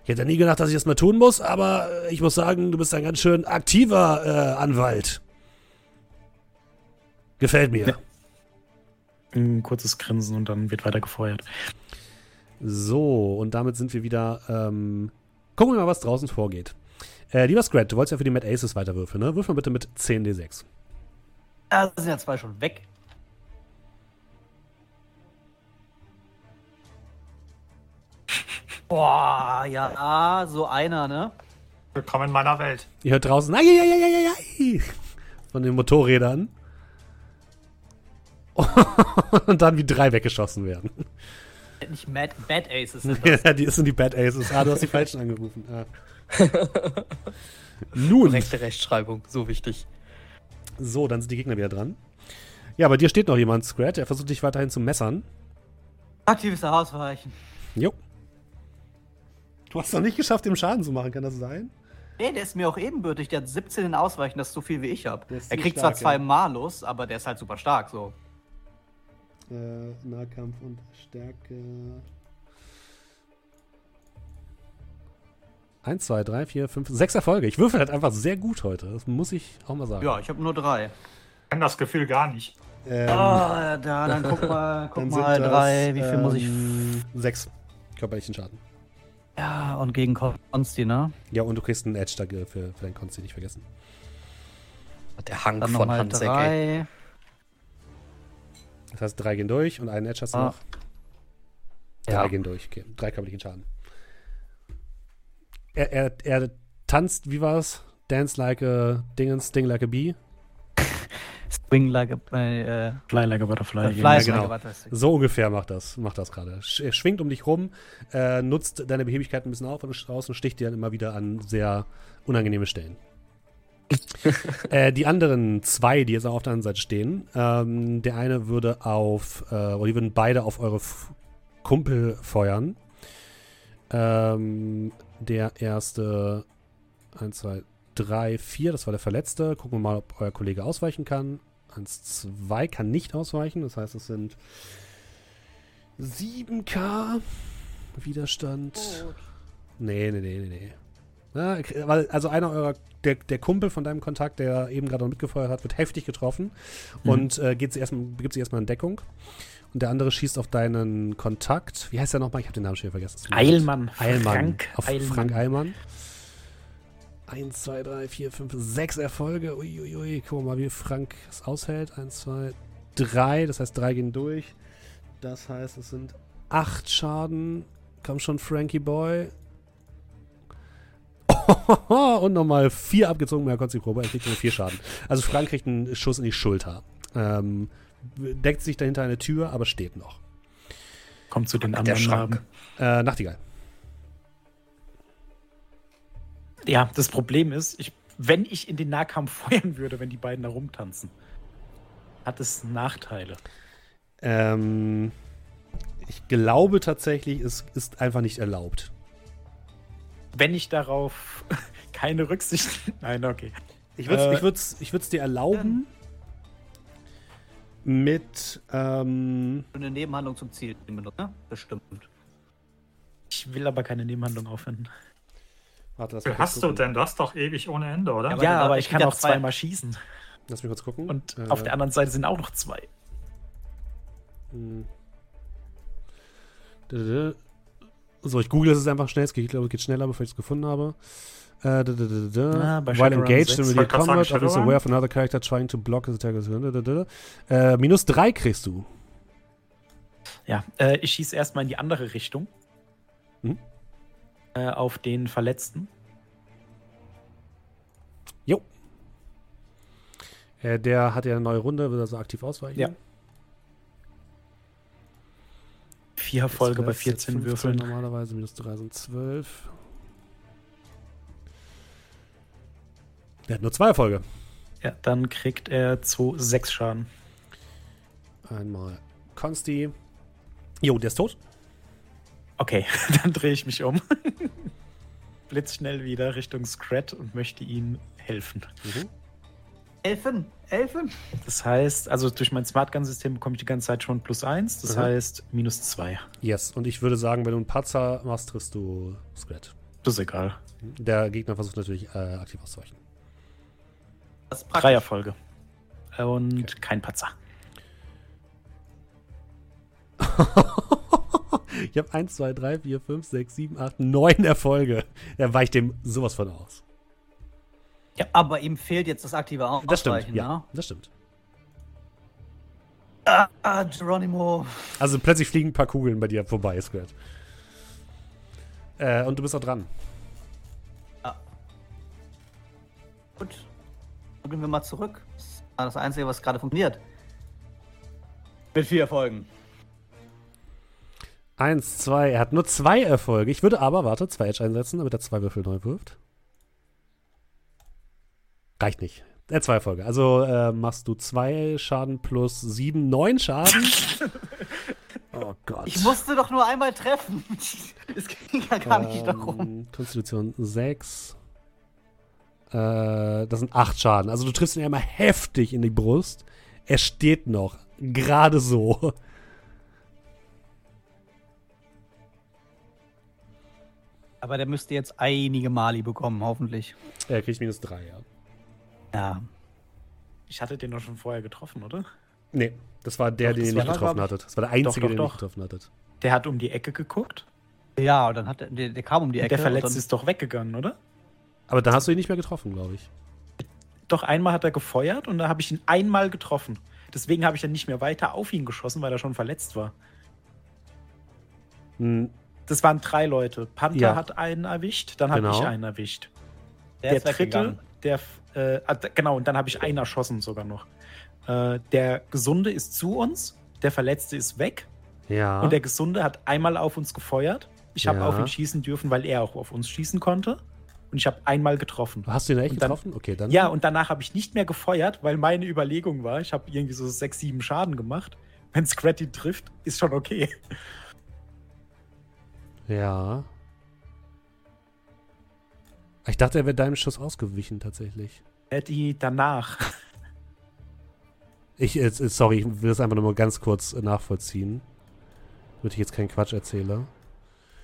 D: Ich hätte nie gedacht, dass ich das mal tun muss, aber äh, ich muss sagen, du bist ein ganz schön aktiver äh, Anwalt. Gefällt mir.
B: Ja. Ein kurzes Grinsen und dann wird weiter gefeuert.
D: So, und damit sind wir wieder. Ähm, gucken wir mal, was draußen vorgeht. Äh, lieber Scrat, du wolltest ja für die Mad Aces weiterwürfeln, ne? Würfel mal bitte mit 10d6.
A: Da sind ja zwei schon weg. Boah, ja, so einer, ne?
E: Willkommen in meiner Welt.
D: Ihr hört draußen ai, ai, ai, ai, ai, von den Motorrädern. und dann wie drei weggeschossen werden.
A: Nicht Mad, Bad Aces sind das.
D: ja, die sind die Bad Aces. Ah, du hast die falschen angerufen. Ah. Nun,
C: Korrekte Rechtschreibung, so wichtig.
D: so, dann sind die Gegner wieder dran. Ja, bei dir steht noch jemand, Scrat. Er versucht dich weiterhin zu messern.
A: Aktives Ausweichen.
D: Jo. Du hast noch nicht geschafft, ihm Schaden zu machen, kann das sein?
A: Nee, der ist mir auch ebenbürtig. Der hat 17 in Ausweichen, das ist so viel wie ich habe. Er kriegt
D: stark,
A: zwar zwei
D: ja.
A: Malus, aber der ist halt super stark so.
D: Äh, Nahkampf und Stärke. 1, 2, 3, 4, 5, 6 Erfolge. Ich würfel halt einfach sehr gut heute. Das muss ich auch mal sagen.
A: Ja, ich habe nur drei.
E: Ich kenne das Gefühl gar nicht.
D: Ähm,
A: Ah, da, dann guck mal, guck mal,
D: das,
A: drei. Wie viel muss ich.
D: ähm, Sechs körperlichen Schaden.
A: Ja, und gegen Konsti, ne?
D: Ja, und du kriegst einen Edge dagegen für, für deinen Konsti, nicht vergessen.
C: Der Hang
A: Dann
C: von Hansek, ey.
D: Das heißt, drei gehen durch und einen Edge hast du
A: Ah.
D: noch. Drei
A: Ja.
D: gehen durch, okay. Drei körperlichen Schaden. Er, er, er tanzt, wie war's? Dance like a Dingens, Ding like a bee.
A: Swing like a. Äh,
B: Fly like a butterfly.
A: Fly
D: ja,
A: like
D: genau.
A: a butterfly.
D: So ungefähr macht das, macht das gerade. Er schwingt um dich rum, äh, nutzt deine Behebigkeit ein bisschen auf und und sticht dir dann immer wieder an sehr unangenehme Stellen. äh, die anderen zwei, die jetzt auch auf der anderen Seite stehen, ähm, der eine würde auf, äh, oder die würden beide auf eure F Kumpel feuern. Ähm, der erste, 1, 2, 3, 4, das war der Verletzte. Gucken wir mal, ob euer Kollege ausweichen kann. 1, 2 kann nicht ausweichen, das heißt, es sind 7k Widerstand. Nee, nee, nee, nee, nee. Ja, also einer eurer, der, der Kumpel von deinem Kontakt, der eben gerade noch mitgefeuert hat, wird heftig getroffen
B: Mhm.
D: und äh, geht sie erstmal, begibt sich erstmal in Deckung. Und der andere schießt auf deinen Kontakt. Wie heißt der nochmal? Ich habe den Namen schon wieder vergessen.
B: Eilmann.
D: Eilmann.
B: Frank
D: auf
B: Eilmann.
D: Frank Eilmann. 1, 2, 3, 4, 5, 6 Erfolge. Uiuiui. Ui. Wir mal, wie Frank es aushält. 1, 2, 3. Das heißt, 3 gehen durch. Das heißt, es sind 8 Schaden. Komm schon, Frankie Boy. Und nochmal 4 abgezogen. Mehr konnte die Probe. Er kriegt nur 4 Schaden. Also Frank kriegt einen Schuss in die Schulter. Ähm, deckt sich dahinter eine Tür, aber steht noch.
B: Kommt zu den
C: Der
B: anderen
C: Schrank.
B: Namen.
D: Äh, Nachtigall.
B: Ja, das Problem ist, ich, wenn ich in den Nahkampf feuern würde, wenn die beiden da rumtanzen, hat es Nachteile.
D: Ähm, ich glaube tatsächlich, es ist einfach nicht erlaubt.
B: Wenn ich darauf keine Rücksicht. Nein, okay.
D: Ich würde es
B: Äh,
D: ich würd's, ich würd's dir erlauben, mit. Ähm,
A: Eine Nebenhandlung zum Ziel benutzt, ne? Bestimmt.
B: Ich will aber keine Nebenhandlung aufwenden.
D: Warte, lass kurz
E: hast du
D: gucken.
E: denn? Du hast doch ewig ohne Ende, oder?
A: Ja,
B: Ja,
A: aber
B: aber,
A: der-
B: ich kann auch
A: zwei-
B: zweimal schießen.
D: Lass mich kurz gucken.
B: Und
D: Äh,
B: auf der anderen Seite sind auch noch zwei.
D: hm. So, ich google es einfach schnell. Es geht, glaube ich, geht schneller, bevor ich es gefunden habe. Äh, dö, dö, dö, dö.
B: Ah, bei
D: While engaged
B: 6.
D: in
E: grad
D: combat,
E: Shadowrun.
D: aware of another character trying to block his attack. Äh, minus drei kriegst du.
B: Ja, äh, ich schieße erstmal in die andere Richtung.
D: Mhm.
B: Äh, auf den Verletzten.
D: Jo. Äh, der hat ja eine neue Runde, wird also aktiv ausweichen.
B: Ja. Vier Erfolge bei
D: 14
B: 14 Würfeln.
D: Normalerweise minus 3 sind 12. Der hat nur zwei Erfolge.
B: Ja, dann kriegt er zu sechs Schaden.
D: Einmal Consti. Jo, der ist tot.
B: Okay, dann drehe ich mich um. Blitzschnell wieder Richtung Scrat und möchte ihm helfen.
D: Mhm.
A: Elfen! Elfen!
B: Das heißt, also durch mein Smart Gun-System bekomme ich die ganze Zeit schon plus eins. Das
D: Mhm.
B: heißt minus zwei.
D: Yes, und ich würde sagen, wenn du einen Patzer machst, triffst du Scrat.
B: Das ist egal.
D: Der Gegner versucht natürlich äh, aktiv auszuweichen.
A: Das ist
B: Drei
A: praktisch.
B: Erfolge. Und
D: Okay.
B: kein Patzer.
D: ich habe 1, 2, 3, 4, 5, 6, 7, 8, 9 Erfolge. Er weicht dem sowas von aus.
A: Aber ihm fehlt jetzt das aktive Ausweichen,
D: Das stimmt, ja.
A: ja.
D: Das stimmt.
A: Ah, Geronimo.
D: Also plötzlich fliegen ein paar Kugeln bei dir vorbei, Scrat. Äh, und du bist auch dran.
A: Gut. Gucken wir mal zurück. Das war das Einzige, was gerade funktioniert. Mit vier Erfolgen.
D: Eins, zwei. Er hat nur zwei Erfolge. Ich würde aber, warte, zwei Edge einsetzen, damit er zwei Würfel neu wirft. Reicht nicht. Er hat zwei Erfolge. Also äh, machst du zwei Schaden plus sieben, neun Schaden. oh Gott.
A: Ich musste doch nur einmal treffen. Es ging ja gar nicht darum.
D: Ähm, Konstitution 6. Äh, das sind 8 Schaden. Also du triffst ihn einmal heftig in die Brust. Er steht noch. Gerade so.
A: Aber der müsste jetzt einige Mali bekommen, hoffentlich.
D: Er kriegt minus 3, ja.
A: Ja.
B: Ich hatte den doch schon vorher getroffen, oder?
D: Nee, das war der,
B: Doch,
D: den ihr nicht getroffen hattet. Das war der einzige,
B: doch,
D: den ihr nicht
B: doch.
D: getroffen hattet.
B: Der hat um die Ecke geguckt.
A: Ja, und dann hat er, der, der kam um die Ecke.
B: der Verletzte
A: und
B: ist doch weggegangen, oder?
D: Aber dann hast du ihn nicht mehr getroffen, glaube ich.
B: Doch einmal hat er gefeuert und da habe ich ihn einmal getroffen. Deswegen habe ich dann nicht mehr weiter auf ihn geschossen, weil er schon verletzt war.
D: Hm,
B: Das waren drei Leute. Panther
D: Ja.
B: hat einen erwischt, dann habe
D: Genau.
B: ich einen erwischt.
A: der,
B: Der,
A: ist
B: dritte, der, äh, ah, genau, und dann habe ich einen erschossen sogar noch. Äh, der Gesunde ist zu uns, der Verletzte ist weg
D: ja.
B: und der Gesunde hat einmal auf uns gefeuert. Ich habe
D: Ja.
B: auf ihn schießen dürfen, weil er auch auf uns schießen konnte. Und ich habe einmal getroffen.
D: hast du ihn echt
B: dann-
D: getroffen? Okay, dann.
B: Ja, und danach habe ich nicht mehr gefeuert, weil meine Überlegung war, ich habe irgendwie so sechs, sieben Schaden gemacht. Wenn Scratty trifft, ist schon okay.
D: Ja. Ich dachte, er wäre deinem Schuss ausgewichen, tatsächlich.
B: Äh, Die danach.
D: Ich, äh, sorry, ich will das einfach nur mal ganz kurz äh, nachvollziehen. Damit ich jetzt keinen Quatsch erzähle.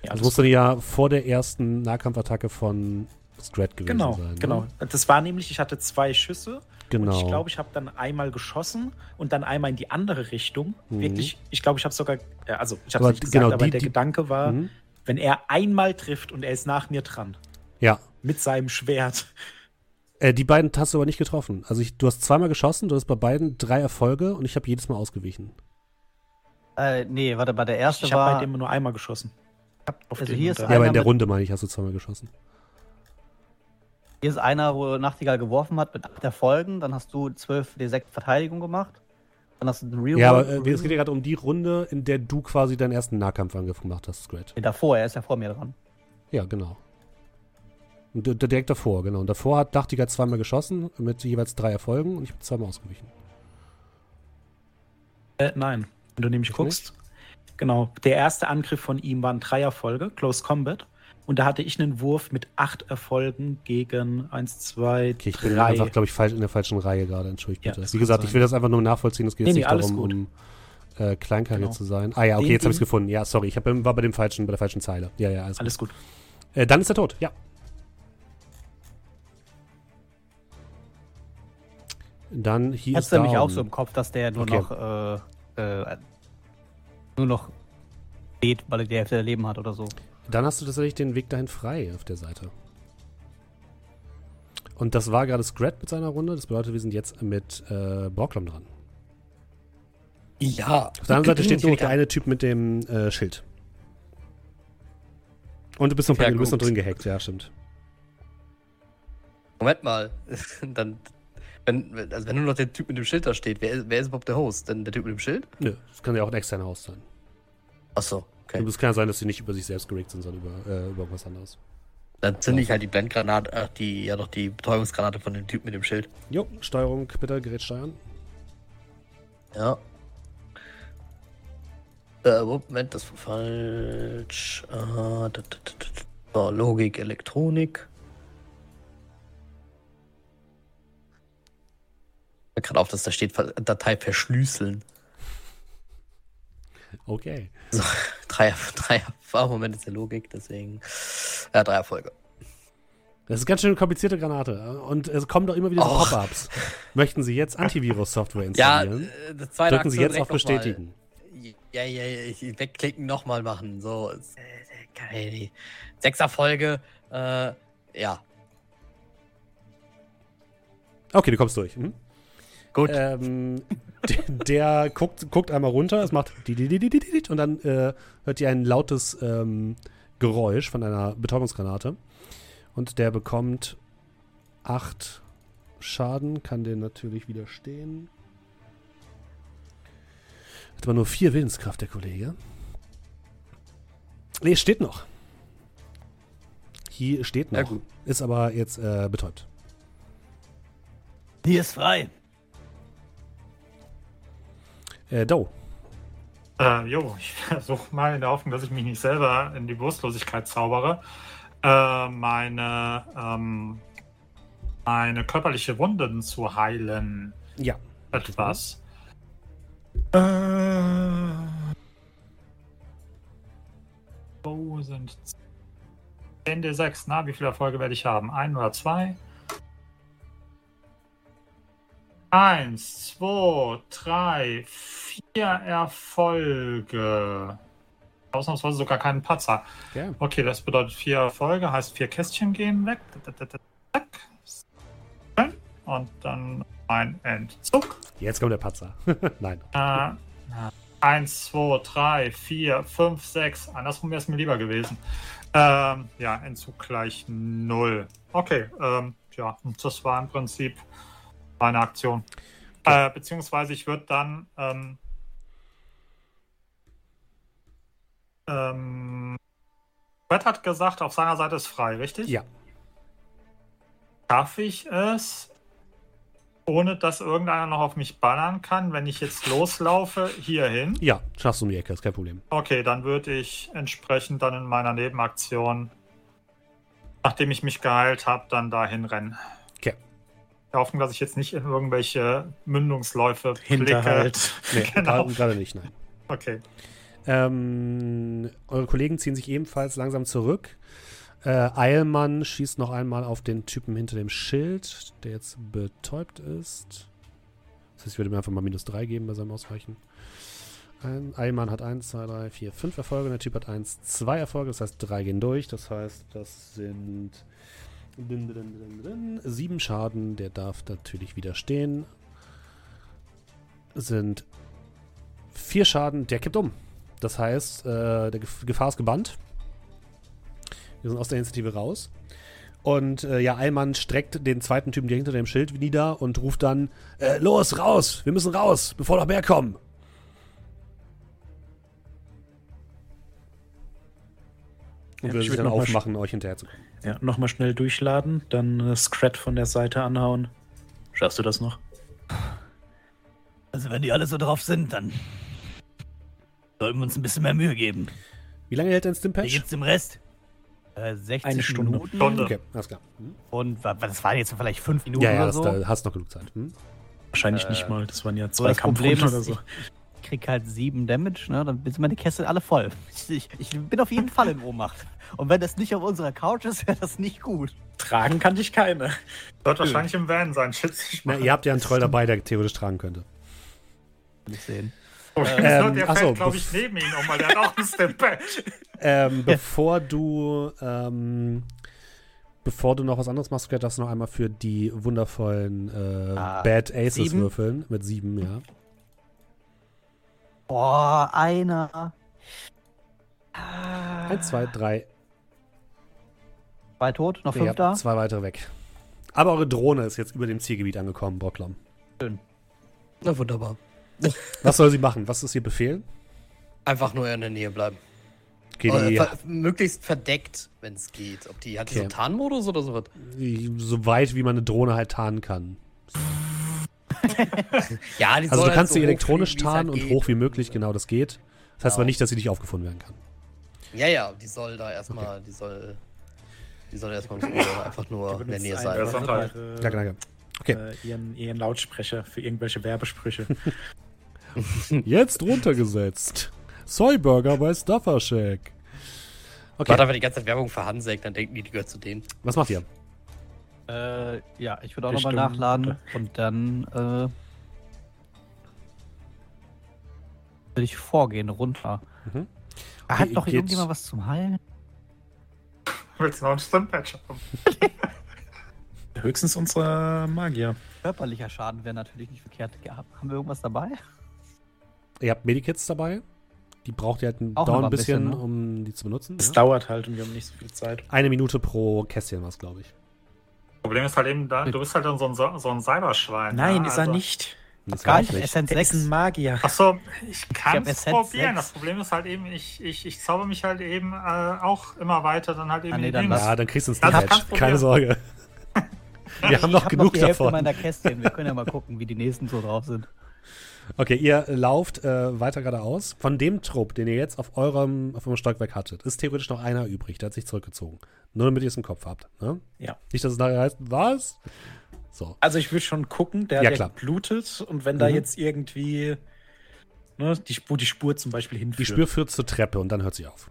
B: Ja,
D: Das
B: das-
D: muss dann ja vor der ersten Nahkampfattacke von Strat gewesen
B: genau,
D: sein.
B: genau.
D: Ne?
B: Das war nämlich, ich hatte zwei Schüsse
D: genau.
B: und ich glaube, ich habe dann einmal geschossen und dann einmal in die andere Richtung.
D: Mhm.
B: Wirklich, ich glaube, ich habe sogar, äh, also ich habe
D: Aber
B: nicht gesagt,
D: genau,
B: aber
D: die-
B: der
D: die-
B: Gedanke war,
D: Mhm.
B: Wenn er einmal trifft und er ist nach mir dran
D: Ja.
B: mit seinem Schwert.
D: Äh, die beiden hast du aber nicht getroffen. Also ich, du hast zweimal geschossen, du hast bei beiden drei Erfolge und ich habe jedes Mal ausgewichen.
A: Äh, nee, warte, bei der erste
B: Ich habe bei
A: war.
B: dem nur einmal geschossen. Auf
A: Also hier ist
D: Ja, aber in
A: Einer
D: der Runde, meine ich, hast du zweimal geschossen.
A: Hier ist einer, wo Nachtigall geworfen hat mit acht Erfolgen. Dann hast du 12 D6 Verteidigung gemacht. Dann hast du den Reroll.
D: Ja, aber äh, es geht ja gerade um die Runde, in der du quasi deinen ersten Nahkampfangriff gemacht hast, Scrat.
A: Nee, davor, er ist ja vor mir dran.
D: Ja, genau. Und d- d- direkt davor, genau. Und davor hat Nachtigall zweimal geschossen mit jeweils drei Erfolgen und ich bin zweimal ausgewichen.
B: Äh, nein, wenn du nämlich
D: Echt
B: guckst. Genau, der erste Angriff von ihm waren drei Erfolge, Close Combat. Und da hatte ich einen Wurf mit acht Erfolgen gegen 1, 2,
D: Okay, ich bin
B: 3.
D: einfach, glaube ich, falsch in der falschen Reihe gerade. Entschuldigt
B: Ja,
D: bitte.
B: das
D: Wie gesagt,
B: sein.
D: ich will das einfach nur nachvollziehen. Es geht
B: Nee,
D: jetzt
B: nee,
D: nicht
B: alles
D: darum,
B: gut.
D: um äh,
B: Genau.
D: zu sein. Ah ja, okay,
B: Den
D: jetzt habe ich es gefunden. Ja, sorry, ich hab, war bei, dem falschen, bei der falschen Zeile. Ja, ja, alles,
B: Alles gut.
D: gut. Äh, dann ist er tot, ja. Dann hier
A: Hat's
D: ist
A: nämlich auch so im Kopf, dass der nur
D: Okay.
A: noch äh, äh, nur noch steht, weil er die Hälfte der Leben hat oder so.
D: Dann hast du tatsächlich den Weg dahin frei auf der Seite. Und das war gerade Scrat mit seiner Runde. Das bedeutet, wir sind jetzt mit äh, Brocklom dran.
C: Ja.
D: Auf der anderen Seite steht nur noch der
C: Ja.
D: eine Typ mit dem äh, Schild. Und du bist noch,
C: Ja,
D: du bist noch drin gehackt, ja, stimmt.
C: Moment mal. Dann, wenn, also wenn nur noch der Typ mit dem Schild da steht, wer, ist- wer ist überhaupt der Host? Denn der Typ mit dem Schild?
D: Nö, das kann ja auch ein externer Host sein.
C: Achso, okay.
D: Es kann sein, dass sie nicht über sich selbst gerickt sind, sondern über, äh, über irgendwas anderes.
C: Dann zünde ich halt die Blendgranate, ach, die, ja doch, die Betäubungsgranate von dem Typ mit dem Schild.
D: Jo, Steuerung, bitte, Gerät steuern.
C: Ja. Äh, Moment, das war falsch. Ah, da, da, da, Logik, Elektronik. Gerade auf, dass da steht Datei verschlüsseln.
D: Okay.
C: So, drei, drei, ah, Moment ist der Logik, deswegen. Ja, drei Erfolge.
D: Das ist ganz schön eine komplizierte Granate. Und es kommen doch immer wieder so
C: Och.
D: Pop-Ups. Möchten Sie jetzt Antivirus-Software
C: Ja,
D: installieren?
C: äh, das zweite
D: Drücken Sie jetzt auf. Bestätigen.
C: Ja, ja, ja, ich wegklicken, nochmal machen. So, äh, geil. die Sechs Erfolge, äh, ja,
D: Okay, du kommst durch. Mhm.
C: Gut.
D: Ähm, der, guckt, guckt einmal runter, es macht und dann äh, hört ihr ein lautes ähm, Geräusch von einer Betäubungsgranate. Und der bekommt acht Schaden, kann den natürlich widerstehen. Hat aber nur vier Willenskraft, der Kollege. Nee, steht noch. Hier steht noch.
C: Ja, gut.
D: Ist aber jetzt äh, betäubt.
A: Hier ist frei.
D: Äh, Doe.
E: Äh, jo, ich versuche mal in der Hoffnung, dass ich mich nicht selber in die Bewusstlosigkeit zaubere, äh, meine, ähm, meine körperliche Wunden zu heilen.
D: Ja.
E: Etwas. Äh, wo sind 10 D6? Na, wie viele Erfolge werde ich haben? Ein oder zwei? Eins, zwei, drei, vier Erfolge. Ausnahmsweise sogar keinen Patzer.
D: Ja.
E: Okay, das bedeutet vier Erfolge, heißt vier Kästchen gehen weg. Und dann ein Entzug.
D: Jetzt kommt der Patzer. Nein.
E: Äh, eins, zwei, drei, vier, fünf, sechs. Andersrum wäre es mir lieber gewesen. Ähm, ja, Entzug gleich null. Okay, ähm, ja, das war im Prinzip meine Aktion. Äh, beziehungsweise ich würde dann ähm, ähm, Brett hat gesagt, auf seiner Seite ist frei, richtig?
D: Ja.
E: Schaffe ich es, ohne dass irgendeiner noch auf mich ballern kann, wenn ich jetzt loslaufe, hierhin?
D: Ja, schaffst du um die Ecke, ist kein Problem.
E: Okay, dann würde ich entsprechend dann in meiner Nebenaktion, nachdem ich mich geheilt habe, dann dahin rennen. Hoffen, dass ich jetzt nicht in irgendwelche Mündungsläufe
B: Hinterhalt.
D: Nee,
E: Genau.
D: gerade- nicht, nein.
E: Okay.
D: Ähm, eure Kollegen ziehen sich ebenfalls langsam zurück. Äh, Eilmann schießt noch einmal auf den Typen hinter dem Schild, der jetzt betäubt ist. Das heißt, ich würde mir einfach mal minus 3 geben bei seinem Ausweichen. Ein, Eilmann hat 1, 2, 3, 4, 5 Erfolge. Der Typ hat 1, 2 Erfolge. Das heißt, 3 gehen durch. Das heißt, das sind din, din, din, 7 Schaden. Der darf natürlich widerstehen. Sind 4 Schaden. Der kippt um. Das heißt, äh, der Gef Gefahr ist gebannt. Wir sind aus der Initiative raus. Und äh, ja, Eilmann streckt den zweiten Typen, der hinter dem Schild nieder und ruft dann: äh, Los, raus! Wir müssen raus, bevor noch mehr kommen! Und
B: Ja,
D: wir
B: ich
D: sich dann aufmachen, euch hinterherzukommen.
B: Ja, nochmal schnell durchladen, dann äh, Scrat von der Seite anhauen. Schaffst du das noch?
A: Also wenn die alle so drauf sind, dann sollten wir uns ein bisschen mehr Mühe geben.
D: Wie lange hält dein
A: Wie
D: Stimpatch?
A: geht's dem Rest? Äh, 60
B: Eine Stunde.
A: Minuten.
E: Stunde.
D: Okay, alles klar. Hm?
A: Und das waren jetzt vielleicht fünf Minuten
D: Ja, ja,
A: oder
D: das,
A: so.
D: da hast du noch genug Zeit. Hm?
B: Wahrscheinlich
A: Äh,
B: nicht mal. Das waren ja zwei Kampfrunden oder so.
A: ich krieg halt sieben Damage, ne? Dann sind meine Käste alle voll. Ich, ich, ich bin auf jeden Fall in Ohnmacht. Und wenn das nicht auf unserer Couch ist, wäre das nicht gut.
B: Tragen kann dich keine.
E: Wird wahrscheinlich im Van sein, schätze ich
D: Na,
E: mal.
D: ihr habt ja einen Troll dabei, der theoretisch tragen könnte.
A: Nicht sehen.
E: Oh,
D: ähm,
E: der
D: ach so,
E: fällt, glaube ich, neben ihn weil der hat auch ein Step-Back.
D: Ähm, bevor du ähm, bevor du noch was anderes machst, darfst du noch einmal für die wundervollen äh,
A: Ah,
D: Bad Aces
A: sieben?
D: würfeln. Mit sieben, ja.
A: Boah, einer.
D: Eins, zwei, drei.
A: Zwei tot, noch fünf
D: Ja,
A: da.
D: zwei weitere weg. Aber eure Drohne ist jetzt über dem Zielgebiet angekommen, Brocklom.
C: Na wunderbar.
D: Was soll sie machen? Was ist ihr Befehl?
C: Einfach nur in der Nähe bleiben.
D: Okay,
C: Äh,
D: die,
C: ver möglichst verdeckt, wenn es geht. Ob die hat die so
D: Okay.
C: einen Tarnmodus oder sowas?
D: so weit wie man eine Drohne halt tarnen kann.
C: Ja, die
D: Also du
C: halt
D: kannst
C: so
D: sie
C: hoch
D: elektronisch
C: es
D: tarnen
C: halt
D: und
C: geht.
D: hoch wie möglich, genau das geht. Das heißt
C: Genau.
D: aber nicht, dass sie nicht aufgefunden werden kann.
C: Ja, ja, die soll da erstmal, die soll, die soll erstmal einfach nur in der Nähe sein.
D: Danke. Okay.
B: äh, ihren, ihren Lautsprecher für irgendwelche Werbesprüche.
D: Jetzt runtergesetzt. Soyburger bei Stuffer Shack. Okay,
C: Macht einfach die ganze Zeit Werbung für Hansek, dann denken die, die gehört zu denen.
D: was macht ihr?
A: Äh, ja, ich würde auch nochmal nachladen. Und dann äh, will ich vorgehen, runter.
D: Mhm.
A: Hat
D: Okay,
A: noch
D: geht's-
A: irgendjemand was zum Heilen?
E: Willst du noch ein Stimmpatch haben?
B: Höchstens unsere Magier.
A: Körperlicher Schaden wäre natürlich nicht verkehrt. Haben wir irgendwas dabei?
D: Ihr habt Medikits dabei. Die braucht ihr halt ein,
A: noch
D: ein bisschen,
A: bisschen, ne?
D: um die zu benutzen.
B: Es
D: Ja?
B: dauert halt und wir haben nicht so viel Zeit.
D: Eine Minute pro Kästchen was, glaube ich.
E: Problem ist halt eben, da, du bist halt dann so ein, so ein Cyberschwein.
B: Nein,
E: ja,
B: ist er
E: also-
B: nicht.
D: Das
A: Gar nicht.
D: nicht.
A: Essenz
B: Der ist
A: 6.
B: ein Magier.
E: Achso, ich kann es probieren.
A: sechs.
E: Das Problem ist halt eben, ich, ich, ich zauber mich halt eben äh, auch immer weiter dann halt eben
A: Ah, nee, dann
D: Ja, dann kriegst du
E: kannst du
D: Keine Sorge. Wir haben noch
A: ich hab
D: genug
A: die Hälfte
D: davon.
A: meiner Kästchen. Wir können ja mal gucken, wie die nächsten so drauf sind.
D: Okay, ihr lauft äh, weiter geradeaus. Von dem Trupp, den ihr jetzt auf eurem, auf eurem Stockwerk hattet, ist theoretisch noch einer übrig. Der hat sich zurückgezogen. Nur damit ihr es im Kopf habt. Ne?
B: Ja.
D: Nicht, dass es nachher heißt, was? So.
B: Also ich würde schon gucken, der,
D: Ja, klar.
B: blutet und wenn da
D: Mhm.
B: jetzt irgendwie ne, die, Spur, die Spur zum Beispiel hinführt.
D: Die Spür führt zur Treppe und dann hört sie auf.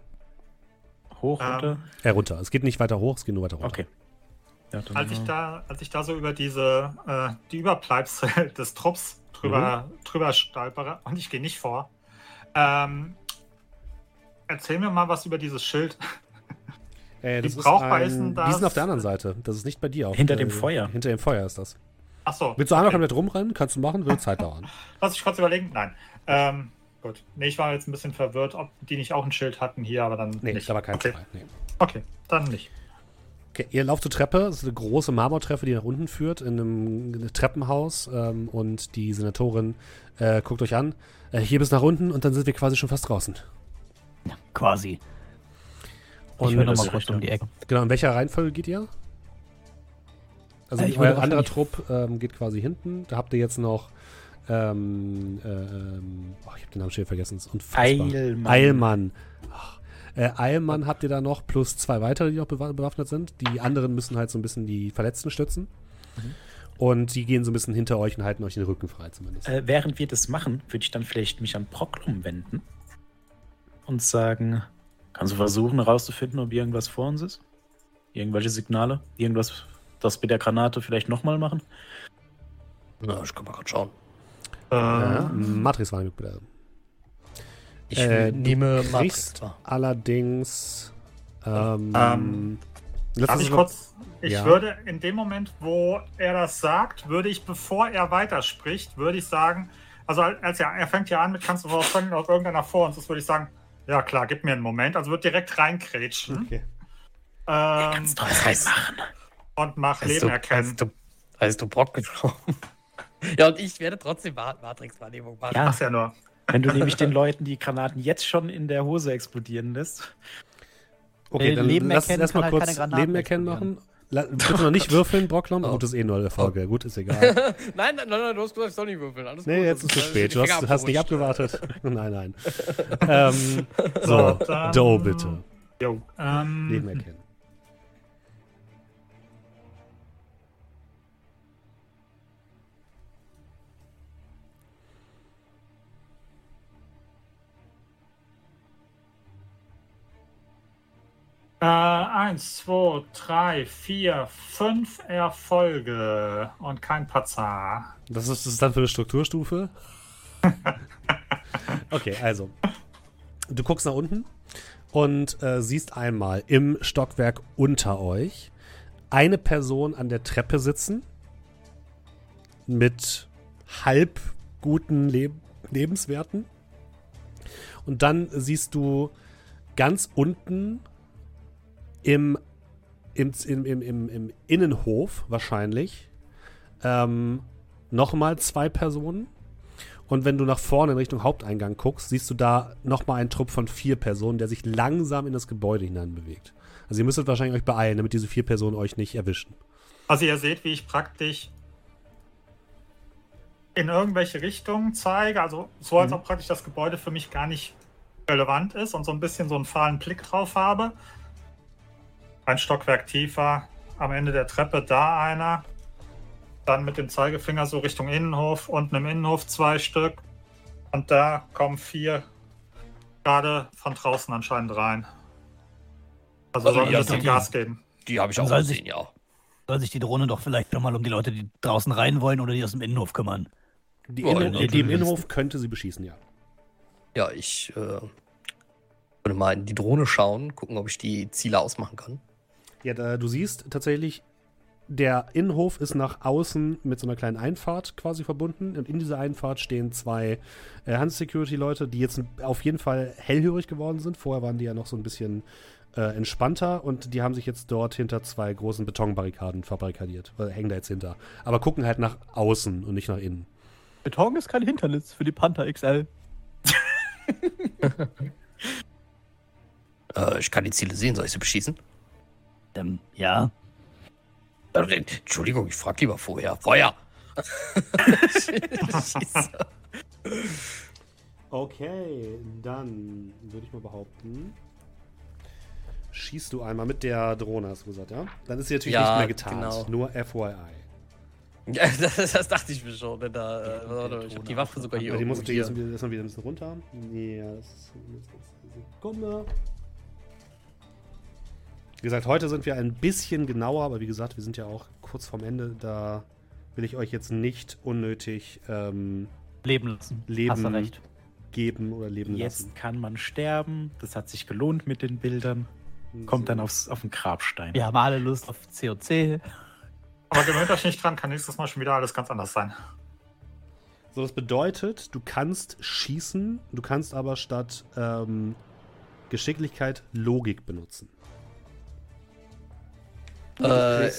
B: hoch,
E: Ähm,
B: runter.
D: Äh, runter. Es geht nicht weiter hoch, es geht nur weiter runter.
B: Okay. Ja,
E: Als ich
B: äh,
E: da, als ich da so über diese, äh, die Überbleibsel des Trupps drüber,
D: Mhm.
E: drüber stolpere, und ich gehe nicht vor, ähm, erzähl mir mal was über dieses Schild.
D: Äh,
E: Wie
D: das ist
E: brauchbar
D: ein,
E: ist denn
D: Die
E: das?
D: sind auf der anderen Seite. Das ist nicht bei dir. Auf
B: Hinter
D: der-
B: dem Feuer.
D: Hinter dem Feuer ist das.
E: Achso,
D: Willst du einmal komplett rumrennen? Kannst du machen, würde Zeit dauern.
E: lass ich kurz überlegen. Nein. Ähm, gut. Nee, ich war jetzt ein bisschen verwirrt, ob die nicht auch ein Schild hatten hier, aber dann
D: Nee,
E: nicht.
D: da war kein
E: okay.
D: Nee.
E: okay, dann nicht.
D: Okay, ihr lauft zur Treppe. Das ist eine große Marmortreppe, die nach unten führt, in einem, in einem Treppenhaus. Ähm, und die Senatorin äh, guckt euch an. Äh, hier bis nach unten und dann sind wir quasi schon fast draußen.
A: Quasi.
D: Und
A: ich höre nochmal kurz um die Ecke.
D: Genau, in welcher Reihenfolge geht ihr? Also
A: Äh,
D: euer anderer Trupp ähm, geht quasi hinten. Da habt ihr jetzt noch ähm, äh, ähm, oh, ich habe den Namen schon vergessen. Unfassbar.
B: Eilmann.
D: Eilmann. Ach, äh, Eilmann habt ihr da noch, plus zwei weitere, die noch bewa- bewaffnet sind. Die anderen müssen halt so ein bisschen die Verletzten stützen.
B: Mhm.
D: Und die gehen so ein bisschen hinter euch und halten euch den Rücken frei zumindest.
B: Äh, während wir das machen, würde ich dann vielleicht mich an Proklum wenden und sagen, kannst du versuchen herauszufinden, ob irgendwas vor uns ist? Irgendwelche Signale? Irgendwas, das mit der Granate vielleicht nochmal machen?
C: Na, ich kann mal gerade schauen.
E: Äh,
D: ja, Matrix war bitte.
C: Ich
D: Äh, du
C: nehme Matrix. wahr.
D: allerdings. Ähm,
E: Ähm, Darf ich
D: noch-
E: kurz? Ich
D: Ja.
E: würde in dem Moment, wo er das sagt, würde ich, bevor er weiterspricht, würde ich sagen, also als er, er fängt ja an mit, kannst du vorstellen, ob irgendeiner vor uns ist, würde ich sagen, ja klar, gib mir einen Moment. Also wird direkt reinkrätschen
D: Okay.
E: ähm,
B: doch
C: Was heißt-
B: machen.
E: und mach
C: Heißt
E: Leben
C: du,
E: erkennen.
C: heißt du, heißt du Brock genommen? Ja, und ich werde trotzdem Ma- Matrix-Wahrnehmung machen.
B: Ja.
E: Ach ja nur.
B: Wenn du nämlich den Leuten die Granaten jetzt schon in der Hose explodieren lässt.
D: Okay,
A: Äh,
D: dann
A: Leben
D: lass
A: erkennen
D: erstmal
A: halt
D: kurz
A: keine Granaten
D: Leben erkennen machen. La bitte noch nicht würfeln, Brocklom.
C: Oh.
D: Gut, das ist eh nur eine Folge. Gut, ist egal.
C: Nein, nein, nein, nein, du hast gesagt, ich soll nicht würfeln. Alles
D: nee,
C: gut.
D: jetzt ist es zu spät. Du hast, hast nicht abgewartet. nein, nein. ähm, so, Doe bitte.
E: Jo. Ähm,
D: Leben erkennen.
E: Äh, eins, zwei, drei, vier, fünf Erfolge und kein Patzer.
D: Was ist das dann für eine Strukturstufe? okay, also. Du guckst nach unten und äh, siehst einmal im Stockwerk unter euch eine Person an der Treppe sitzen mit halb guten Leb Lebenswerten. Und dann siehst du ganz unten im, im, im, im, im, Innenhof wahrscheinlich ähm, nochmal zwei Personen. Und wenn du nach vorne in Richtung Haupteingang guckst, siehst du da nochmal einen Trupp von vier Personen, der sich langsam in das Gebäude hineinbewegt. Also ihr müsstet wahrscheinlich euch beeilen, damit diese vier Personen euch nicht erwischen.
E: Also ihr seht, wie ich praktisch in irgendwelche Richtungen zeige. Also so, als
D: Mhm.
E: ob praktisch das Gebäude für mich gar nicht relevant ist und so ein bisschen so einen fahlen Blick drauf habe. Ein Stockwerk tiefer, am Ende der Treppe da einer. Dann mit dem Zeigefinger so Richtung Innenhof, unten im Innenhof zwei Stück. Und da kommen vier gerade von draußen anscheinend rein. Also
C: Also
E: soll
C: ja,
E: ein bisschen
C: die-
E: Gas geben.
C: Die habe ich auch gesehen,
A: sich-
C: ja.
A: Soll sich die Drohne doch vielleicht nochmal um die Leute, die draußen rein wollen oder die aus dem Innenhof kümmern.
D: Die, Innen
C: ja,
D: die im. Innenhof könnte sie beschießen, ja.
C: Ja, ich äh, würde mal in die Drohne schauen, gucken, ob ich die Ziele ausmachen kann.
D: Ja, da, du siehst tatsächlich, der Innenhof ist nach außen mit so einer kleinen Einfahrt quasi verbunden. Und in dieser Einfahrt stehen zwei äh, Hand-Security-Leute, die jetzt auf jeden Fall hellhörig geworden sind. Vorher waren die ja noch so ein bisschen äh, entspannter und die haben sich jetzt dort hinter zwei großen Betonbarrikaden verbarrikadiert. Oder hängen da jetzt hinter. Aber gucken halt nach außen und nicht nach innen.
A: Beton ist kein Hindernis für die Panther XL.
C: Äh, ich kann die Ziele sehen, soll ich sie beschießen?
A: Ähm, ja.
C: Äh, Entschuldigung, ich frage lieber vorher. Feuer!
D: Okay, dann würde ich mal behaupten. Schießt du einmal mit der Drohne, hast du gesagt, ja? Dann ist sie natürlich
C: Ja,
D: nicht mehr getarnt.
C: genau.
D: Nur FYI.
C: ja, das, das dachte ich mir schon. Denn da, äh, warte, ich habe die Waffe sogar hier.
D: Aber die muss natürlich erstmal erstmal wieder ein bisschen runter. Ja, das ist eine Sekunde. Wie gesagt, heute sind wir ein bisschen genauer, aber wie gesagt, wir sind ja auch kurz vorm Ende. Da will ich euch jetzt nicht unnötig ähm,
A: Leben lassen.
D: Leben
A: Hast du recht.
D: geben oder leben
B: Jetzt
D: lassen.
B: kann man sterben. Das hat sich gelohnt mit den Bildern. Kommt dann aufs, auf den Grabstein.
A: Wir haben alle Lust auf COC.
E: Aber gewöhnt euch nicht dran, kann nächstes Mal schon wieder alles ganz anders sein.
D: So, das bedeutet, du kannst schießen, du kannst aber statt ähm, Geschicklichkeit Logik benutzen.
C: Äh,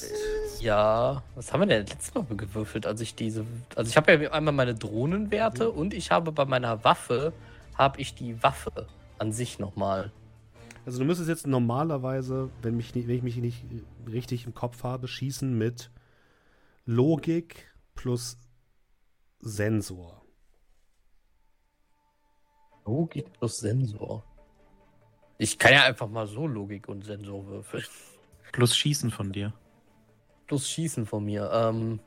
C: ja, was haben wir denn letztes Mal gewürfelt, als ich diese. Also ich habe ja einmal meine Drohnenwerte und ich habe bei meiner Waffe habe ich die Waffe an sich nochmal.
D: Also du müsstest jetzt normalerweise, wenn, mich, wenn ich mich nicht richtig im Kopf habe, schießen mit Logik plus Sensor.
C: Logik plus Sensor. Ich kann ja einfach mal so Logik und Sensor würfeln.
B: Plus Schießen von dir.
C: Plus Schießen von mir. Ähm.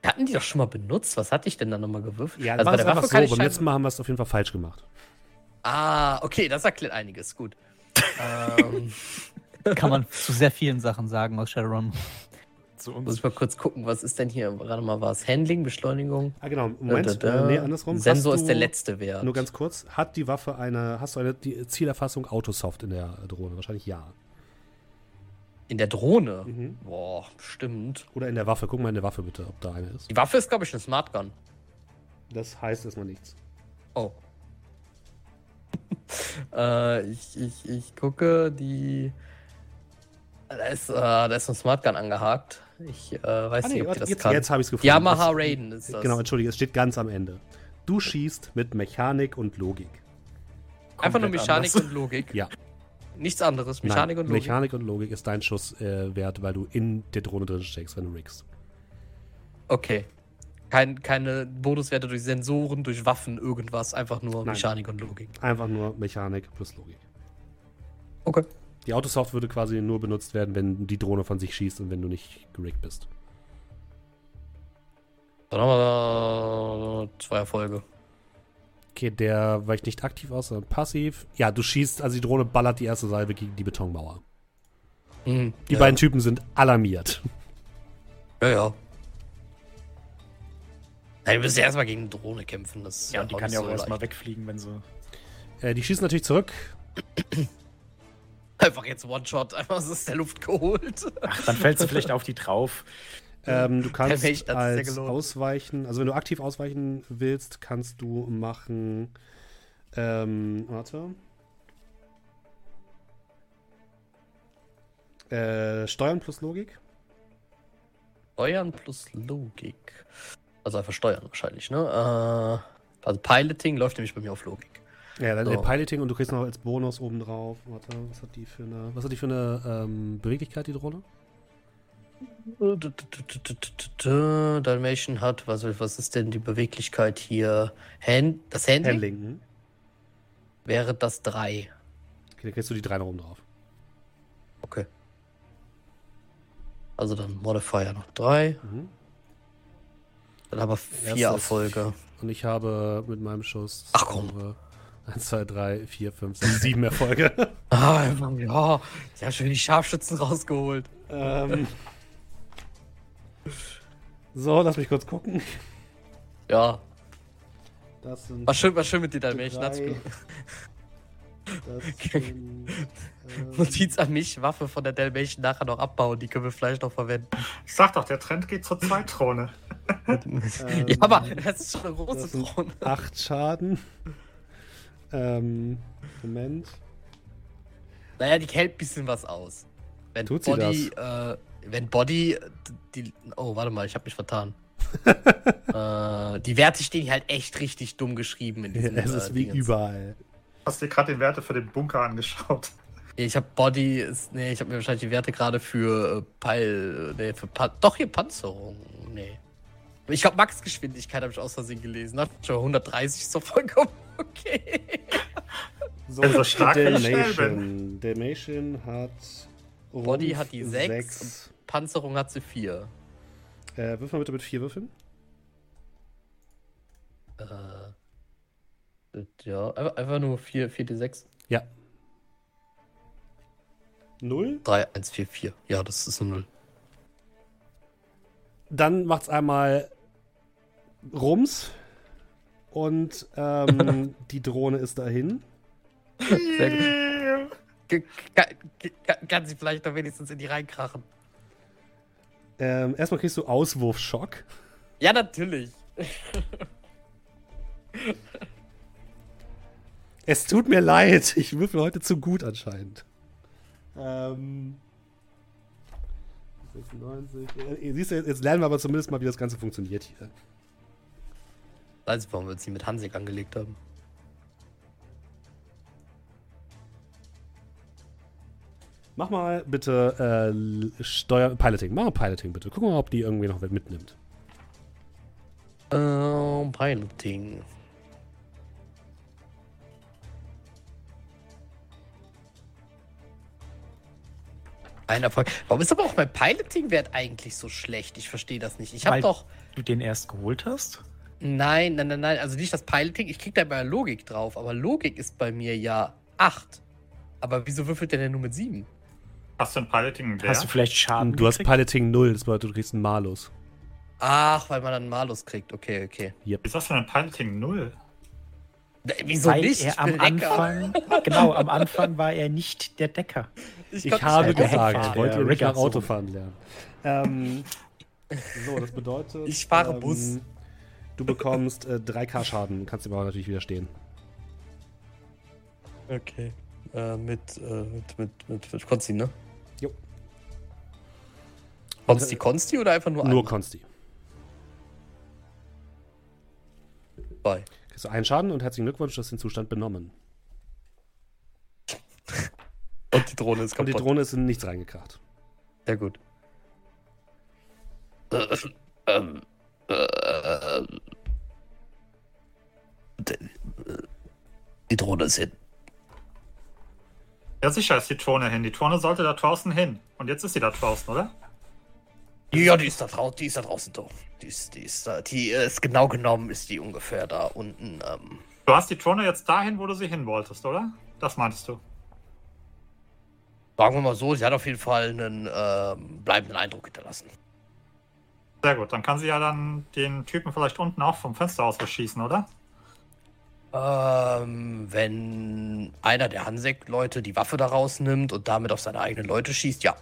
C: wir Hatten die doch schon mal benutzt? Was hatte ich denn da nochmal gewürfelt?
D: Ja,
C: also
D: war
C: bei der Waffe
D: so. Beim letzten Mal haben wir es auf jeden Fall falsch gemacht.
C: Ah, okay, das erklärt einiges. Gut. ähm,
A: Kann man zu sehr vielen Sachen sagen aus Shadowrun.
B: Zu
C: muss ich mal kurz gucken, was ist denn hier? Warte mal, war es Handling, Beschleunigung?
D: Ah, genau. Moment.
C: Da, da, da.
D: Äh, nee, andersrum.
C: Sensor ist der letzte Wert.
D: Nur ganz kurz. Hat die Waffe eine, hast du eine die Zielerfassung Autosoft in der Drohne? Wahrscheinlich ja.
C: In der Drohne?
D: Mhm.
C: Boah, stimmt.
D: Oder in der Waffe. Guck mal in der Waffe bitte, ob da eine ist.
C: Die Waffe ist, glaube ich, eine Smart Gun.
D: Das heißt erstmal nichts.
C: Oh. äh, ich, ich, ich gucke, die. Da ist, äh, da ist eine Smart Gun angehakt. Ich äh, weiß
D: Ah, nee,
C: nicht, ob
D: warte,
C: die das
D: jetzt,
C: kann.
D: jetzt habe ich es gefunden.
C: Yamaha
D: Das-
C: Raiden ist das.
D: Genau, entschuldige, es steht ganz am Ende. Du schießt mit Mechanik und Logik.
C: Einfach nur
B: komplett
C: Mechanik
B: anders.
C: und Logik.
D: Ja.
C: Nichts anderes. Mechanik
D: Nein,
C: und Logik.
D: Mechanik und Logik ist dein Schusswert, äh, Wert, weil du in der Drohne drin steckst, wenn du riggst.
C: Okay. Kein, keine Bonuswerte durch Sensoren, durch Waffen, irgendwas. Einfach nur
D: Nein.
C: Mechanik und Logik.
D: Einfach nur Mechanik plus Logik.
C: Okay.
D: Die Autosoft würde quasi nur benutzt werden, wenn die Drohne von sich schießt und wenn du nicht geriggt bist.
C: Dann haben wir zwei Erfolge.
D: Okay, der weicht nicht aktiv aus, sondern passiv. Ja, du schießt, also die Drohne ballert die erste Salve gegen die Betonmauer.
C: Mhm.
D: Die
C: ja.
D: beiden Typen sind alarmiert.
C: Ja, ja. Nein, wir müssen ja erstmal gegen eine Drohne kämpfen. Das ist
B: Ja, und die kann ja auch
C: so
B: erstmal wegfliegen, wenn sie.
D: Äh, die schießen natürlich zurück.
C: Einfach jetzt One-Shot, einfach aus der Luft geholt.
B: Ach, dann fällt sie vielleicht auf die drauf.
D: Ähm, du kannst
C: ja
D: als ausweichen, also wenn du aktiv ausweichen willst, kannst du machen. Ähm, warte. Äh, Steuern plus Logik.
C: Steuern plus Logik. Also einfach steuern wahrscheinlich, ne? Äh, also Piloting läuft nämlich bei mir auf Logik.
D: Ja, dann
C: So.
D: Piloting und du kriegst noch als Bonus oben drauf. Warte, was hat die für eine, was hat die für eine ähm, Beweglichkeit, die Drohne?
C: Dalmatian hat, was, was ist denn die Beweglichkeit hier? Hand, das Handling
D: Handling. hm?
C: wäre das 3.
D: Okay, dann kriegst du die drei noch oben drauf.
C: Okay. Also dann Modifier noch 3.
D: Mhm.
C: Dann haben wir vier
D: Erstes-
C: Erfolge.
D: Und ich habe mit meinem Schuss.
C: Ach, komm.
D: 1, 2, 3, 4, 5, 6, 7 Erfolge.
C: Ah, ja, ja, schön die Scharfschützen rausgeholt.
D: ähm. So, lass mich kurz gucken.
C: Ja,
D: Das sind.
C: war schön, war schön mit dir, Hat's mir-
D: Das sind, ähm,
C: Notiz an mich, Waffe von der Dalmatian nachher noch abbauen, die können wir vielleicht noch verwenden.
E: Ich sag doch, der Trend geht zur Zweitrone.
C: ja, aber das ist schon eine
D: das
C: große Drohne.
D: 8 Schaden. Ähm, Moment.
C: Naja, die hält ein bisschen was aus. Wenn
D: Tut sie
C: Body, äh, wenn Body, die, oh, warte mal, ich habe mich vertan. äh, die Werte stehen hier halt echt richtig dumm geschrieben in diesem
D: es ist
C: äh,
D: wie
C: Dingens.
D: überall.
E: Hast dir gerade den Werte für den Bunker angeschaut?
C: Ich habe Body, ist, nee, ich habe mir wahrscheinlich die Werte gerade für äh, Peil, nee, für Pan doch hier Panzerung, nee. Ich glaube Max-Geschwindigkeit habe ich aus Versehen gelesen. Hab schon 130 ist doch vollkommen okay.
D: So,
E: bin so stark,
D: Dalmatian. Dalmatian hat.
C: Body hat die sechs
D: sechs.
C: Panzerung hat sie 4.
D: Äh, wirf mal bitte mit vier Würfeln.
C: Äh, ja, einfach, einfach nur 4, 4 D6.
D: Ja. Null.
C: 3, 1, 4, 4. Ja, das ist eine 0.
D: Dann macht's einmal Rums. Und ähm, die Drohne ist dahin.
C: Sehr gut. Kann, kann, kann sie vielleicht noch wenigstens in die reinkrachen?
D: Ähm, erstmal kriegst du Auswurfschock.
C: Ja, natürlich.
D: Es tut mir leid, ich würfel heute zu gut anscheinend. Ähm. 96. Äh, Siehst du, jetzt lernen wir aber zumindest mal, wie das Ganze funktioniert hier.
C: Weiß ich, warum wir uns die mit Hansik angelegt haben.
D: Mach mal bitte äh, Steuer Piloting. Mach mal Piloting bitte. Guck mal, ob die irgendwie noch was mitnimmt.
C: Ähm, Piloting. Ein Erfolg. Warum ist aber auch mein Piloting-Wert eigentlich so schlecht? Ich verstehe das nicht. Ich habe doch.
B: Du den erst geholt hast?
C: Nein, nein, nein, nein. Also nicht das Piloting. Ich krieg da bei Logik drauf. Aber Logik ist bei mir ja 8. Aber wieso würfelt der denn nur mit 7?
E: Hast du ein Piloting einen
B: Hast du vielleicht Schaden
D: Du hast
B: gekriegt?
D: Piloting 0, das bedeutet, du kriegst einen Malus.
C: Ach, weil man dann einen Malus kriegt. Okay, okay.
E: Wieso hast du ein Piloting 0?
C: D- Wieso
B: Weil
C: nicht?
B: er
C: Ich
B: am. Anfang, genau, am Anfang war er nicht der Decker.
D: Ich
C: konnte
D: habe gesagt,
B: Heckfahrer,
D: wollt
B: der
D: ihr nicht nach
B: Rigger-Sohn.
D: Autofahren lernen. Ähm, so, das bedeutet.
C: Ich fahre
D: ähm,
C: Bus.
D: Du bekommst äh, 3K Schaden, kannst dem aber natürlich widerstehen.
C: Okay. Äh, mit, äh, mit, mit, mit, mit Konsti, ne? Konsti, Konsti oder einfach nur
D: Nur
C: einmal?
D: Konsti.
C: Bei.
D: Kriegst du einen Schaden und herzlichen Glückwunsch, du hast den Zustand benommen.
C: Und die Drohne ist
D: Und
C: kaputt.
D: die Drohne ist in nichts reingekracht.
C: Sehr gut. Äh, ähm, äh, d- äh, die Drohne ist hin.
E: Ja, sicher ist die Drohne hin. Die Drohne sollte da draußen hin. Und jetzt ist sie da draußen, oder?
C: Ja, die ist da draußen, die ist da draußen doch. Die ist, die ist da, die ist genau genommen, ist die ungefähr da unten, ähm,
E: Du hast die Drohne jetzt dahin, wo du sie hin wolltest, oder? Das meintest du. Sagen wir mal so, sie hin wolltest, oder? Das meintest du.
C: Sagen wir mal so, sie hat auf jeden Fall einen ähm, bleibenden Eindruck hinterlassen.
E: Sehr gut, dann kann sie ja dann den Typen vielleicht unten auch vom Fenster aus verschießen, oder?
C: Ähm, wenn einer der Hansek-Leute die Waffe da rausnimmt und damit auf seine eigenen Leute schießt, ja.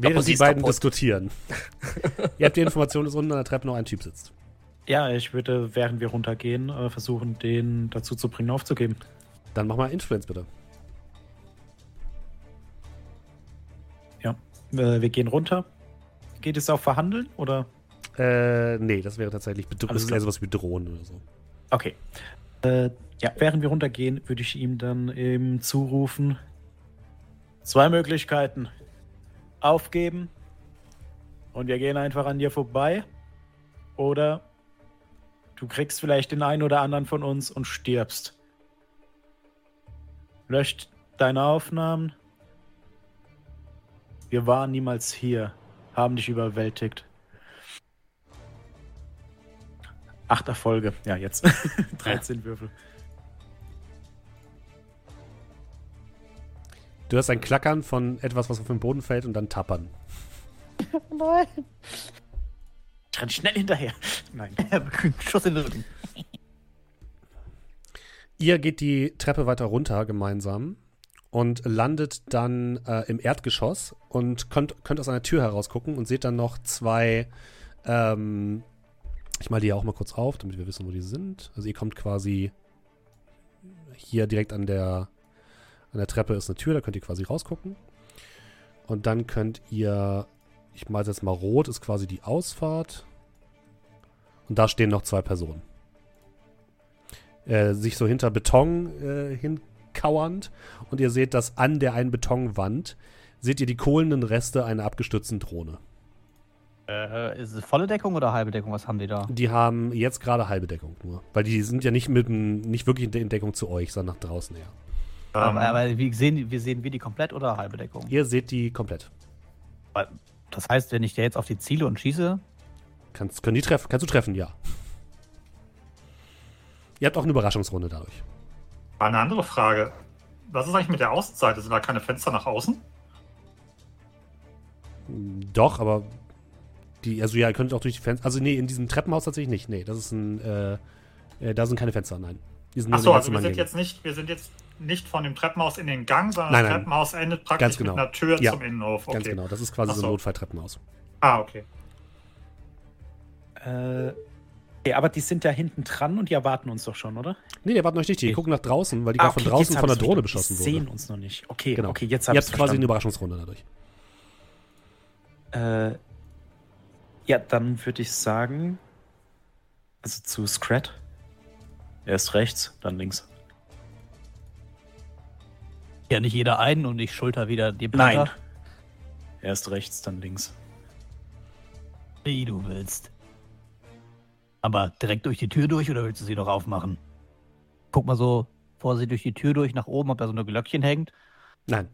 D: Während
C: sie
D: die beiden
C: kaputt.
D: diskutieren. Ihr habt die Information, dass unten an der Treppe noch ein Typ sitzt.
B: Ja, ich würde, während wir runtergehen, äh, versuchen, den dazu zu bringen, aufzugeben.
D: Dann mach mal Influence bitte.
B: Ja. Äh, wir gehen runter. Geht es auf Verhandeln oder?
D: Äh, nee, das wäre tatsächlich Bedro das ist eher sowas wie Drohnen oder so.
B: Okay. Äh, ja, während wir runtergehen, würde ich ihm dann eben zurufen. Zwei Möglichkeiten. Aufgeben und wir gehen einfach an dir vorbei. Oder du kriegst vielleicht den einen oder anderen von uns und stirbst. Löscht deine Aufnahmen. Wir waren niemals hier, haben dich überwältigt. Acht Erfolge. Ja, jetzt. 13 Würfel.
D: Du hörst ein Klackern von etwas, was auf den Boden fällt und dann tappern.
A: Nein.
B: Ich renn schnell hinterher. Nein.
A: Schuss in den Rücken.
D: Ihr geht die Treppe weiter runter gemeinsam und landet dann äh, im Erdgeschoss und könnt, könnt aus einer Tür herausgucken und seht dann noch zwei. Ähm, ich mal die ja auch mal kurz auf, damit wir wissen, wo die sind. Also ihr kommt quasi hier direkt an der an der Treppe ist eine Tür, da könnt ihr quasi rausgucken. Und dann könnt ihr, ich mal jetzt mal rot, ist quasi die Ausfahrt. Und da stehen noch zwei Personen äh, sich so hinter Beton äh, hinkauernd und ihr seht, dass an der einen Betonwand seht ihr die kohlenden Reste einer abgestürzten Drohne.
A: Äh, ist es volle Deckung oder halbe Deckung? Was haben die da?
D: Die haben jetzt gerade halbe Deckung nur, weil die sind ja nicht mit nicht wirklich in Deckung zu euch, sondern nach draußen her.
A: Aber,
E: Ähm,
A: aber wie sehen, wir sehen wir die komplett oder halbe Deckung?
D: Ihr seht die komplett.
A: Das heißt, wenn ich da jetzt auf die ziele und schieße,
D: Kannst, können die treffen? Kannst du treffen? Ja. Ihr habt auch eine Überraschungsrunde dadurch.
E: Eine andere Frage. Was ist eigentlich mit der Außenseite? Sind da keine Fenster nach außen?
D: Doch, aber die, also ja, ihr könnt auch durch die Fenster. Also nee, in diesem Treppenhaus tatsächlich nicht. Nee, das ist ein, äh, äh, da sind keine Fenster, nein. Die sind nur
E: Achso, also wir sind jetzt nicht, wir sind jetzt nicht von dem Treppenhaus in den Gang, sondern
D: Nein,
E: das
D: nein.
E: Treppenhaus endet
D: Ganz
E: praktisch
D: genau.
E: mit einer Tür
D: Ja.
E: zum Innenhof. Okay.
D: Ganz genau, das ist quasi
E: Ach
D: so ein
E: so.
D: Notfalltreppenhaus.
E: Ah, okay.
B: Äh, okay, aber die sind ja hinten dran und die erwarten uns doch schon, oder?
D: Nee, die warten euch nicht, die
B: Okay.
D: gucken nach draußen, weil die
B: Ah,
D: gerade von draußen von der Drohne beschossen
B: Die
D: wurden.
B: sehen uns noch nicht. Okay,
D: Genau.
B: okay, jetzt
D: Ihr
B: habe
D: habt quasi eine. Überraschungsrunde dadurch.
B: Äh, ja, dann würde ich sagen, also zu Scrat. Erst rechts, dann links.
A: Ja nicht jeder einen und ich schulter wieder die
B: Nein.
A: Blätter.
B: Erst rechts, dann links.
A: Wie du willst. Aber direkt durch die Tür durch oder willst du sie noch aufmachen? Guck mal so vorsichtig durch die Tür durch nach oben, ob da so eine Glöckchen hängt.
D: Nein.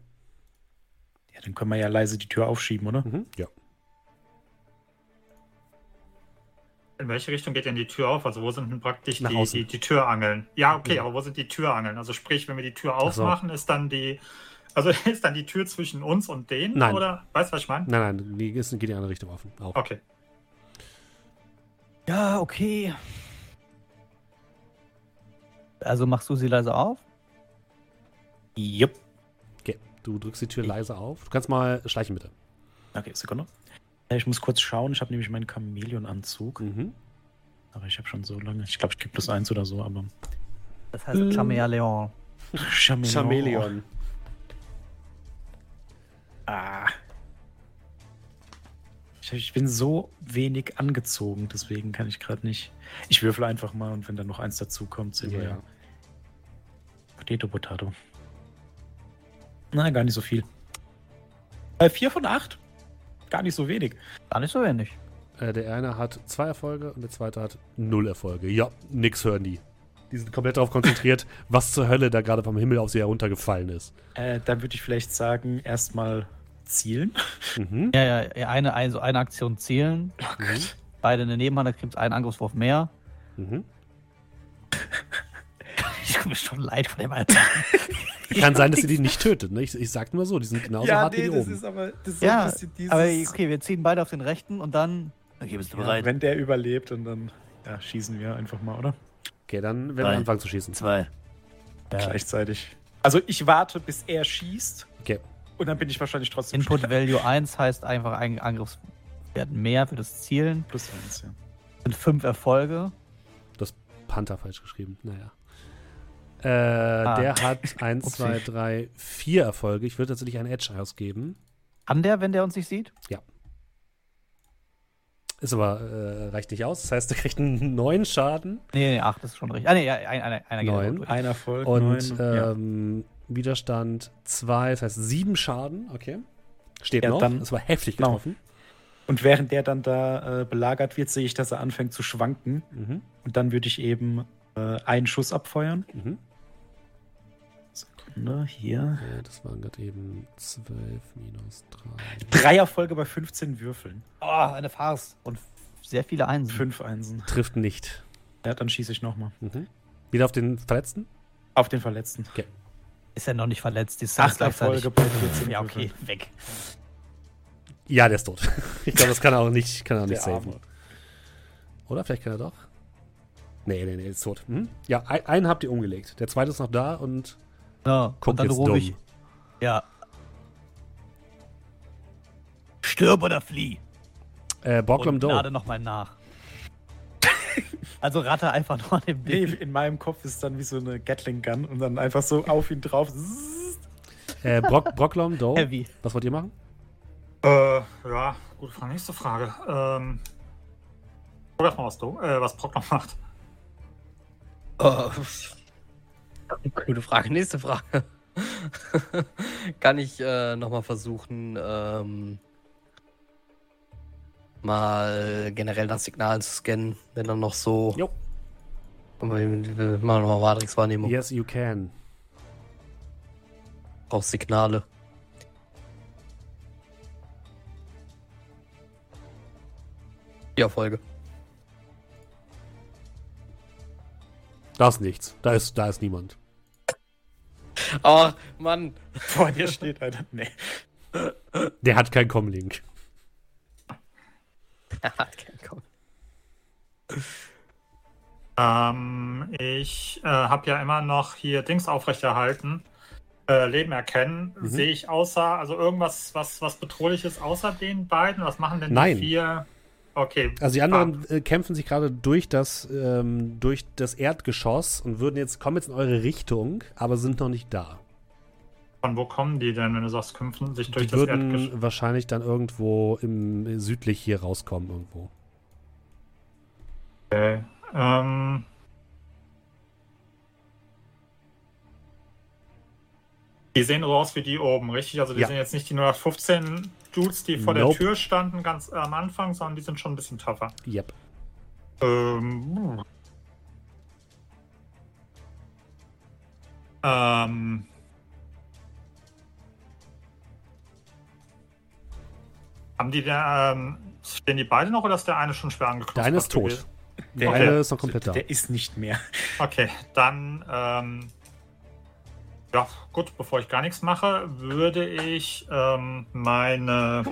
B: Ja, dann können wir ja leise die Tür aufschieben, oder?
D: Mhm. Ja.
E: In welche Richtung geht denn die Tür auf? Also wo sind denn praktisch die, die, die Türangeln? Ja, okay,
D: Ja.
E: aber wo sind die Türangeln? Also sprich, wenn wir die Tür
D: Ach so.
E: aufmachen, ist dann die, also ist dann die Tür zwischen uns und denen?
D: Nein.
E: Oder weißt du, was ich meine?
D: Nein, nein, die ist, geht in die andere Richtung offen. Auf.
E: Okay.
A: Ja, okay. Also machst du sie leise auf?
B: Jupp.
D: Okay. Du drückst die Tür leise auf. Du kannst mal schleichen, bitte.
B: Okay, Sekunde. Äh, Ich muss kurz schauen. Ich habe nämlich meinen Chamäleon-Anzug.
D: Mhm.
B: Aber ich habe schon so lange. Ich glaube, ich gebe plus eins oder so, aber.
A: Das heißt
B: Äh.
A: Chameleon.
B: Chamäleon. Ah. Ich, ich bin so wenig angezogen, deswegen kann ich gerade nicht. Ich würfel einfach mal und wenn dann noch eins dazu kommt, sehen wir
D: Ja.
B: ja. Potato, Potato. Na, gar nicht so viel. Äh, vier von acht? Gar nicht so wenig.
A: Gar nicht so wenig.
D: Äh, der eine hat zwei Erfolge und der zweite hat null Erfolge. Ja, nix hören die. Die sind komplett darauf konzentriert, was zur Hölle da gerade vom Himmel auf sie heruntergefallen ist.
B: Äh, dann würde ich vielleicht sagen, erstmal zielen.
D: Mhm.
A: Ja, ja, eine, also eine Aktion zielen.
D: Mhm.
A: Beide in der Nebenhand, da kriegt einen Angriffswurf mehr.
D: Mhm.
A: Tut mir schon leid von dem Alter.
D: Kann sein, dass ihr die nicht tötet. Ne? Ich, ich sag nur so, die sind genauso hart wie die oben.
B: aber das ist
A: ja, aber okay, wir ziehen beide auf den rechten und dann. Okay, bist du
B: Ja,
A: bereit?
B: wenn der überlebt und dann ja, schießen wir einfach mal, oder?
D: Okay, dann werden wir
A: Drei.
D: anfangen zu schießen.
A: Zwei. Ja.
B: Gleichzeitig. Also ich warte, bis er schießt
D: Okay.
B: und dann bin ich wahrscheinlich trotzdem
A: Input
B: schneller.
A: Value 1 heißt einfach ein Angriffswert mehr für das Zielen.
B: Plus eins, ja.
A: sind fünf Erfolge.
D: Panther falsch geschrieben. Naja. Äh,
A: Ah.
D: Der hat 1,
A: Upsi.
D: 2, 3, 4 Erfolge. Ich würde tatsächlich einen Edge ausgeben.
A: Kann der, wenn der uns nicht sieht?
D: Ist aber, äh, reicht nicht aus. Das heißt, er kriegt einen neuen Schaden
A: Nee, nee, acht ist schon richtig. Ah, nee, ja, ein, einer, einer
D: Neun.
A: durch.
B: Ein Erfolg,
D: und
B: neun, ja.
D: ähm, Widerstand 2, das heißt 7 Schaden. Okay. Steht
B: Ja,
D: noch.
B: dann-
D: das war heftig
B: Genau.
D: getroffen.
B: Und während der dann da äh, belagert wird, sehe ich, dass er anfängt zu schwanken.
D: Mhm.
B: Und dann würde ich eben äh, einen Schuss abfeuern.
D: Mhm.
B: Sekunde, hier.
D: Ja, das waren gerade eben 12 minus 3.
B: Drei Erfolge bei 15 Würfeln.
A: Oh, eine Farce. Und sehr viele Einsen.
B: Fünf Einsen.
D: Trifft nicht.
B: Ja, dann schieße ich nochmal.
D: Mhm. Wieder auf den Verletzten?
B: Auf den Verletzten.
A: Ist er noch nicht verletzt? Die ist
B: Acht Erfolge bei 14
A: Ja, okay, weg.
D: Ja, der ist tot. Ich glaube, das kann er auch nicht, kann er auch nicht.
B: Arme.
D: Oder vielleicht kann er doch. Nee, nee, nee, ist tot. Mhm. Ja, ein, einen habt ihr umgelegt. Der zweite ist noch da und
A: Ja, und
D: guckt
A: dann
D: jetzt
A: rufe
D: dumm.
A: ich. Ja. Stirb oder flieh.
D: Äh, Borglum
A: und
D: Doe.
A: lade nochmal nach. also ratte einfach nur an dem
B: Nee,
A: Ding.
B: in meinem Kopf ist dann wie so eine Gatling Gun und dann einfach so auf ihn drauf.
D: Äh, Brock, Brocklom Doe.
A: Heavy.
D: Was wollt ihr machen?
E: Äh, ja, gute Frage. Nächste Frage. Ähm, guck mal, was, du, äh, was Brock noch macht.
C: Oh. Gute Frage. Nächste Frage. Kann ich äh, nochmal versuchen, ähm, mal generell nach Signalen zu scannen, wenn dann noch so.
D: Jo.
C: Wir machen nochmal Matrix-Wahrnehmung.
D: Yes, you can.
C: Auch Signale. Ja, Folge.
D: Da ist nichts. Da ist, da ist niemand.
C: Oh, Mann.
B: Vor dir steht einer. Nee.
D: Der hat keinen Comlink.
C: Er hat keinen Kopf.
E: Ähm, ich äh, habe ja immer noch hier Dings aufrechterhalten. Äh, Leben erkennen.
D: Mhm.
E: Sehe ich außer, also irgendwas, was, was bedrohliches außer den beiden? Was machen denn
D: Nein.
E: die vier? Okay.
D: Also die anderen äh, kämpfen sich gerade durch das, ähm, durch das Erdgeschoss und würden jetzt, kommen jetzt in eure Richtung, aber sind noch nicht da.
E: Von wo kommen die denn, wenn du sagst, kämpfen sich durch
D: die
E: das
D: würden
E: Erdgeschoss?
D: wahrscheinlich dann irgendwo im südlich hier rauskommen irgendwo.
E: Okay. Ähm, die sehen so aus wie die oben, richtig? Also die
D: Ja.
E: sind jetzt nicht die 015 Dudes, die vor
D: Nope.
E: der Tür standen ganz am Anfang, sondern die sind schon ein bisschen tougher.
D: Yep.
E: Ähm, ähm, haben die da, ähm, stehen die beide noch oder ist der eine schon schwer angeknüpft?
D: Der eine ist tot. Der
E: Okay.
D: eine ist noch komplett da.
B: Der ist nicht mehr.
E: Okay, dann, ähm, ja, gut, bevor ich gar nichts mache, würde ich ähm, meine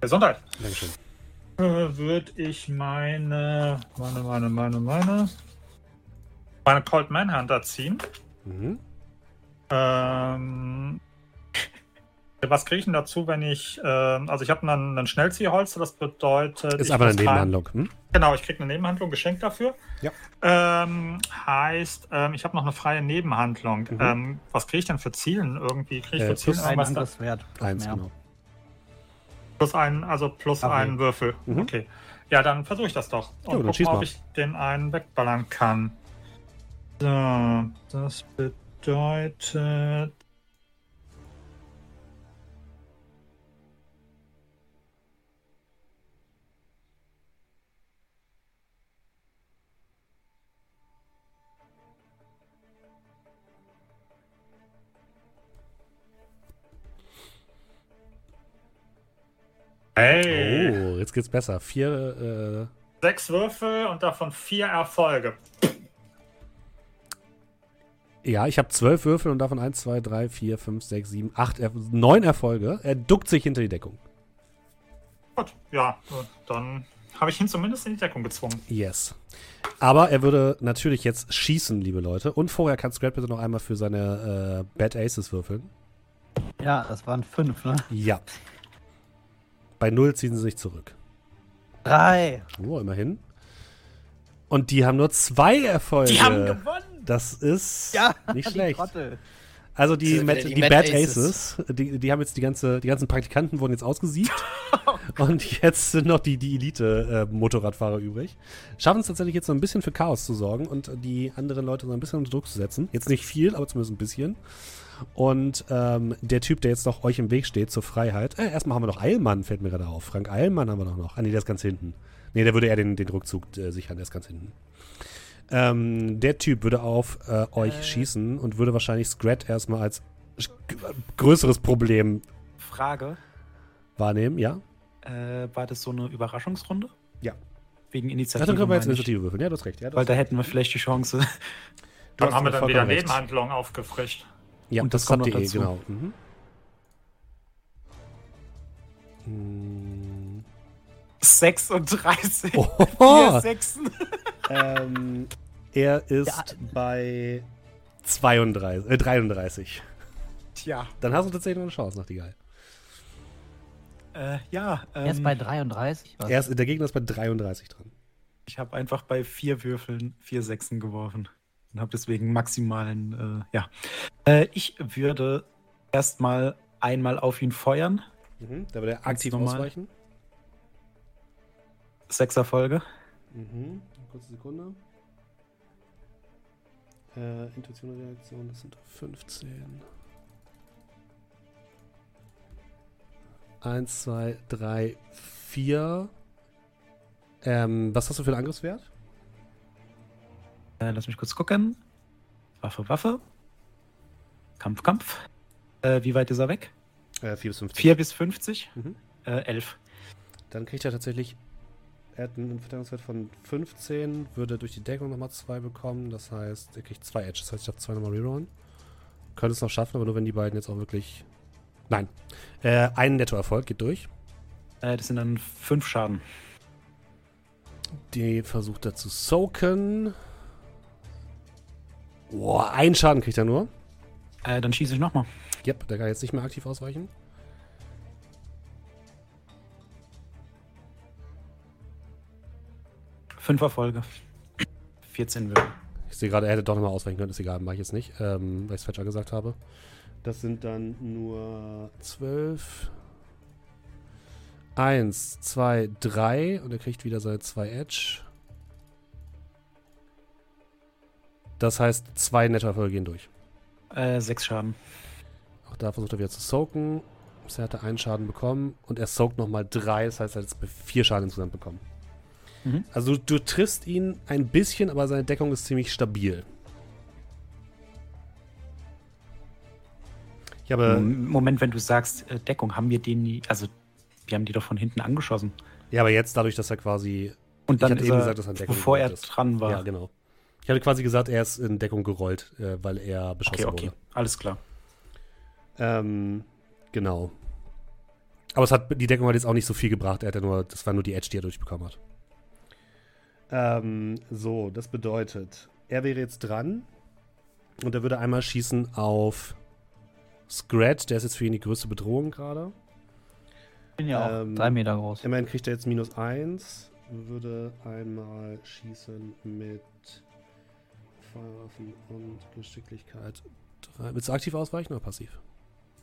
E: Gesundheit,
D: Dankeschön.
E: äh, würde ich meine, meine, meine, meine, meine, meine Cold Manhunter ziehen.
D: Mhm.
E: Ähm, was kriege ich denn dazu, wenn ich, ähm, also ich habe einen, einen Schnellziehholster, das bedeutet...
D: Ist einfach eine Nebenhandlung. Hm?
E: Genau, ich kriege eine Nebenhandlung geschenkt dafür.
D: Ja.
E: Ähm, heißt, ähm, ich habe noch eine freie Nebenhandlung.
D: Mhm.
E: Ähm, was kriege ich denn für Zielen irgendwie? Kriege ich
D: Äh,
E: für Zielen
A: Ein? Angriffswert. plus
D: Eins,
A: mehr.
D: genau.
E: Plus einen, also plus
A: Okay.
E: einen Würfel.
D: Mhm.
E: Okay. Ja, dann versuche ich das doch.
D: Jo, dann
E: guck mal. ob ich den einen wegballern kann. So, das bedeutet. Hey!
D: Oh, jetzt geht's besser. Vier,
E: Sechs Würfel und davon vier Erfolge.
D: Ja, ich habe zwölf Würfel und davon 1, 2, 3, 4, 5, 6, 7, 8, er neun Erfolge. Er duckt sich hinter die Deckung.
E: Gut, ja, äh, dann habe ich ihn zumindest in die Deckung gezwungen.
D: Yes. Aber er würde natürlich jetzt schießen, liebe Leute. Und vorher kann Scrat bitte noch einmal für seine äh, Bad Aces würfeln.
A: Ja, das waren fünf, ne?
D: Ja. Bei null ziehen sie sich zurück.
A: Drei.
D: Oh, immerhin. Und die haben nur zwei Erfolge.
B: Die haben gewonnen!
D: Das ist
A: Ja,
D: nicht
A: die
D: schlecht. Also die, Mad,
C: wieder die
D: die
C: Mad
D: Bad
C: Aces.
D: Aces, die, die haben jetzt die ganze, die ganzen Praktikanten wurden jetzt ausgesiebt. und jetzt sind noch die, die Elite-Motorradfahrer übrig. Schaffen es tatsächlich jetzt so ein bisschen für Chaos zu sorgen und die anderen Leute so ein bisschen unter Druck zu setzen. Jetzt nicht viel, aber zumindest ein bisschen. Und ähm, der Typ, der jetzt noch euch im Weg steht zur Freiheit. Äh, erstmal haben wir noch Eilmann, fällt mir gerade auf. Frank Eilmann haben wir doch noch. Ah, nee, der ist ganz hinten. Nee, der würde eher den, den Rückzug äh, sichern, der ist ganz hinten. Ähm, der Typ würde auf äh, euch schießen und würde wahrscheinlich Scrat erstmal als größeres Problem
B: Frage:
D: wahrnehmen, ja?
B: äh, War das so eine Überraschungsrunde?
D: Ja.
B: Wegen
D: Ja,
B: Initiative.
D: dann können wir jetzt. Initiative würfeln. Ja, du hast recht. Ja,
B: Weil da hätten wir vielleicht die Chance.
D: Du
E: Dann haben wir dann wieder
D: recht.
E: Nebenhandlungen aufgefrischt.
D: Ja,
B: Und
D: das,
B: das kommt
D: habt
B: noch
D: ihr eh,
B: dazu.
D: genau. Mhm. Mm.
B: 36.
D: Oho.
B: Vier Sechsen.
D: ähm, er ist
A: Ja.
D: bei 32, äh, 33.
B: Tja.
D: Dann hast du tatsächlich noch eine Chance, Nachtigall.
B: Äh, ja. Ähm,
A: Er ist bei 33. Was?
D: Er ist, der Gegner ist bei 33 dran.
B: ich habe einfach bei vier Würfeln vier Sechsen geworfen. Und habe deswegen maximalen. Äh, ja. Äh, ich würde erstmal einmal auf ihn feuern.
D: Mhm. Da würde er aktiv ausweichen.
B: Sechser Folge.
D: Mhm. Kurze Sekunde. Äh, Intuition und Reaktion, das sind 15. 1, 2, 3, 4. Ähm, was hast du für einen Angriffswert?
B: Äh, lass mich kurz gucken. Waffe, Waffe. Kampf, Kampf. Äh, wie weit ist er weg?
D: Äh, 4 bis 50.
B: 4 bis 50?
D: Mhm.
B: Äh, 11.
D: Dann kriegt er tatsächlich. Er hat einen Verteidigungswert von 15, würde durch die Deckung nochmal 2 bekommen. Das heißt, er kriegt 2 Edge. Das heißt, ich darf 2 nochmal rerollen. Könnte es noch schaffen, aber nur wenn die beiden jetzt auch wirklich. Nein. Äh, ein Nettoerfolg geht durch.
B: Äh, das sind dann 5 Schaden.
D: Die versucht er zu soaken. Boah, einen Schaden kriegt er nur.
B: Äh, dann schieße ich nochmal.
D: Yep, der kann jetzt nicht mehr aktiv ausweichen.
B: Fünf Erfolge. 14 Würfel.
D: Ich sehe gerade, er hätte doch nochmal ausweichen können. Ist egal, mache ich jetzt nicht, ähm, weil ich es falsch angesagt habe. Das sind dann nur 12. 1, 2, 3 und er kriegt wieder seine 2 Edge. Das heißt, zwei Nettoerfolge gehen durch.
B: Äh, 6 Schaden.
D: Auch da versucht er wieder zu soaken. Er einen Schaden bekommen und er soakt nochmal drei, das heißt, er hat jetzt vier Schaden insgesamt bekommen.
B: Mhm.
D: Also du, du triffst ihn ein bisschen, aber seine Deckung ist ziemlich stabil. Ich habe,
B: Mom- Moment, wenn du sagst äh, Deckung, haben wir den nie. Also, wir haben die doch von hinten angeschossen.
D: ja, aber jetzt dadurch, dass er quasi,
B: Und dann
D: hatte
B: ist
D: eben
B: er,
D: gesagt, dass er Deckung
B: bevor er dran war.
D: ja genau. Ich hatte quasi gesagt, er ist in Deckung gerollt, äh, weil er beschossen
B: okay, okay.
D: wurde.
B: Alles klar.
D: Ähm, genau. Aber es hat die Deckung hat jetzt auch nicht so viel gebracht. Er hat ja nur, das war nur die Edge, die er durchbekommen hat. Ähm, so, das bedeutet, er wäre jetzt dran und er würde einmal schießen auf Scrat. Der ist jetzt für ihn die größte Bedrohung gerade.
A: Ich bin ja auch
D: Ähm,
A: drei Meter groß.
D: Immerhin kriegt er jetzt minus 1. Würde einmal schießen mit Feuerwaffen und Geschicklichkeit. Drei. Willst du aktiv ausweichen oder passiv?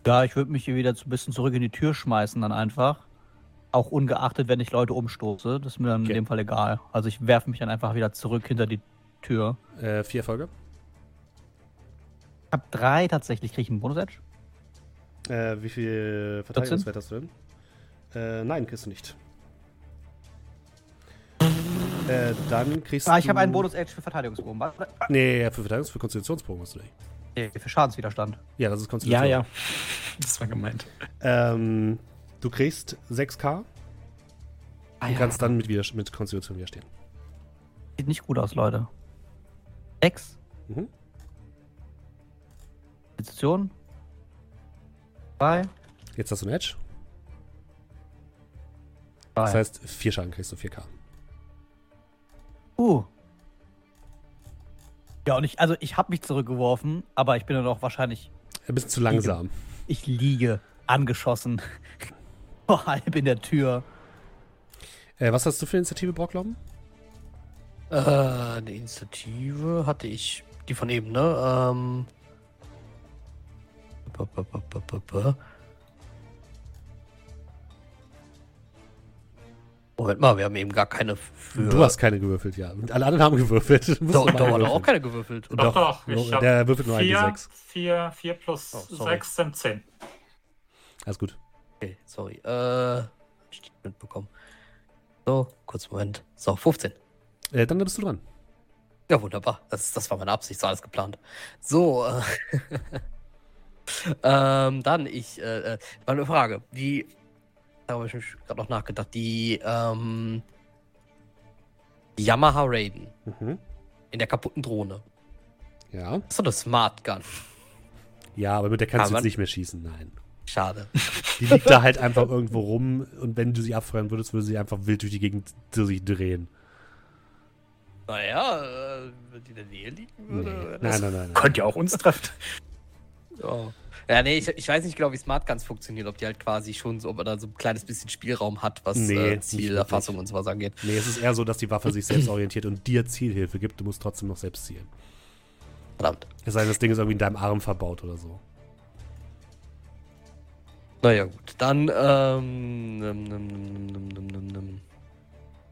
A: Ja, ich würde mich hier wieder ein bisschen zurück in die Tür schmeißen dann einfach. Auch ungeachtet, wenn ich Leute umstoße. Das ist mir dann
D: Okay.
A: in dem Fall egal. Also ich werfe mich dann einfach wieder zurück hinter die Tür.
D: Äh, vier Erfolge.
A: Ich habe drei tatsächlich, kriege ich einen Bonus-Edge.
D: Äh, wie viel Verteidigungswert hast du denn? Äh, nein, kriegst du nicht. Äh, dann kriegst
A: Ah, ich
D: du.
A: habe einen Bonus-Edge für Verteidigungsbogen. Warte,
D: Nee, für Verteidigungs-, für Konstitutionsbogen hast du nicht.
A: nee, Für Schadenswiderstand.
D: Ja, das ist
B: Ja,
D: Konstitution.
B: ja. Das war gemeint.
D: Ähm, du kriegst 6k
A: Ah,
D: und kannst dann mit, mit Konstitution widerstehen.
A: Sieht nicht gut aus, Leute. Sechs.
D: Mhm.
A: Konstitution. Zwei.
D: Jetzt hast du ein Edge.
A: Zwei.
D: Das heißt, vier Schaden kriegst du 4K.
A: Uh. Ja, und ich, also ich habe mich zurückgeworfen, aber ich bin dann auch wahrscheinlich,
D: Ein bisschen zu langsam.
A: ich liege angeschossen. Vor halb in der Tür.
D: Äh, was hast du für Initiative, Brocklom?
C: Äh, eine Initiative hatte ich. Die von eben, ne? Ähm. ba, ba, ba, Moment mal, wir haben eben gar keine für.
D: Du hast keine gewürfelt, ja. Und alle anderen haben gewürfelt.
C: Doch, doch, hat auch keine gewürfelt.
E: Doch, doch, ich
D: nur-
E: hab
D: der würfelt nur ein
E: Vier,
D: D6.
E: vier, vier plus
C: Oh, sorry.
E: sechs sind zehn.
D: Alles gut.
C: Okay, sorry. Äh, ich nicht mitbekommen. So, kurz Moment. So, 15.
D: Äh, dann bist du dran.
C: Ja, wunderbar. Das, das war meine Absicht, so alles geplant. So, äh, ähm, dann ich, äh, äh, meine Frage. Die, da habe ich mich gerade noch nachgedacht. Die, ähm, Yamaha Raiden
D: Mhm.
C: in der kaputten Drohne.
D: Ja.
C: Das ist doch eine Smart Gun.
D: Ja, aber mit der kannst
C: Kann
D: du jetzt nicht mehr schießen, nein.
C: Schade.
D: Die liegt da halt einfach irgendwo rum und wenn du sie abfeuern würdest, würde sie einfach wild durch die Gegend sich drehen.
C: naja, äh, wenn die in der Nähe liegen
D: Nee.
C: würde. wäre
D: Nein, nein, nein, nein.
B: Könnte ja auch uns treffen.
C: Ja. Ja, nee, ich, ich weiß nicht genau, wie Smart Guns funktionieren, ob die halt quasi schon so, ob man da so ein kleines bisschen Spielraum hat, was
D: Nee,
C: äh, Zielerfassung und sowas angeht.
D: Nee, es ist eher so, dass die Waffe sich selbst orientiert und dir Zielhilfe gibt. Du musst trotzdem noch selbst zielen.
C: Verdammt.
D: Es sei denn, das Ding ist irgendwie in deinem Arm verbaut oder so.
C: Naja, gut. Dann, ähm. Nimm, nimm, nimm, nimm, nimm, nimm.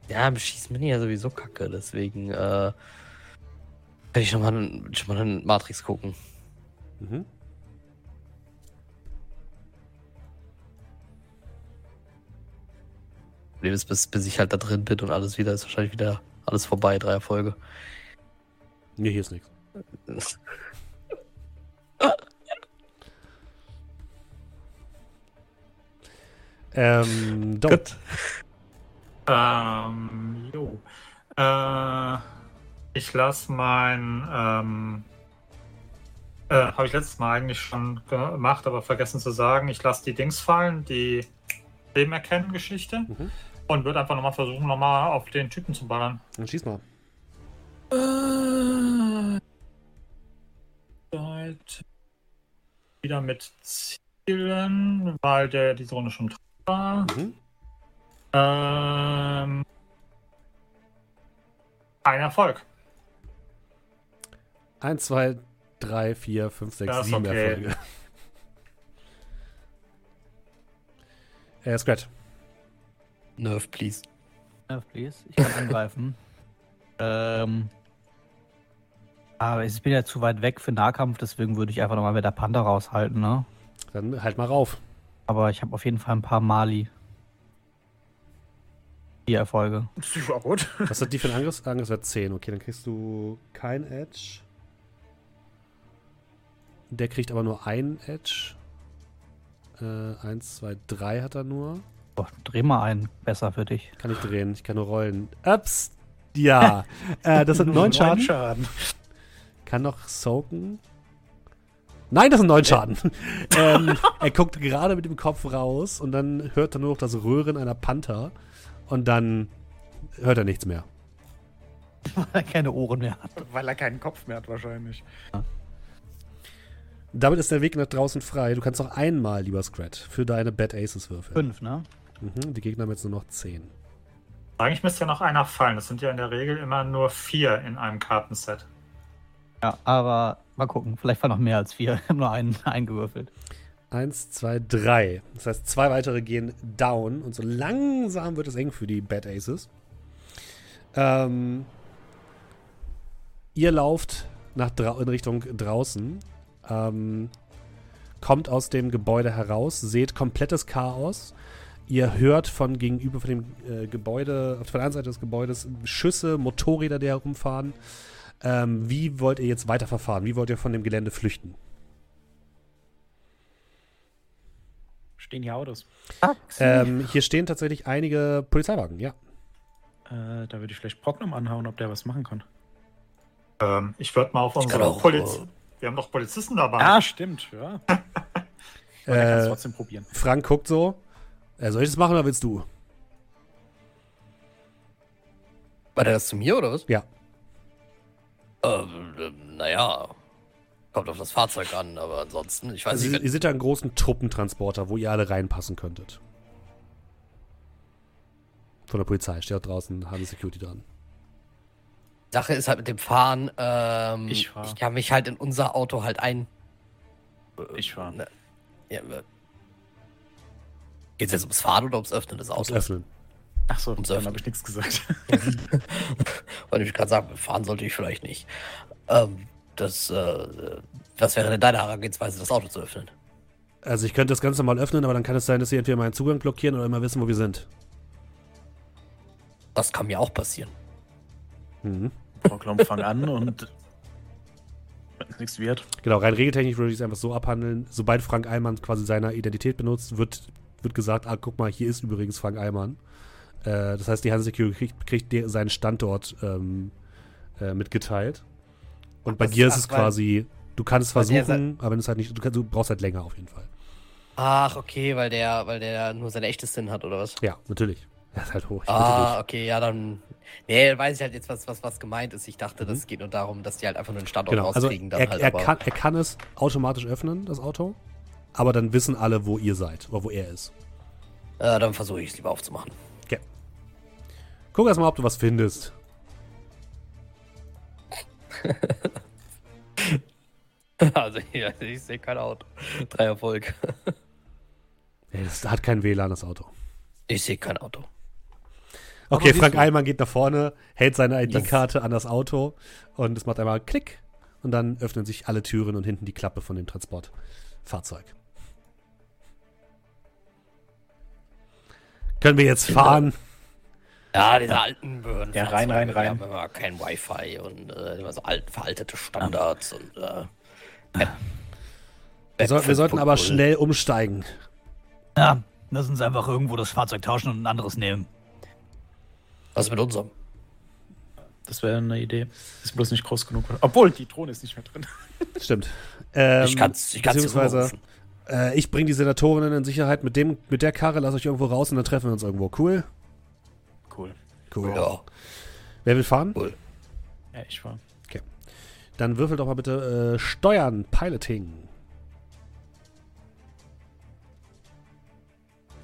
C: Ja, im Schießen bin ich ja sowieso kacke, deswegen, äh. Kann ich nochmal schon mal einen Matrix gucken.
D: Mhm.
C: Problem ist, bis, bis ich halt da drin bin und alles wieder, ist wahrscheinlich wieder alles vorbei, drei Erfolge.
D: Nee, hier ist nichts. Ähm, Dom.
E: Ähm, jo. Äh, ich lasse mein, ähm, äh, habe ich letztes Mal eigentlich schon gemacht, aber vergessen zu sagen, ich lasse die Dings fallen, die Leben erkennen Geschichte
D: Mhm.
E: Und würde einfach nochmal versuchen, nochmal auf den Typen zu ballern.
D: Dann schieß mal.
E: Äh. Wieder mit Zielen, weil der diese Runde schon war.
D: Mhm.
E: Ähm, ein Erfolg.
D: 1, 2, 3, 4, 5, 6,
E: Das ist
D: 7
E: okay.
D: Erfolge. Äh, Scratch.
C: Nerf, please.
A: Ja, please. Ich kann angreifen. ähm. Aber ich bin ja zu weit weg für Nahkampf, deswegen würde ich einfach nochmal mit der Panther raushalten, ne?
D: Dann halt mal rauf.
A: Aber ich habe auf jeden Fall ein paar Mali. Vier Erfolge.
B: Das war gut.
D: Was hat die für ein Angriff? Angriffswert 10. Okay, dann kriegst du kein Edge. Der kriegt aber nur ein Edge. Äh, 1, 2, 3 hat er nur.
A: Boah, dreh mal einen. Besser für dich.
D: Kann ich drehen. Ich kann nur rollen. Ups. Ja. äh, das sind 9 Schaden.
B: Schaden.
D: Kann noch soaken. Nein, das sind 9 Schaden. ähm, er guckt gerade mit dem Kopf raus und dann hört er nur noch das Röhren einer Panther. Und dann hört er nichts mehr.
A: Weil er keine Ohren mehr hat.
B: Weil er keinen Kopf mehr hat, wahrscheinlich.
D: Damit ist der Weg nach draußen frei. Du kannst noch einmal, lieber Scrat, für deine Bad Aces würfeln.
A: Fünf, ne?
D: Mhm, die Gegner haben jetzt nur noch 10.
E: Eigentlich müsste ja noch einer fallen. Das sind ja in der Regel immer nur vier in einem Kartenset.
A: Ja, aber mal gucken. Vielleicht war noch mehr als vier. Ich habe nur einen eingewürfelt.
D: Eins, zwei, drei. Das heißt, zwei weitere gehen down und so langsam wird es eng für die Bad Aces. Ähm, ihr lauft nach in Richtung draußen, ähm, kommt aus dem Gebäude heraus, seht komplettes Chaos. Ihr hört von gegenüber von dem äh, Gebäude, auf der anderen Seite des Gebäudes Schüsse, Motorräder, die herumfahren. Ähm, wie wollt ihr jetzt weiterverfahren? Wie wollt ihr von dem Gelände flüchten?
B: Stehen hier Autos.
D: Ähm, hier stehen tatsächlich einige Polizeiwagen, ja.
B: Äh, da würde ich vielleicht Prognum anhauen, ob der was machen kann.
E: Ähm, ich würde mal auf unsere
C: auch,
E: Poliz
C: äh,
E: Wir haben doch Polizisten dabei.
B: Ah, stimmt, ja.
D: Äh,
B: trotzdem probieren.
D: Frank guckt so. Äh, soll ich das machen oder willst du?
C: War der das zu mir oder was?
D: Ja.
C: Ähm, ähm, naja. Kommt auf das Fahrzeug an, aber ansonsten, ich weiß
D: Also,
C: nicht.
D: ihr seht da einen großen Truppentransporter, wo ihr alle reinpassen könntet. Von der Polizei. Steht auch draußen Hanse Security dran.
C: Sache ist halt mit dem Fahren, ähm,
B: Ich fahr.
C: ich kann mich halt in unser Auto halt ein.
B: Ich war.
C: Ne, ja, äh, Geht's jetzt ums Fahren oder ums Öffnen des Autos?
D: Öffnen.
B: Ach so,
C: Ums
B: dann
C: Öffnen.
B: habe ich nichts gesagt.
C: Weil ich gerade sagen, fahren sollte ich vielleicht nicht. Ähm, das, äh, was wäre denn deine Herangehensweise, das Auto zu öffnen?
D: Also ich könnte das Ganze mal öffnen, aber dann kann es sein, dass sie entweder meinen Zugang blockieren oder immer wissen, wo wir sind.
C: Das kann mir auch passieren.
D: Mhm.
B: Frau Klomp, fang an und wenn es nichts wird.
D: Genau, rein regeltechnisch würde ich es einfach so abhandeln. Sobald Frank Allmann quasi seine Identität benutzt, wird, wird gesagt, ah, guck mal, hier ist übrigens Frank Allmann. Äh, das heißt, die Hanse Security kriegt, kriegt der, seinen Standort ähm, äh, mitgeteilt. Und bei
C: Das-
D: dir ist
C: ach,
D: es quasi, du kannst es versuchen, aber wenn es halt nicht, du, kannst, du brauchst halt länger auf jeden Fall.
C: Ach, okay, weil der, weil der nur seine echte Sinn hat, oder was?
D: Ja, natürlich. Er ist halt hoch. Ich
C: Ah, okay, ja, dann. Nee, dann weiß ich halt jetzt, was, was, was gemeint ist. Ich dachte, das geht nur darum, dass die halt einfach nur einen Standort
D: Genau, also
C: rauskriegen. dann
D: er,
C: halt,
D: er, kann, er kann es automatisch öffnen, das Auto. Aber dann wissen alle, wo ihr seid oder wo er ist.
C: äh, dann versuche ich es lieber aufzumachen.
D: Okay. Guck erst mal, ob du was findest.
C: also, ja, ich sehe kein Auto. Drei Erfolg.
D: Das hat kein WLAN, das Auto.
C: Ich sehe kein Auto.
D: Okay, Frank
A: du.
D: Eilmann geht nach vorne, hält seine ID-Karte an das Auto und es macht einmal Klick und dann öffnen sich alle Türen und hinten die Klappe von dem Transportfahrzeug. Können wir jetzt fahren?
C: Ja, diese alten Behörden.
B: Ja, rein, rein, rein.
C: Die haben immer kein Wi-Fi und äh, immer so alt, veraltete Standards und. Äh, kein-
D: Wir, soll, wir sollten aber
C: 5.0.
D: schnell umsteigen.
A: Ja, lass uns einfach irgendwo das Fahrzeug tauschen und ein anderes nehmen.
C: Was ist mit unserem?
B: Das wäre eine Idee. Ist bloß nicht groß genug. Obwohl, die Drohne ist nicht mehr drin.
D: Stimmt. Ähm,
C: ich kann's, ich kann's
D: beziehungsweise,
C: rufen.
D: Äh, ich bringe die Senatorinnen in Sicherheit mit, dem, mit der Karre, lass euch irgendwo raus und dann treffen wir uns irgendwo. Cool?
B: Cool.
D: Cool.
C: Ja,
D: Wer will fahren?
C: cool.
B: Ja, ich war.
D: Dann würfel doch mal bitte äh, Steuern, Piloting.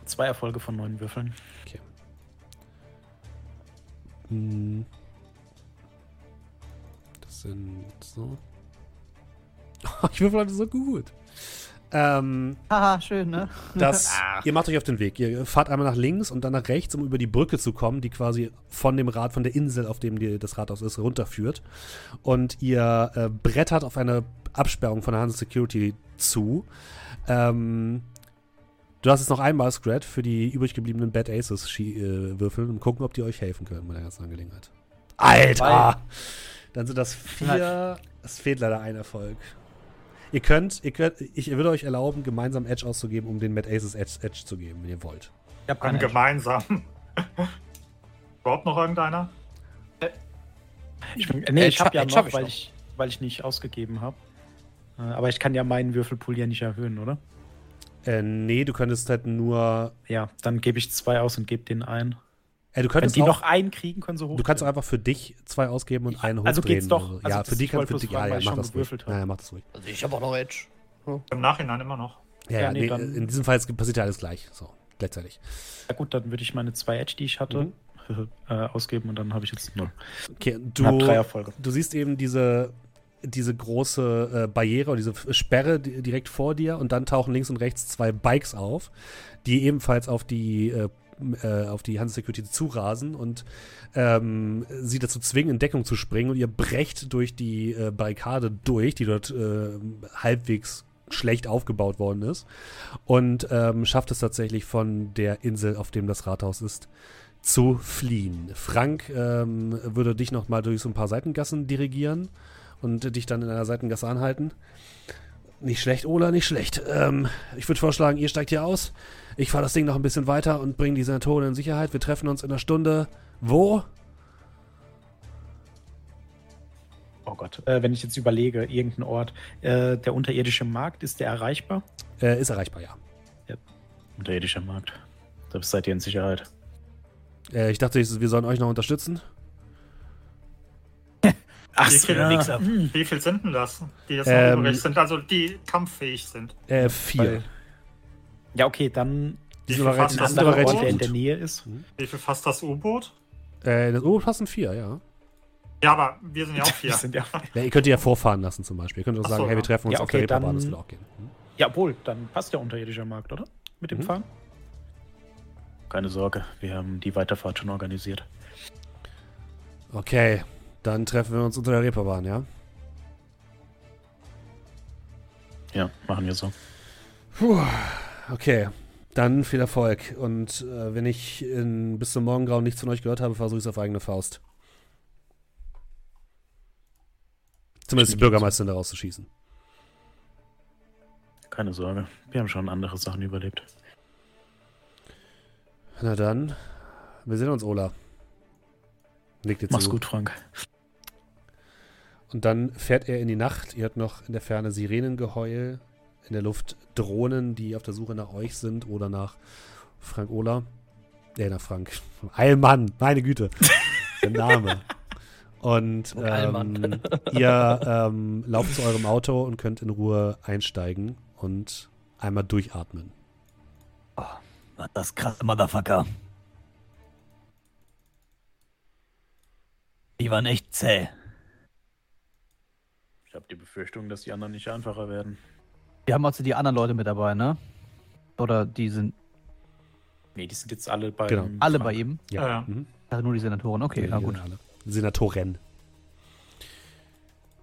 B: Zwei Erfolge von neun Würfeln.
D: Hm. Das sind so. Ich würfel heute so gut. Ähm,
A: Haha, schön, ne?
D: das, ihr macht euch auf den Weg. Ihr fahrt einmal nach links und dann nach rechts, um über die Brücke zu kommen, die quasi von dem Rad, von der Insel, auf dem die, das Rathaus ist, runterführt. Und ihr äh, brettert auf eine Absperrung von der Hanse Security zu. Ähm, du hast jetzt noch einmal Scrat für die übrig gebliebenen Bad Aces Schi- äh, würfeln und gucken, ob die euch helfen können bei der ganzen Angelegenheit. Alter! Dann sind das vier. Es fehlt leider ein Erfolg. Ihr könnt, ihr könnt, ich würde euch erlauben, gemeinsam Edge auszugeben, um den Mad Aces Edge, Edge zu geben, wenn ihr wollt.
B: Ich habe
E: Dann
B: keine
E: gemeinsam. Überhaupt noch irgendeiner?
B: Ich, bin- nee, ich
C: Edge-
B: habe ja
C: Edge
B: noch,
C: hab ich
B: weil,
C: noch.
B: ich, weil ich nicht ausgegeben habe. Äh, Aber ich kann ja meinen Würfelpool ja nicht erhöhen, oder?
D: Äh, nee, du könntest halt nur.
B: Ja, dann gebe ich zwei aus und gebe den ein.
D: Äh, du
B: Wenn
D: könntest
B: die
D: auch,
B: noch einen kriegen, können sie hoch.
D: Du kannst auch einfach für dich zwei ausgeben und einen
B: Also
D: hochdrehen.
B: geht's doch. Also
D: ja, für dich
B: ich
D: kann
B: wollte
D: für
B: bloß
D: dich. Ja, ja,
B: ich
D: mach das ruhig. Ja, ja, mach das ruhig.
C: Also ich habe auch noch Edge.
E: Im Nachhinein immer noch.
D: Ja,
B: Ja,
D: ja,
B: nee,
D: nee,
B: dann-
D: in diesem Fall passiert ja alles gleich. So, gleichzeitig.
B: Ja gut, dann würde ich meine zwei Edge, die ich hatte,
D: Mhm.
B: äh, ausgeben und dann habe ich jetzt null.
D: Okay,
B: Du drei
D: du,
B: Erfolge.
D: du siehst eben diese, diese große äh, Barriere oder diese Sperre di- direkt vor dir und dann tauchen links und rechts zwei Bikes auf, die ebenfalls auf die äh, äh, auf die Hanse Security zurasen und ähm, sie dazu zwingen, in Deckung zu springen und ihr brecht durch die äh, Barrikade durch, die dort äh, halbwegs schlecht aufgebaut worden ist und ähm, schafft es tatsächlich von der Insel, auf dem das Rathaus ist, zu fliehen. Frank ähm, würde dich noch mal durch so ein paar Seitengassen dirigieren und dich dann in einer Seitengasse anhalten. Nicht schlecht, Ola, nicht schlecht. Ähm, ich würde vorschlagen, ihr steigt hier aus. Ich fahre das Ding noch ein bisschen weiter und bringe die Senatoren in Sicherheit. Wir treffen uns in einer Stunde. Wo?
B: oh Gott, äh, wenn ich jetzt überlege, irgendein Ort, äh, der unterirdische Markt, ist der erreichbar?
D: Äh, ist erreichbar, ja.
B: Unterirdischer Markt. Da seid ihr in Sicherheit.
D: Äh, ich dachte, wir sollen euch noch unterstützen.
B: Ach,
E: Wie viele,
A: Wichser.
E: wie viel sind denn das, die jetzt
D: Ähm,
E: noch übrig sind? Also die kampffähig sind.
D: Äh, vier.
B: Ja, okay, dann
D: Die
E: Wie viel fasst
D: die
E: das
B: andere der in der Nähe ist.
E: Wie viel fasst das U-Boot?
D: Äh, das U-Boot passen vier, ja.
E: Ja, aber wir sind ja auch vier.
B: sind ja,
D: ja. Ihr könnt die ja vorfahren lassen zum Beispiel. Ihr könnt auch
E: Ach
D: sagen,
E: so,
D: hey, wir
E: ja.
D: treffen uns
B: Ja,
D: auf der
B: okay,
D: Reeperbahn,
B: dann-
D: das würde auch gehen. Hm?
B: jawohl, dann passt der unterirdische Markt, oder? Mit dem
D: Mhm.
B: Fahren? Keine Sorge, wir haben die Weiterfahrt schon organisiert.
D: Okay, dann treffen wir uns unter der Reeperbahn, ja?
B: Ja, machen wir so.
D: Puh, okay. Dann viel Erfolg. Und äh, wenn ich in, bis zum Morgengrauen nichts von euch gehört habe, versuche ich es auf eigene Faust. Zumindest die Bürgermeisterin da rauszuschießen.
B: Keine Sorge, wir haben schon andere Sachen überlebt.
D: Na dann, wir sehen uns, Ola. Nickt dir
B: Mach's
D: zu.
B: gut, Frank.
D: Und dann fährt er in die Nacht. Ihr hört noch in der Ferne Sirenengeheul, in der Luft Drohnen, die auf der Suche nach euch sind oder nach Frank Ola. Äh, nach Frank. Eilmann, meine Güte. Der Name. Und ähm, ihr ähm, lauft zu eurem Auto und könnt in Ruhe einsteigen und einmal durchatmen.
A: War das krasse Motherfucker. Die waren echt zäh.
B: Ich habe die Befürchtung, dass die anderen nicht einfacher werden.
A: Wir haben also die anderen Leute mit dabei, ne? Oder die sind
B: Nee, die sind jetzt alle bei
D: Genau.
A: alle bei ihm?
E: Ja, ja.
D: Mhm.
A: Also nur die Senatoren. Okay, na gut.
D: Alle. Senatoren.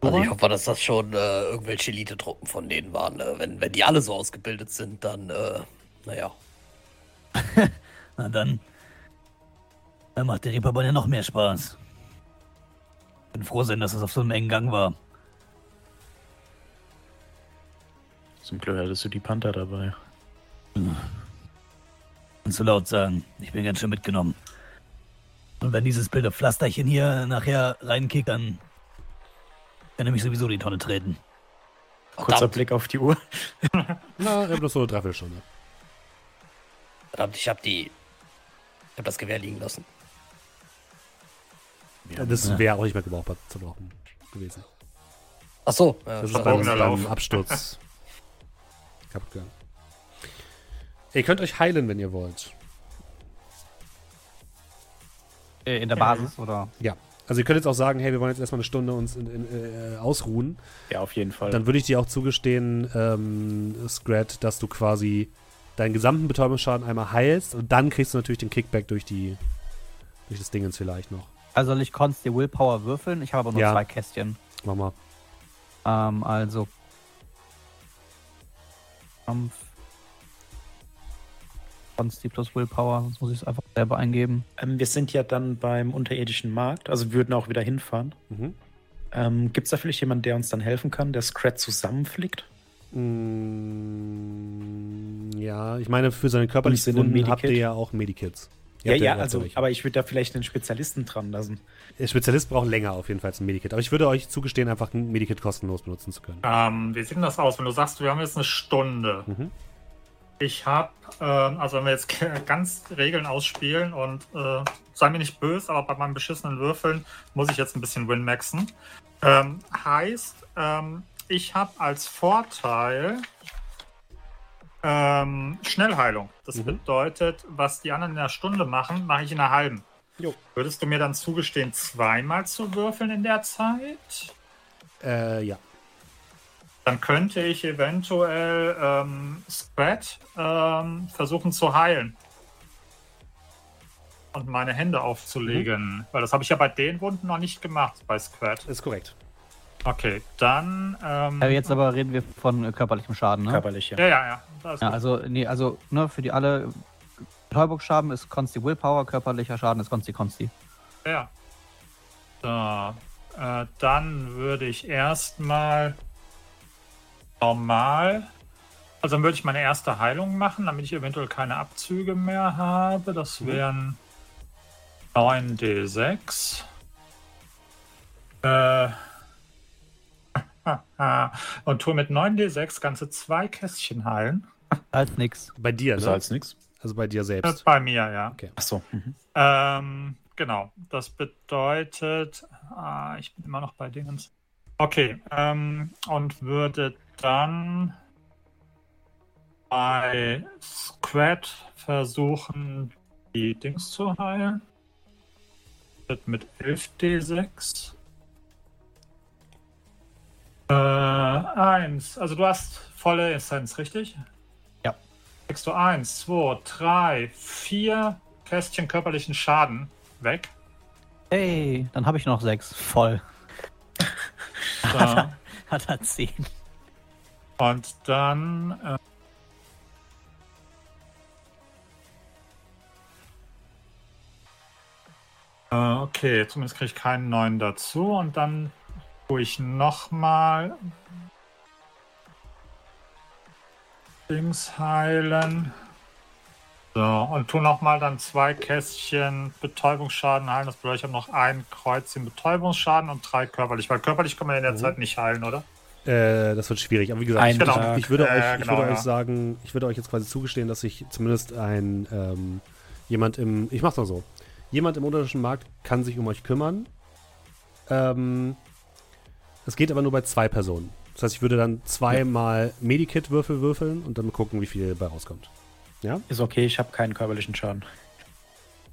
C: Also ich hoffe, dass das schon äh, irgendwelche Elite-Truppen von denen waren. Ne? Wenn, wenn die alle so ausgebildet sind, dann, äh, naja.
A: Na dann. Dann macht der Reeperbahn ja noch mehr Spaß. Bin froh sein, dass es auf so einem engen Gang war.
B: Zum Glück hattest du die Panther dabei.
A: Und zu laut sagen, ich bin ganz schön mitgenommen. Und wenn dieses blöde Pflasterchen hier nachher reinkickt, dann kann er mich sowieso in die Tonne treten.
B: Kurzer
C: Verdammt,
B: Blick auf die Uhr.
D: Na, ich hab bloß so eine Dreiviertelstunde.
C: verdammt, ich hab die. Ich hab das Gewehr liegen lassen.
D: Das wäre auch nicht mehr gebrauchbar zu brauchen gewesen.
C: Ach so. Ja,
D: Das ist beim,
E: Verbogener
D: beim
E: Lauf.
D: Absturz kaputt gegangen. Ihr könnt euch heilen, wenn ihr wollt.
A: Äh, in der Basis, oder?
D: Ja. Also ihr könnt jetzt auch sagen, hey, wir wollen jetzt erstmal eine Stunde uns in, in, äh, ausruhen.
B: Ja, auf jeden Fall.
D: Dann würde ich dir auch zugestehen, ähm, Scrat, dass du quasi deinen gesamten Betäubungsschaden einmal heilst und dann kriegst du natürlich den Kickback durch die durch das Dingens vielleicht noch.
A: Also soll ich Consti Willpower würfeln? Ich habe aber nur
D: Ja.
A: zwei Kästchen.
D: Mach mal.
A: Ähm, also. Kampf. Consti plus Willpower, sonst muss ich es einfach selber eingeben.
B: ähm, wir sind ja dann beim unterirdischen Markt, also würden auch wieder hinfahren.
D: Mhm.
B: Ähm, Gibt es da vielleicht jemanden, der uns dann helfen kann, der Scrat zusammenflickt?
D: Mm, ja, ich meine, für seine körperlichen Wunden habt ihr ja auch Medikits.
B: Ja, ja, also,
D: welche.
B: aber ich würde da vielleicht einen Spezialisten dran lassen.
D: Der Spezialist braucht länger auf jeden Fall als ein Medikit. Aber ich würde euch zugestehen, einfach ein Medikit kostenlos benutzen zu können.
E: Ähm, wie sieht denn das aus, wenn du sagst, wir haben jetzt eine Stunde?
D: Mhm.
E: Ich habe, ähm, also wenn wir jetzt ganz Regeln ausspielen und äh, sei mir nicht böse, aber bei meinen beschissenen Würfeln muss ich jetzt ein bisschen Win-maxen. Ähm, heißt, ähm, ich habe als Vorteil ähm, Schnellheilung. Das
D: Mhm.
E: bedeutet, was die anderen in einer Stunde machen, mache ich in einer halben.
D: Jo.
E: Würdest du mir dann zugestehen, zweimal zu würfeln in der Zeit?
D: Äh, ja.
E: Dann könnte ich eventuell ähm, Scrat ähm, versuchen zu heilen. Und meine Hände aufzulegen. Weil das habe ich ja bei den Wunden noch nicht gemacht, bei Squat.
D: Ist korrekt.
E: Okay, dann. Ähm,
A: Äh, jetzt aber reden wir von äh, körperlichem Schaden, ne?
B: Körperlich, ja.
E: Ja, ja, ja.
A: Ja, also, nee, also, ne, für die alle. Betäubungsschaden ist Consti Willpower, körperlicher Schaden ist Consti Consti.
E: Ja. So, äh, dann würde ich erstmal normal. Also dann würde ich meine erste Heilung machen, damit ich eventuell keine Abzüge mehr habe. Das wären 9d6. Äh, Und tue mit 9d6 ganze zwei Kästchen heilen.
A: Als nix.
D: Bei dir, ne?
B: als nix.
D: Also bei dir
E: Das
D: selbst.
E: ist bei mir, ja.
B: Achso. Mhm.
E: Ähm, genau. Das bedeutet, ah, ich bin immer noch bei Dingens. Okay. Ähm, und würde dann bei Squad versuchen, die Dings zu heilen. Wird Mit 11d6. Äh, eins. Also du hast volle Essenz, richtig?
A: Ja.
E: Kriegst du eins, zwei, drei, vier Kästchen körperlichen Schaden weg.
A: Hey, dann habe ich noch sechs. Voll.
E: So.
A: Hat er zehn.
E: Und dann. Äh, äh, okay, zumindest kriege ich keinen neuen dazu. Und dann tue ich nochmal. Dings heilen. So, und tu nochmal dann zwei Kästchen Betäubungsschaden heilen. Das bedeutet, ich habe noch ein Kreuzchen Betäubungsschaden und drei körperlich. Weil körperlich kann man in der
D: Mhm.
E: Zeit nicht heilen, oder?
D: Äh, das wird schwierig. Aber wie gesagt, ich, ich, würde
E: Äh,
D: euch, ich
E: genau,
D: würde euch
E: ja.
D: sagen, ich würde euch jetzt quasi zugestehen, dass ich zumindest ein ähm, jemand im, ich mach's mal so, jemand im unterirdischen Markt kann sich um euch kümmern. Ähm, es geht aber nur bei zwei Personen. Das heißt, ich würde dann zweimal Medikit-Würfel würfeln und dann gucken, wie viel bei rauskommt.
B: Ist okay, ich habe keinen körperlichen Schaden.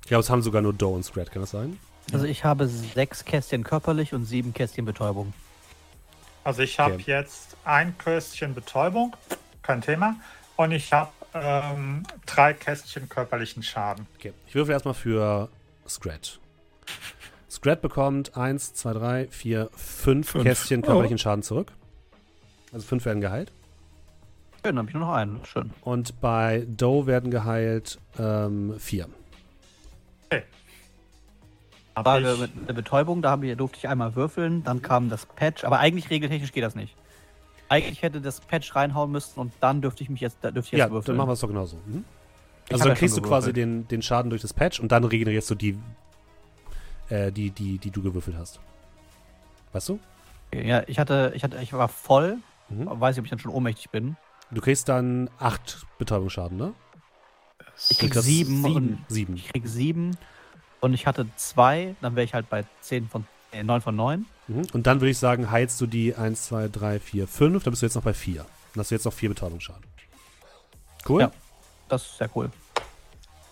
D: Ich glaube, es haben sogar nur Doe und Scrat, kann das sein?
A: Also ich habe sechs Kästchen körperlich und sieben Kästchen Betäubung.
E: Also ich habe
D: Okay.
E: jetzt ein Kästchen Betäubung, kein Thema. Und ich habe ähm, drei Kästchen körperlichen Schaden.
D: Okay, ich würfel erstmal für Scrat. Scrat bekommt 1, 2, 3, 4, 5
B: Fünf.
D: Kästchen
B: Oh.
D: körperlichen Schaden zurück. Also 5 werden geheilt.
A: Schön, dann habe ich nur noch einen. Schön.
D: Und bei Doe werden geheilt ähm, 4.
E: Hab
A: Frage
E: ich,
A: mit der Betäubung, da ich, durfte ich einmal würfeln, dann kam das Patch, aber eigentlich regeltechnisch geht das nicht. Eigentlich hätte das Patch reinhauen müssen und dann dürfte ich mich jetzt, da dürfte ich
D: Ja,
A: jetzt würfeln.
D: dann machen wir es doch genauso.
A: Ich
D: Also dann
A: ja
D: kriegst du quasi den, den Schaden durch das Patch und dann regenerierst du die, äh, die, die, die du gewürfelt hast. Weißt du?
A: Ja, ich hatte, ich hatte, ich war voll,
D: Mhm.
A: weiß nicht, ob ich dann schon ohnmächtig bin.
D: Du kriegst dann 8 Betäubungsschaden, ne?
A: Ich krieg
D: Das-
A: sieben,
B: sieben.
A: und
D: 7.
A: ich krieg sieben und ich hatte zwei, dann wäre ich halt bei zehn von, äh, neun von neun.
D: Mhm. Und dann würde ich sagen, heilst du die 1, 2, 3, 4, 5. Dann bist du jetzt noch bei 4. Dann hast du jetzt noch 4 Betäubungsschaden. Cool?
A: Ja. Das ist sehr cool.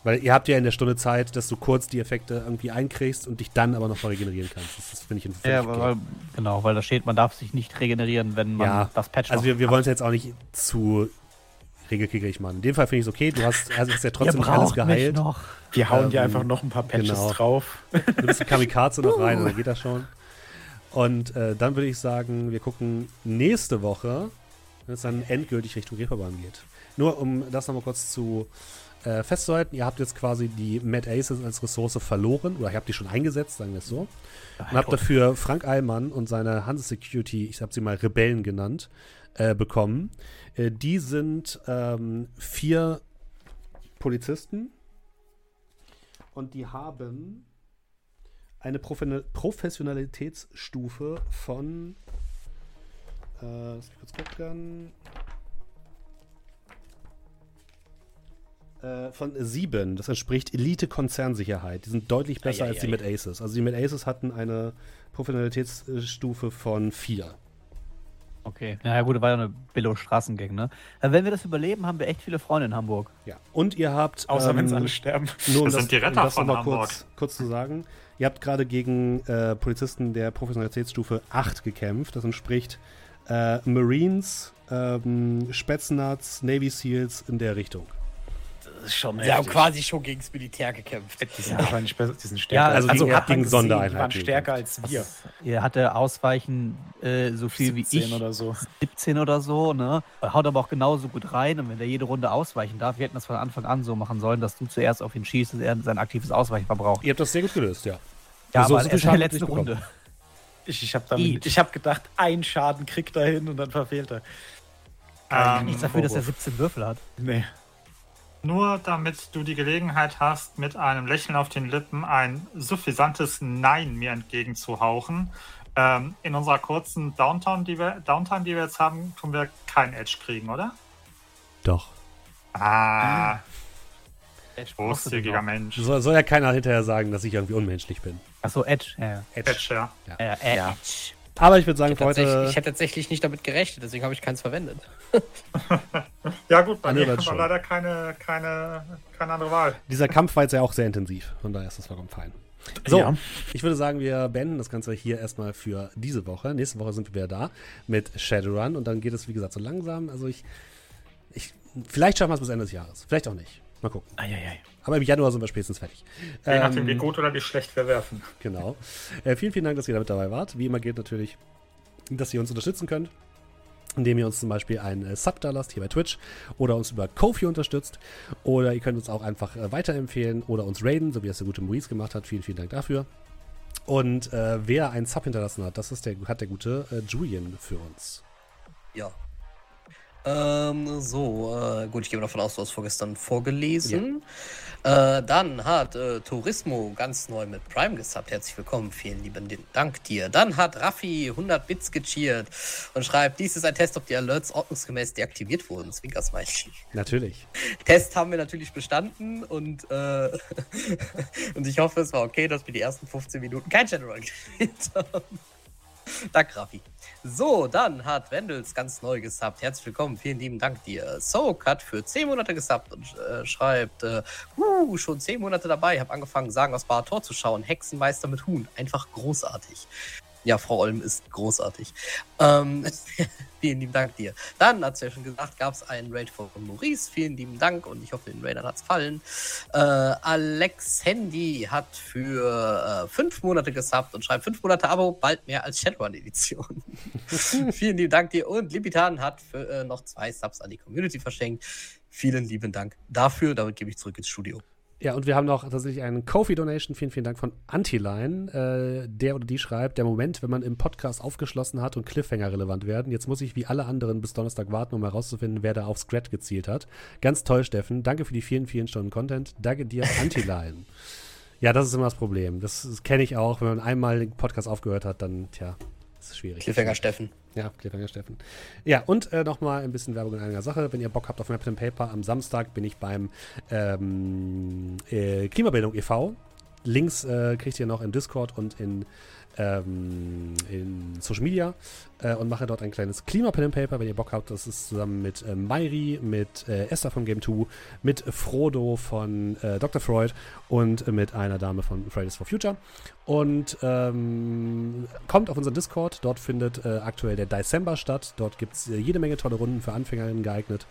D: Weil ihr habt ja in der Stunde Zeit, dass du kurz die Effekte irgendwie einkriegst und dich dann aber noch mal regenerieren kannst. Das, das finde ich ein
A: Ja,
D: okay.
A: weil, genau, weil da steht, man darf sich nicht regenerieren, wenn man
D: Ja,
A: das Patch
D: Also wir, wir wollen es jetzt auch nicht zu regelkriegerig machen. In dem Fall finde ich es okay. Du hast, ist ja trotzdem nicht alles geheilt.
A: noch.
B: Wir hauen dir
D: Ähm,
B: einfach noch ein paar Patches
D: genau.
B: drauf.
D: Du bist ein Kamikaze noch rein, dann geht das schon. Und äh, dann würde ich sagen, wir gucken nächste Woche, wenn es dann endgültig Richtung Reeperbahn geht. Nur um das nochmal kurz zu äh, festzuhalten, ihr habt jetzt quasi die Mad Aces als Ressource verloren, oder ihr habt die schon eingesetzt, sagen wir es so. Und habt dafür Frank Eilmann und seine Hanse Security, ich habe sie mal Rebellen genannt, äh, bekommen. Äh, die sind ähm, vier Polizisten und die haben eine Profe- Professionalitätsstufe von äh, lass mich kurz gucken. Äh, von sieben. Das entspricht Elite-Konzernsicherheit. Die sind deutlich besser als die
C: Eieiei.
D: Mid Aces. Also die Mid Aces hatten eine Professionalitätsstufe von vier.
A: Okay. Ja, gut, das war ja eine Billo-Straßengang, ne? Äh, Wenn wir das überleben, haben wir echt viele Freunde in Hamburg.
D: Ja. Und ihr habt.
B: Außer wenn sie
D: ähm,
B: alle sterben.
D: Nur um
E: Das
D: das,
E: sind die Retter
D: um das
E: von
D: mal
E: Hamburg.
D: kurz, kurz zu sagen. Ihr habt gerade gegen äh, Polizisten der Professionalitätsstufe 8 gekämpft. Das entspricht äh, Marines, ähm, Spetsnaz, Navy Seals in der Richtung.
B: Das ist schon
C: Sie haben quasi schon gegen das Militär gekämpft.
B: Die sind wahrscheinlich besser, die sind
A: Ja,
B: stärker.
D: also
B: also
D: gegen- gegen Sondereinheiten
B: Die waren stärker als wir.
A: Ihr hatte Ausweichen äh, so viel wie
B: 17
A: ich,
B: oder so.
A: 17 oder so, ne? Haut aber auch genauso gut rein und wenn der jede Runde ausweichen darf, wir hätten das von Anfang an so machen sollen, dass du zuerst auf ihn schießt und er sein aktives Ausweichen verbraucht.
D: Ihr habt das sehr gut gelöst, ja.
A: Ja,
D: so-
A: aber
D: so
A: erst in der letzten Runde.
B: Ich, ich habe hab gedacht, ein Schaden kriegt er hin und dann verfehlt er.
E: Ähm,
A: Nichts dafür, dass er
B: Vorwurf.
A: 17 Würfel hat.
B: Nee.
E: Nur damit du die Gelegenheit hast, mit einem Lächeln auf den Lippen ein suffisantes Nein mir entgegenzuhauchen, Ähm, in unserer kurzen Downtown, die wir, Downtime, die wir jetzt haben, tun wir kein Edge kriegen, oder?
D: Doch.
E: Ah,
A: Edge
E: großzügiger Mensch.
D: Soll, soll ja keiner hinterher sagen, dass ich irgendwie unmenschlich bin.
A: Achso, Edge. Ja,
D: Edge.
E: Edge, ja.
A: ja. Edge.
D: Aber ich würde sagen,
C: Ich
D: für
C: hätte, tatsächlich,
D: heute.
C: ich hätte tatsächlich nicht damit gerechnet, deswegen habe ich keins verwendet.
E: Ja, gut, bei mir war
D: schon.
E: leider keine, keine, keine andere Wahl.
D: Dieser Kampf war jetzt ja auch sehr intensiv. Von daher ist das vollkommen fein. So,
B: Ja.
D: ich würde sagen, wir beenden das Ganze hier erstmal für diese Woche. Nächste Woche sind wir wieder da mit Shadowrun und dann geht es, wie gesagt, so langsam. Also ich. ich vielleicht schaffen wir es bis Ende des Jahres. Vielleicht auch nicht. Mal gucken.
B: Eieiei.
D: Aber im Januar sind wir spätestens fertig.
E: Je nachdem,
D: Ähm,
E: wie gut oder wie schlecht wir werfen.
D: Genau. Äh, vielen, vielen Dank, dass ihr da mit dabei wart. Wie immer gilt natürlich, dass ihr uns unterstützen könnt, indem ihr uns zum Beispiel einen äh, Sub da lasst hier bei Twitch oder uns über Kofi unterstützt. Oder ihr könnt uns auch einfach äh, weiterempfehlen oder uns raiden, so wie es der gute Maurice gemacht hat. Vielen, vielen Dank dafür. Und äh, wer einen Sub hinterlassen hat, das ist der, hat der gute äh, Julian für uns.
C: Ja. Ähm, so, äh, gut, ich gehe davon aus, du hast vorgestern vorgelesen. Äh, dann hat äh, Turismo ganz neu mit Prime gesubbt. Herzlich willkommen, vielen lieben Dank dir. Dann hat Raffi 100 Bits gecheert und schreibt, dies ist ein Test, ob die Alerts ordnungsgemäß deaktiviert wurden. Zwinkersmiley.
D: Natürlich.
C: Test haben wir natürlich bestanden und, äh, und ich hoffe, es war okay, dass wir die ersten 15 Minuten kein General gespielt haben. Danke, Raffi. So, dann hat Wendels ganz neu gesubbt. Herzlich willkommen, vielen lieben Dank dir. Soak hat für 10 Monate gesubbt und äh, schreibt, äh, uh, schon 10 Monate dabei, habe angefangen, Sagen aus Barator zu schauen. Hexenmeister mit Huhn, einfach großartig. Ja, Frau Olm ist großartig. Ähm, vielen lieben Dank dir. Dann, hat ja schon gesagt, gab es einen Raid von Maurice. Vielen lieben Dank und ich hoffe, den Raidern hat es gefallen. Äh, Alex Handy hat für äh, fünf Monate gesubbt und schreibt fünf Monate Abo, bald mehr als Shadowrun-Edition. Vielen lieben Dank dir. Und Libitan hat für, äh, noch zwei Subs an die Community verschenkt. Vielen lieben Dank dafür. Damit gebe ich zurück ins Studio.
D: Ja, und wir haben noch tatsächlich einen Kofi-Donation. Vielen, vielen Dank von Antiline. Äh, der oder die schreibt, der Moment, wenn man im Podcast aufgeschlossen hat und Cliffhanger relevant werden. Jetzt muss ich wie alle anderen bis Donnerstag warten, um herauszufinden, wer da auf Scrat gezielt hat. Ganz toll, Steffen. Danke für die vielen, vielen Stunden Content. Danke dir, Antiline. ja, das ist immer das Problem. Das, das kenne ich auch. Wenn man einmal den Podcast aufgehört hat, dann, tja, ist schwierig.
C: Cliffhanger Steffen.
D: Ja, Cliffhanger Steffen. Ja, und äh, nochmal ein bisschen Werbung in einer Sache. Wenn ihr Bock habt auf Map and Paper, am Samstag bin ich beim ähm, äh, Klimabildung e.V. Links äh, kriegt ihr noch im Discord und in, ähm, in Social Media äh, und mache dort ein kleines Klima-Pen and Paper, wenn ihr Bock habt. Das ist zusammen mit äh, Mairi, mit äh, Esther von Game 2, mit Frodo von äh, Dr. Freud und mit einer Dame von Fridays for Future. Und ähm, kommt auf unseren Discord. Dort findet äh, aktuell der December statt. Dort gibt es äh, jede Menge tolle Runden für Anfängerinnen geeignet.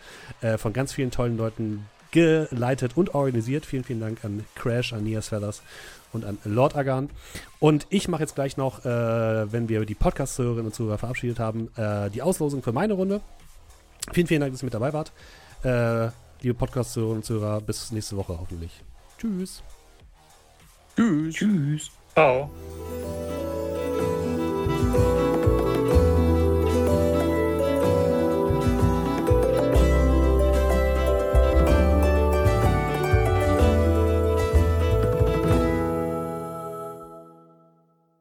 D: Von ganz vielen tollen Leuten geleitet und organisiert. Vielen, vielen Dank an Crash, an Nias Feathers und an Lord Agan. Und ich mache jetzt gleich noch, äh, wenn wir die Podcast-Zuhörerinnen und Zuhörer verabschiedet haben, äh, die Auslosung für meine Runde. Vielen, vielen Dank, dass ihr mit dabei wart. Äh, liebe Podcast-Zuhörerinnen und Zuhörer, bis nächste Woche hoffentlich. Tschüss.
C: Tschüss.
B: Tschüss.
E: Ciao.